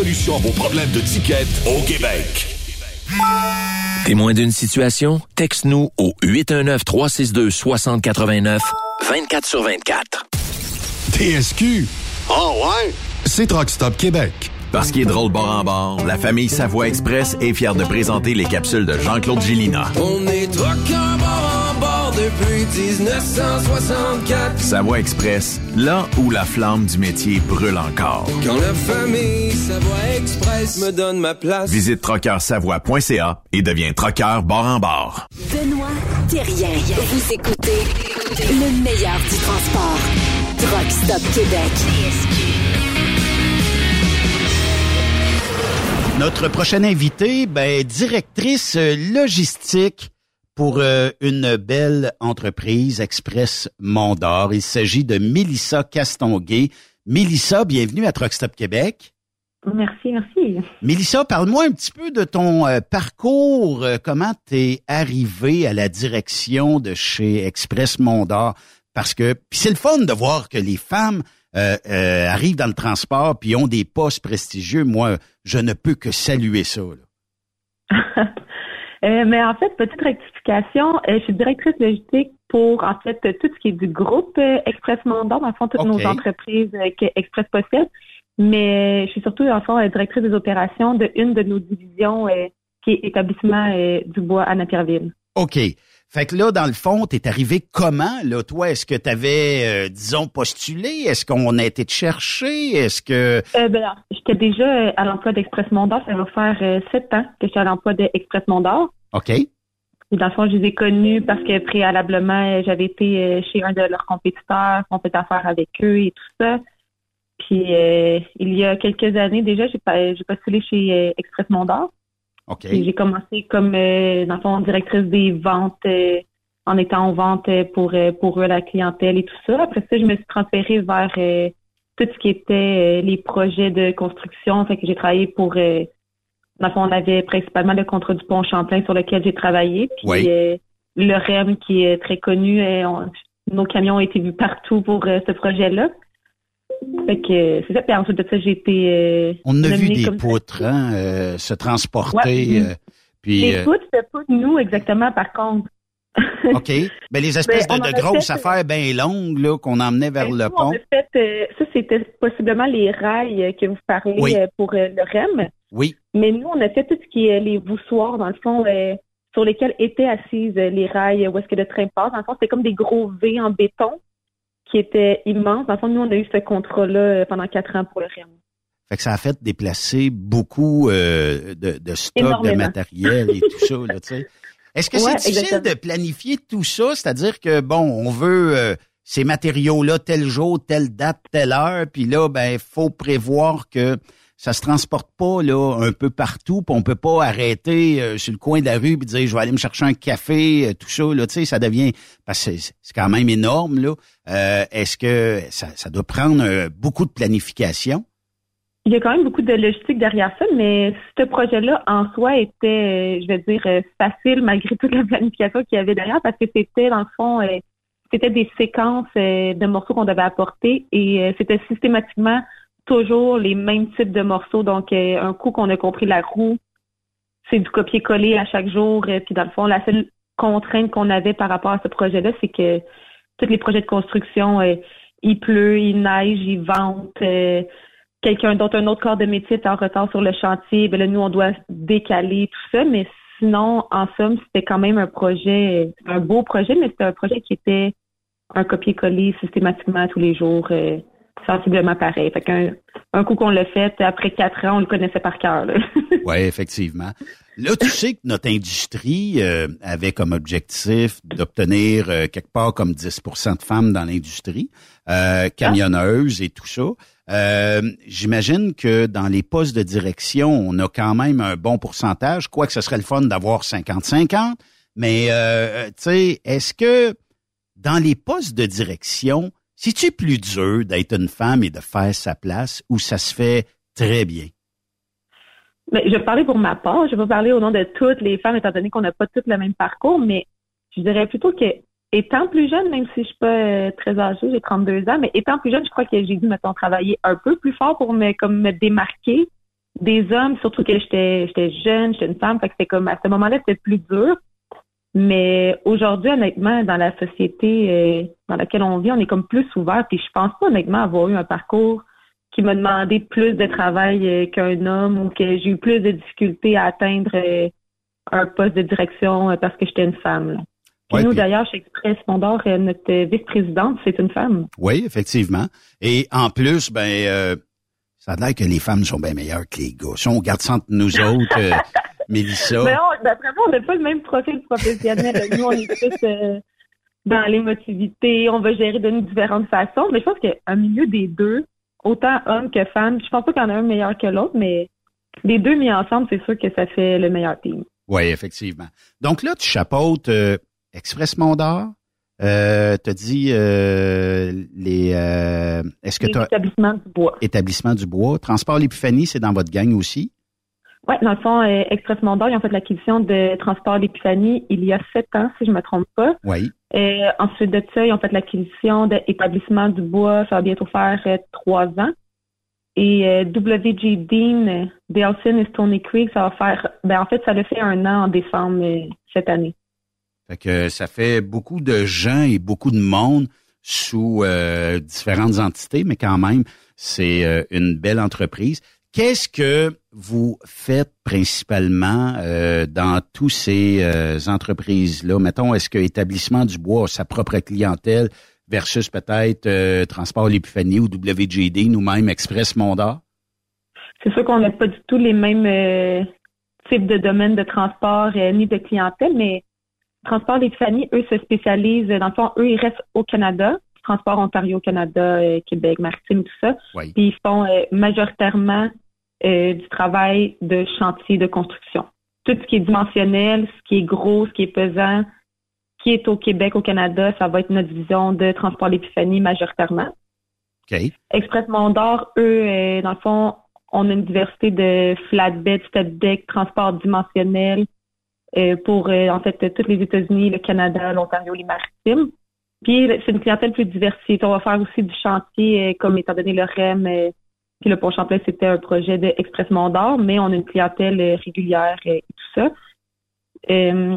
à vos problèmes de ticket au Québec. Témoin d'une situation? Texte-nous au 819-362-6089, 24 sur 24. TSQ. Oh ouais? C'est Truck Stop Québec. Parce qu'il est drôle bord en bord, la famille Savoie Express est fière de présenter les capsules de Jean-Claude Gélina. On est bord en bord depuis 1964. Savoie Express, là où la flamme du métier brûle encore. Quand la famille Savoie Express me donne ma place. Visite trockeursavoie.ca et deviens trockeur bord en bord. Benoît Thérien. Vous écoutez le meilleur du transport. Truck Stop Québec. Notre prochaine invitée, ben, directrice logistique pour euh, une belle entreprise, Express Mondor. Il s'agit de Mélissa Castonguay. Mélissa, bienvenue à Truck Stop Québec. Merci, merci. Mélissa, parle-moi un petit peu de ton euh, parcours, euh, comment tu es arrivée à la direction de chez Express Mondor? parce que c'est le fun de voir que les femmes euh, euh, arrivent dans le transport puis ont des postes prestigieux. Moi, je ne peux que saluer ça. Euh, mais en fait, petite rectification, je suis directrice logistique pour en fait tout ce qui est du groupe Express Mondon, en fond toutes nos entreprises que Express possède. Mais je suis surtout en fond directrice des opérations de une de nos divisions qui est établissement du bois à Napierville. OK. Fait que là, dans le fond, t'es arrivé comment, là, toi? Est-ce que tu avais, euh, disons, postulé? Est-ce qu'on a été te chercher? Est-ce que... Euh, ben, j'étais déjà euh, à l'emploi d'Express Mondor. Ça va faire euh, sept ans que j'étais à l'emploi d'Express Mondor. OK. Dans le fond, je les ai connus parce que préalablement, j'avais été chez un de leurs compétiteurs, on fait affaire avec eux et tout ça. Puis, il y a quelques années déjà, j'ai postulé chez Express Mondor. J'ai commencé comme euh, dans fond directrice des ventes euh, en étant en vente euh, pour pour la clientèle et tout ça. Après ça, je me suis transférée vers tout ce qui était les projets de construction. Fait que j'ai travaillé pour dans le fond, on avait principalement le contrat du pont Champlain sur lequel j'ai travaillé. Puis le REM qui est très connu. nos camions ont été vus partout pour ce projet-là. Fait que c'est ça. Puis ensuite de ça, j'ai été. Euh, On a vu des poutres hein, euh, se transporter. Euh, puis, les poutres, c'est pas nous exactement, par contre. OK. Mais ben, les espèces ben, de, grosses affaires bien longues là, qu'on emmenait vers ben, le pont. En fait, ça, c'était possiblement les rails que vous parlez pour le REM. Oui. Mais nous, on a fait tout ce qui est les voussoirs, dans le fond, sur lesquels étaient assises les rails, où est-ce que le train passe. Dans le fond, c'était comme des gros V en béton qui était immense. Dans le fond, nous, on a eu ce contrat-là euh, pendant quatre ans pour le REM. Fait que ça a fait déplacer beaucoup euh, de, de stock, de matériel et tout ça, là, tu sais. Est-ce que c'est difficile de planifier tout ça? C'est-à-dire que, bon, on veut euh, ces matériaux-là tel jour, telle date, telle heure, puis là, ben, il faut prévoir que ça se transporte pas là un peu partout, puis on peut pas arrêter euh, sur le coin de la rue et dire je vais aller me chercher un café, euh, tout ça là, tu sais, ça devient parce que c'est quand même énorme là. Euh, est-ce que ça, ça, doit prendre beaucoup de planification? Il y a quand même beaucoup de logistique derrière ça, mais ce projet-là en soi était, je vais dire, facile malgré toute la planification qu'il y avait derrière parce que c'était dans le fond c'était des séquences de morceaux qu'on devait apporter et c'était systématiquement toujours les mêmes types de morceaux. Donc, euh, un coup qu'on a compris la roue, c'est du copier-coller à chaque jour. Euh, puis, dans le fond, la seule contrainte qu'on avait par rapport à ce projet-là, c'est que tous les projets de construction, euh, il pleut, il neige, il vente. Quelqu'un d'autre, un autre corps de métier est en retard sur le chantier. Ben là, nous, on doit décaler tout ça. Mais sinon, en somme, c'était quand même un projet, un beau projet, mais c'était un projet qui était un copier-coller systématiquement tous les jours sensiblement pareil. Fait qu'un un coup qu'on l'a fait, après quatre ans, on le connaissait par cœur. oui, effectivement. Là, tu sais que notre industrie euh, avait comme objectif d'obtenir euh, quelque part comme 10% de femmes dans l'industrie, euh, camionneuses et tout ça. J'imagine que dans les postes de direction, on a quand même un bon pourcentage, quoique ce serait le fun d'avoir 50-50. Mais, tu sais, est-ce que dans les postes de direction, c'est-tu plus dur d'être une femme et de faire sa place ou ça se fait très bien? Mais je vais parler pour ma part. Je vais parler au nom de toutes les femmes, étant donné qu'on n'a pas toutes le même parcours, mais je dirais plutôt que étant plus jeune, même si je suis pas euh, très âgée, j'ai 32 ans, mais étant plus jeune, je crois que j'ai dû, mettons, travailler un peu plus fort pour me, comme, me démarquer des hommes, surtout que j'étais, j'étais jeune, j'étais une femme, fait que c'était comme, à ce moment-là, c'était plus dur. Mais aujourd'hui, honnêtement, dans la société euh, dans laquelle on vit, on est comme plus ouvert. Puis je pense pas honnêtement avoir eu un parcours qui m'a demandé plus de travail euh, qu'un homme ou que j'ai eu plus de difficultés à atteindre un poste de direction parce que j'étais une femme. Nous, d'ailleurs, chez Express Mondor, notre vice-présidente, c'est une femme. Oui, effectivement. Et en plus, ben, ça a l'air que les femmes sont bien meilleures que les gars. Si on garde ça entre nous autres, Mélissa. Mais d'après moi, on n'a pas le même profil professionnel. Nous, on est plus euh, dans l'émotivité, on va gérer de différentes façons. Mais je pense qu'un milieu des deux, autant hommes que femmes, je pense pas qu'il y en a un meilleur que l'autre, mais les deux mis ensemble, c'est sûr que ça fait le meilleur team. Oui, effectivement. Donc là, tu chapeautes euh, Express Mondor. Euh, as dit euh, les euh, est-ce que tu établissements du bois. Établissement du bois. Transport l'épiphanie, c'est dans votre gang aussi? Oui, dans le fond, euh, Express Mondor, ils ont fait l'acquisition de Transport l'Épiphanie il y a sept ans, si je ne me trompe pas. Oui. Ensuite de ça, ils ont fait l'acquisition d'établissement du bois. Ça va bientôt faire trois ans. Et euh, WG Dean, Delson et Stony Creek, ça va faire, ben en fait, ça le fait un an en décembre euh, cette année. Fait que ça fait beaucoup de gens et beaucoup de monde sous euh, différentes entités, mais quand même, c'est euh, une belle entreprise. Qu'est-ce que vous faites principalement euh, dans tous ces euh, entreprises-là? Mettons, est-ce que Établissement du Bois a sa propre clientèle versus peut-être euh, Transport L'Épiphanie ou WJD, nous même Express Mondar? C'est sûr qu'on n'a pas du tout les mêmes euh, types de domaines de transport ni de clientèle, mais Transport d'Épiphanie, eux, se spécialisent, dans le fond, eux, ils restent au Canada, Transport Ontario, Canada, euh, Québec, Maritime, tout ça. Oui. Puis ils font euh, majoritairement euh, du travail de chantier de construction. Tout ce qui est dimensionnel, ce qui est gros, ce qui est pesant, qui est au Québec, au Canada, ça va être notre division de Transport d'Épiphanie majoritairement. OK. Express Mondor, eux, euh, dans le fond, on a une diversité de flatbed, step deck, transport dimensionnel pour, euh, en fait, tous les États-Unis, le Canada, l'Ontario, les maritimes. Puis, c'est une clientèle plus diversifiée. On va faire aussi du chantier, euh, comme étant donné le REM, euh, puis le Pont Champlain, c'était un projet de Express Mondor, mais on a une clientèle euh, régulière euh, et tout ça. Euh,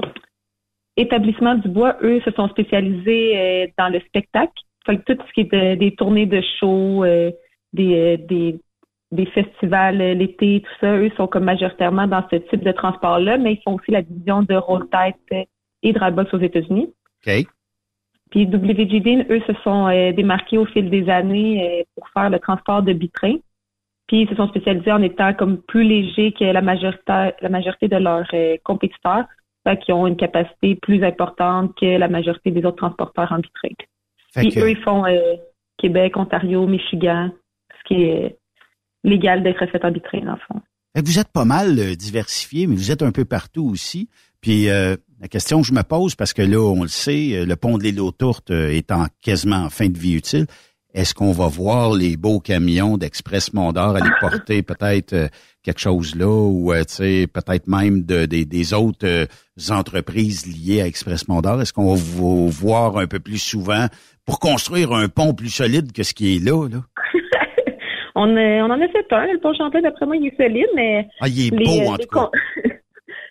Établissement du bois, eux, se sont spécialisés euh, dans le spectacle. Fait que tout ce qui est de- des tournées de shows, euh, des, euh, des, des festivals euh, l'été, tout ça, eux sont comme majoritairement dans ce type de transport-là, mais ils font aussi la division de roll tête euh, et drybox aux États-Unis. OK. Puis WGD, eux, se sont euh, démarqués au fil des années euh, pour faire le transport de bitrain. Puis ils se sont spécialisés en étant comme plus légers que la majorité, la majorité de leurs euh, compétiteurs, qu'ils ont une capacité plus importante que la majorité des autres transporteurs en bitrain. Puis que- eux, ils font Québec, Ontario, Michigan, ce qui est légal d'être fait bitrain, dans le fond. Vous êtes pas mal euh, diversifié, mais vous êtes un peu partout aussi. Puis euh, la question que je me pose, parce que là, on le sait, euh, le pont de l'île aux Tourtes est en quasiment en fin de vie utile. Est-ce qu'on va voir les beaux camions d'Express Mondor aller porter peut-être quelque chose là, ou tu sais, peut-être même de, des- des autres entreprises liées à Express Mondor? Est-ce qu'on va vous voir un peu plus souvent pour construire un pont plus solide que ce qui est là? là? On, a- on en a fait un. Le pont Champlain, d'après moi, il est solide, mais... Ah, il est les, beau, euh, en tout cas.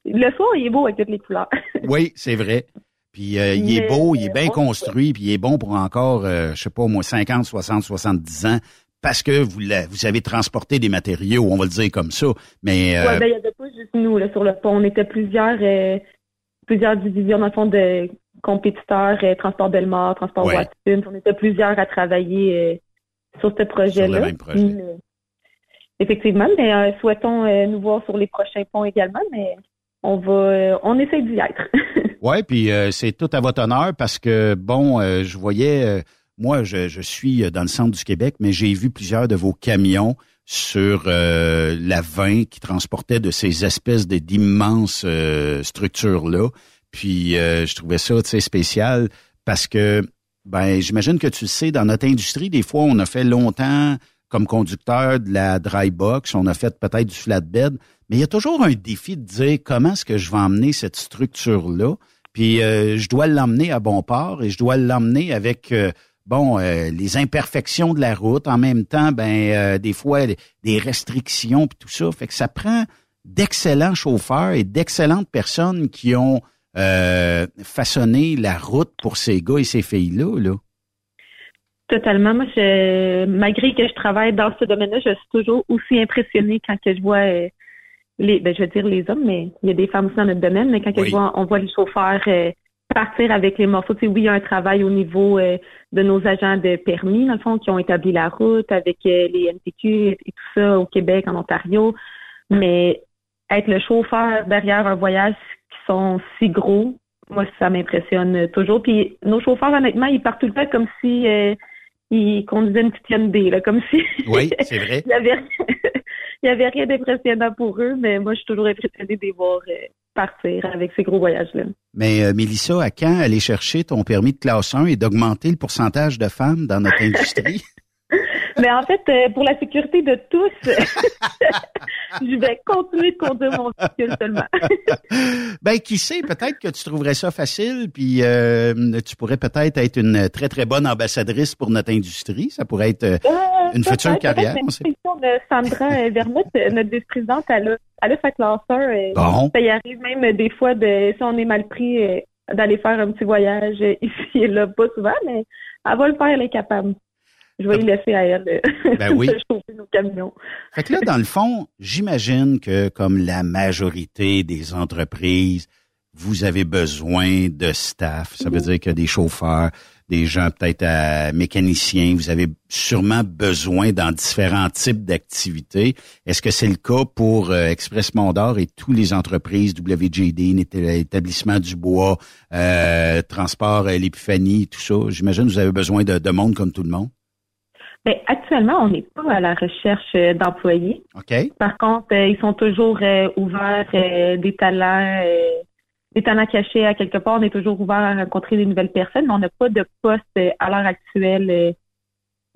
le fond, il est beau avec toutes les couleurs. Oui, c'est vrai. Puis euh, il est beau, il est bien on- construit, puis il est bon pour encore, euh, je sais pas, au moins 50, 60, 70 ans, parce que vous, la- vous avez transporté des matériaux, on va le dire comme ça. Mais euh, Ouais, ben, il n'y avait pas juste nous là, sur le pont. On était plusieurs, euh, plusieurs divisions, dans le fond, de compétiteurs, euh, Transport Belmar, Transport Ouais. Watson. On était plusieurs à travailler euh, sur ce projet-là. Sur le même projet. Euh, effectivement, mais euh, souhaitons euh, nous voir sur les prochains ponts également, mais on va, euh, on essaie d'y être. ouais, puis euh, c'est tout à votre honneur parce que bon, euh, je voyais, euh, moi, je, je suis dans le centre du Québec, mais j'ai vu plusieurs de vos camions sur euh, la 20 qui transportaient de ces espèces d'immenses euh, structures là. Puis euh, je trouvais ça, tu sais, spécial parce que ben j'imagine que tu sais, dans notre industrie, des fois, on a fait longtemps comme conducteur de la dry box, on a fait peut-être du flatbed, mais il y a toujours un défi de dire comment est-ce que je vais emmener cette structure-là. Puis euh, je dois l'emmener à bon port et je dois l'emmener avec euh, bon euh, les imperfections de la route. En même temps, ben euh, des fois des restrictions puis tout ça. Fait que ça prend d'excellents chauffeurs et d'excellentes personnes qui ont euh, façonné la route pour ces gars et ces filles-là. Là. Totalement. Moi, je, malgré que je travaille dans ce domaine-là, je suis toujours aussi impressionnée quand que je vois euh, les, ben, je veux dire les hommes, mais il y a des femmes aussi dans notre domaine, mais quand que je vois, on voit les chauffeurs euh, partir avec les morceaux. Tu sais, oui, il y a un travail au niveau euh, de nos agents de permis, dans le fond, qui ont établi la route avec euh, les NTQ et, et tout ça au Québec, en Ontario. Mais être le chauffeur derrière un voyage sont si gros, moi, ça m'impressionne toujours. Puis nos chauffeurs, honnêtement, ils partent tout le temps comme si euh, ils conduisaient une petite Hyundai, là, comme si Oui, c'est vrai. il y avait il y avait rien d'impressionnant pour eux, mais moi, je suis toujours impressionnée de les voir euh, partir avec ces gros voyages-là. Mais euh, Mélissa, à quand aller chercher ton permis de classe 1 et d'augmenter le pourcentage de femmes dans notre industrie? Mais en fait, euh, pour la sécurité de tous, je vais continuer de conduire mon véhicule seulement. ben, qui sait, peut-être que tu trouverais ça facile, puis euh, tu pourrais peut-être être une très, très bonne ambassadrice pour notre industrie. Ça pourrait être euh, une future carrière. Une question de Sandra Vermouth, notre vice-présidente, elle a, elle a fait classeur. Bon. Ça y arrive même des fois, de, si on est mal pris, d'aller faire un petit voyage ici et là, pas souvent, mais elle va le faire, elle est capable. Je vais y laisser à elle ben oui. chauffer nos camions. Fait que là, dans le fond, j'imagine que comme la majorité des entreprises, vous avez besoin de staff. Ça veut dire que des chauffeurs, des gens peut-être à mécaniciens, vous avez sûrement besoin dans différents types d'activités. Est-ce que c'est le cas pour euh, Express Mondor et toutes les entreprises WJD, établissement du bois, euh, transport, euh, l'épiphanie, tout ça? J'imagine que vous avez besoin de, de monde comme tout le monde. Ben, actuellement, on n'est pas à la recherche d'employés. OK. Par contre, ils sont toujours ouverts des talents des talents cachés à quelque part. On est toujours ouvert à rencontrer des nouvelles personnes, mais on n'a pas de poste euh, à l'heure actuelle euh,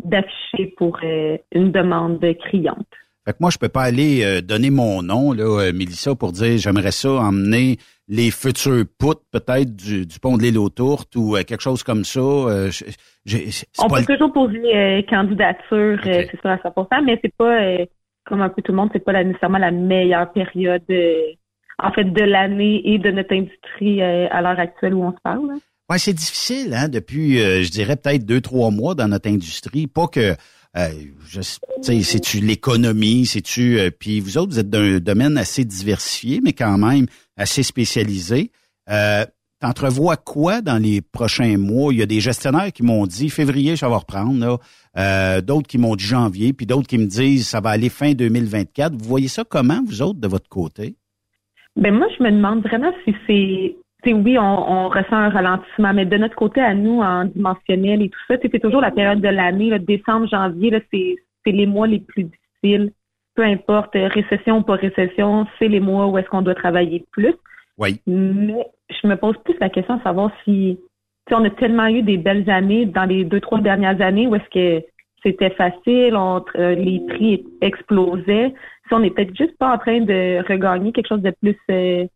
d'afficher pour euh, une demande criante. Fait que moi, je peux pas aller donner mon nom, là, Mélissa, pour dire j'aimerais ça emmener les futurs poutres, peut-être du, pont de l'île aux Tourtes ou quelque chose comme ça. on peut toujours poser candidature, c'est sûr à 100%, mais c'est pas, comme un peu tout le monde, c'est pas nécessairement la meilleure période en fait, de l'année et de notre industrie euh, à l'heure actuelle où on se parle. Oui, c'est difficile, hein, depuis, euh, je dirais peut-être deux, trois mois dans notre industrie. Pas que, euh, c'est-tu l'économie, c'est-tu, euh, puis vous autres, vous êtes d'un domaine assez diversifié, mais quand même assez spécialisé. Euh, T'entrevois quoi dans les prochains mois? Il y a des gestionnaires qui m'ont dit février, ça va reprendre, là. d'autres qui m'ont dit janvier, puis d'autres qui me disent ça va aller fin 2024. Vous voyez ça comment, vous autres, de votre côté? Ben moi, je me demande vraiment si c'est oui, on, ressent un ralentissement, mais de notre côté, à nous, en dimensionnel et tout ça, c'est toujours la période de l'année, décembre, janvier, c'est les mois les plus difficiles. Peu importe, récession ou pas récession, c'est les mois où est-ce qu'on doit travailler plus. Oui. Mais je me pose plus la question de savoir si, on a tellement eu des belles années dans les deux, trois dernières années où est-ce que c'était facile, euh, les prix explosaient. Si on n'est peut-être juste pas en train de regagner quelque chose de plus euh,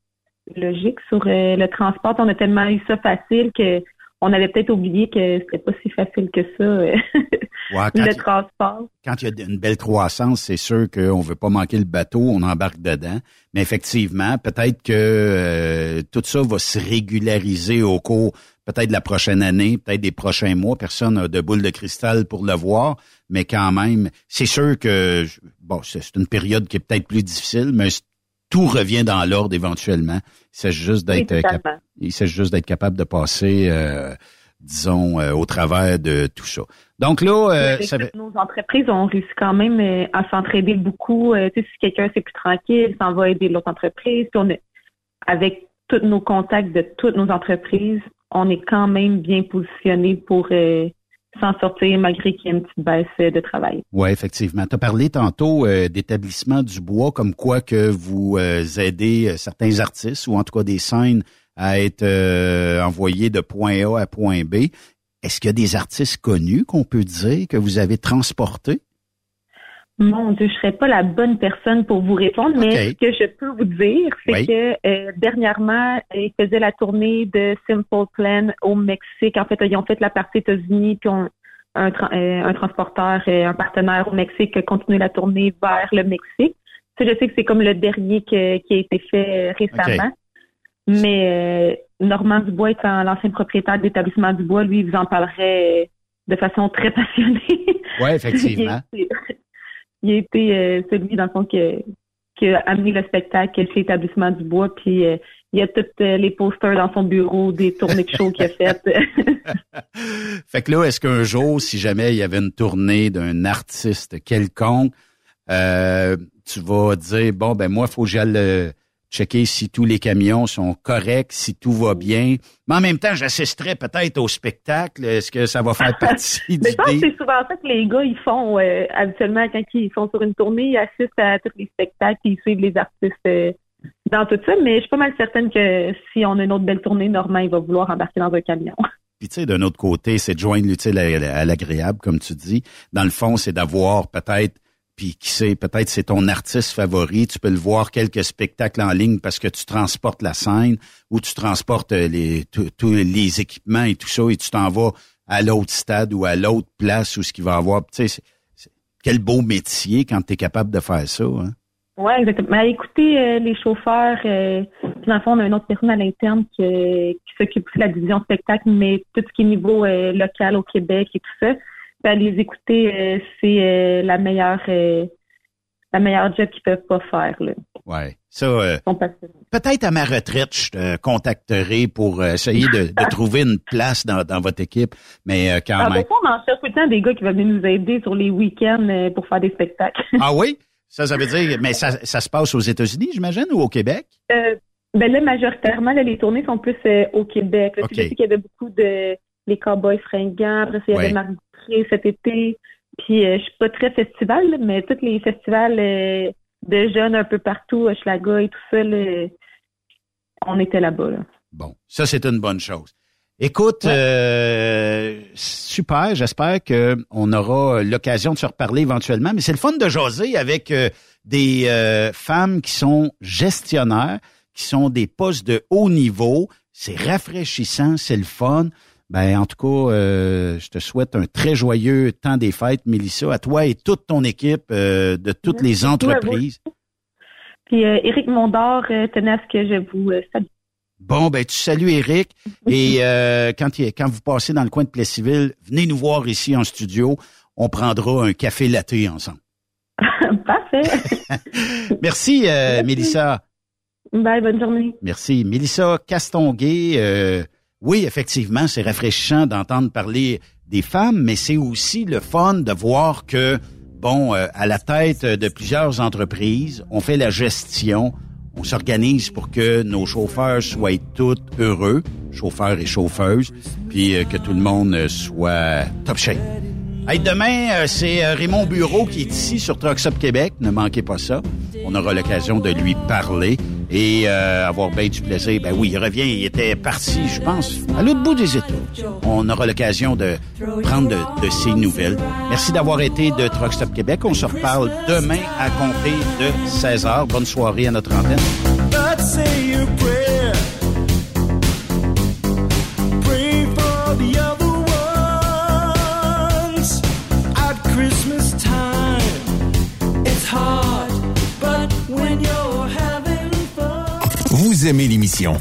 logique sur euh, le transport, on a tellement eu ça facile que on avait peut-être oublié que c'était pas si facile que ça le transport. Quand il y a une belle croissance, c'est sûr qu'on veut pas manquer le bateau, on embarque dedans. Mais effectivement, peut-être que tout ça va se régulariser au cours peut-être la prochaine année, peut-être des prochains mois. Personne n'a de boule de cristal pour le voir, mais quand même, c'est sûr que bon, c'est une période qui est peut-être plus difficile, mais tout revient dans l'ordre éventuellement. Il s'agit juste d'être il s'agit juste d'être capable de passer, euh, disons, euh, au travers de tout ça. Donc là, euh, ça... nos entreprises ont réussi quand même à s'entraider beaucoup. tu sais, si quelqu'un c'est plus tranquille, s'en va aider l'autre entreprise. Puis on avec tous nos contacts de toutes nos entreprises, on est quand même bien positionné pour euh, s'en sortir malgré qu'il y ait une petite baisse euh, de travail. Oui, effectivement. Tu as parlé tantôt euh, d'établissement du bois, comme quoi que vous aidez certains artistes ou en tout cas des scènes à être envoyés de point A à point B. Est-ce qu'il y a des artistes connus qu'on peut dire que vous avez transportés? Mon Dieu, je serais pas la bonne personne pour vous répondre, mais ce que je peux vous dire, c'est que euh, dernièrement, ils faisaient la tournée de Simple Plan au Mexique. En fait, ils ont fait la partie États-Unis, puis ont un, euh, un transporteur, et un partenaire au Mexique a continué la tournée vers le Mexique. Ça, je sais que c'est comme le dernier qui a été fait euh, récemment. Mais Normand Dubois étant l'ancien propriétaire de l'établissement Dubois, lui, il vous en parlerait de façon très passionnée. Oui, effectivement il a été euh, celui, dans le fond, qui, a amené le spectacle chez l'établissement du bois, puis euh, il y a tous euh, les posters dans son bureau des tournées de show qu'il a faites. fait que là, est-ce qu'un jour, si jamais il y avait une tournée d'un artiste quelconque, tu vas dire, bon, ben moi, faut que j'aille checker si tous les camions sont corrects, si tout va bien. Mais en même temps, j'assisterai peut-être au spectacle. Est-ce que ça va faire partie du Je pense que c'est souvent ça que les gars ils font euh, habituellement quand ils sont sur une tournée, ils assistent à tous les spectacles, ils suivent les artistes euh, dans tout ça. Mais je suis pas mal certaine que si on a une autre belle tournée, Normand il va vouloir embarquer dans un camion. Puis tu sais, d'un autre côté, c'est de joindre l'utile à l'agréable, comme tu dis. Dans le fond, c'est d'avoir peut-être puis qui sait, peut-être c'est ton artiste favori, tu peux le voir quelques spectacles en ligne parce que tu transportes la scène ou tu transportes euh, les tous les équipements et tout ça et tu t'en vas à l'autre stade ou à l'autre place où ce qu'il va avoir. Tu sais, quel beau métier quand tu es capable de faire ça. Hein? Oui, exactement. Écoutez, euh, les chauffeurs, euh, dans le fond, on a une autre personne à l'interne qui, qui s'occupe de la division spectacle, mais tout ce qui est niveau local au Québec et tout ça à les écouter, euh, c'est euh, la meilleure euh, la meilleure job qu'ils peuvent pas faire. Là. Ouais. Ça, peut-être à ma retraite, je te contacterai pour essayer de, trouver une place dans, votre équipe, mais quand ah, même. on en cherche tout le temps des gars qui vont venir nous aider sur les week-ends pour faire des spectacles. ah oui? Ça, ça veut dire, mais ça, ça se passe aux États-Unis, j'imagine, ou au Québec? ben là, majoritairement, les tournées sont plus au Québec. Là, sais qu'il y avait beaucoup de les cowboys fringants, après il y avait cet été. Puis euh, je suis pas très festival, mais tous les festivals euh, de jeunes un peu partout, à Schlaga et tout ça, on était là-bas. Bon, ça c'est une bonne chose. Écoute, euh, super. J'espère qu'on aura l'occasion de se reparler éventuellement. Mais c'est le fun de jaser avec des femmes qui sont gestionnaires, qui sont des postes de haut niveau. C'est rafraîchissant, c'est le fun. Ben, en tout cas, euh, je te souhaite un très joyeux temps des fêtes, Mélissa, à toi et toute ton équipe euh, de toutes les entreprises. Puis euh, Éric Mondor tenait à ce que je vous salue. Bon, ben tu salues Éric. Et quand, quand vous passez dans le coin de Plessisville, venez nous voir ici en studio. On prendra un café latte ensemble. Parfait. Merci, Mélissa. Bye, bonne journée. Merci. Mélissa Castonguay oui, effectivement, c'est rafraîchissant d'entendre parler des femmes, mais c'est aussi le fun de voir que, bon, euh, à la tête de plusieurs entreprises, on fait la gestion, on s'organise pour que nos chauffeurs soient tous heureux, chauffeurs et chauffeuses, puis euh, que tout le monde soit top shape. Demain, euh, c'est Raymond Bureau qui est ici sur Trucks Québec. Ne manquez pas ça. On aura l'occasion de lui parler et euh, avoir bien du plaisir. Ben oui, il revient, il était parti, je pense, à l'autre bout des États. On aura l'occasion de prendre de, ses nouvelles. Merci d'avoir été de Truck Stop Québec. On se reparle demain à compter de 16 h Bonne soirée à notre antenne. Aimez l'émission.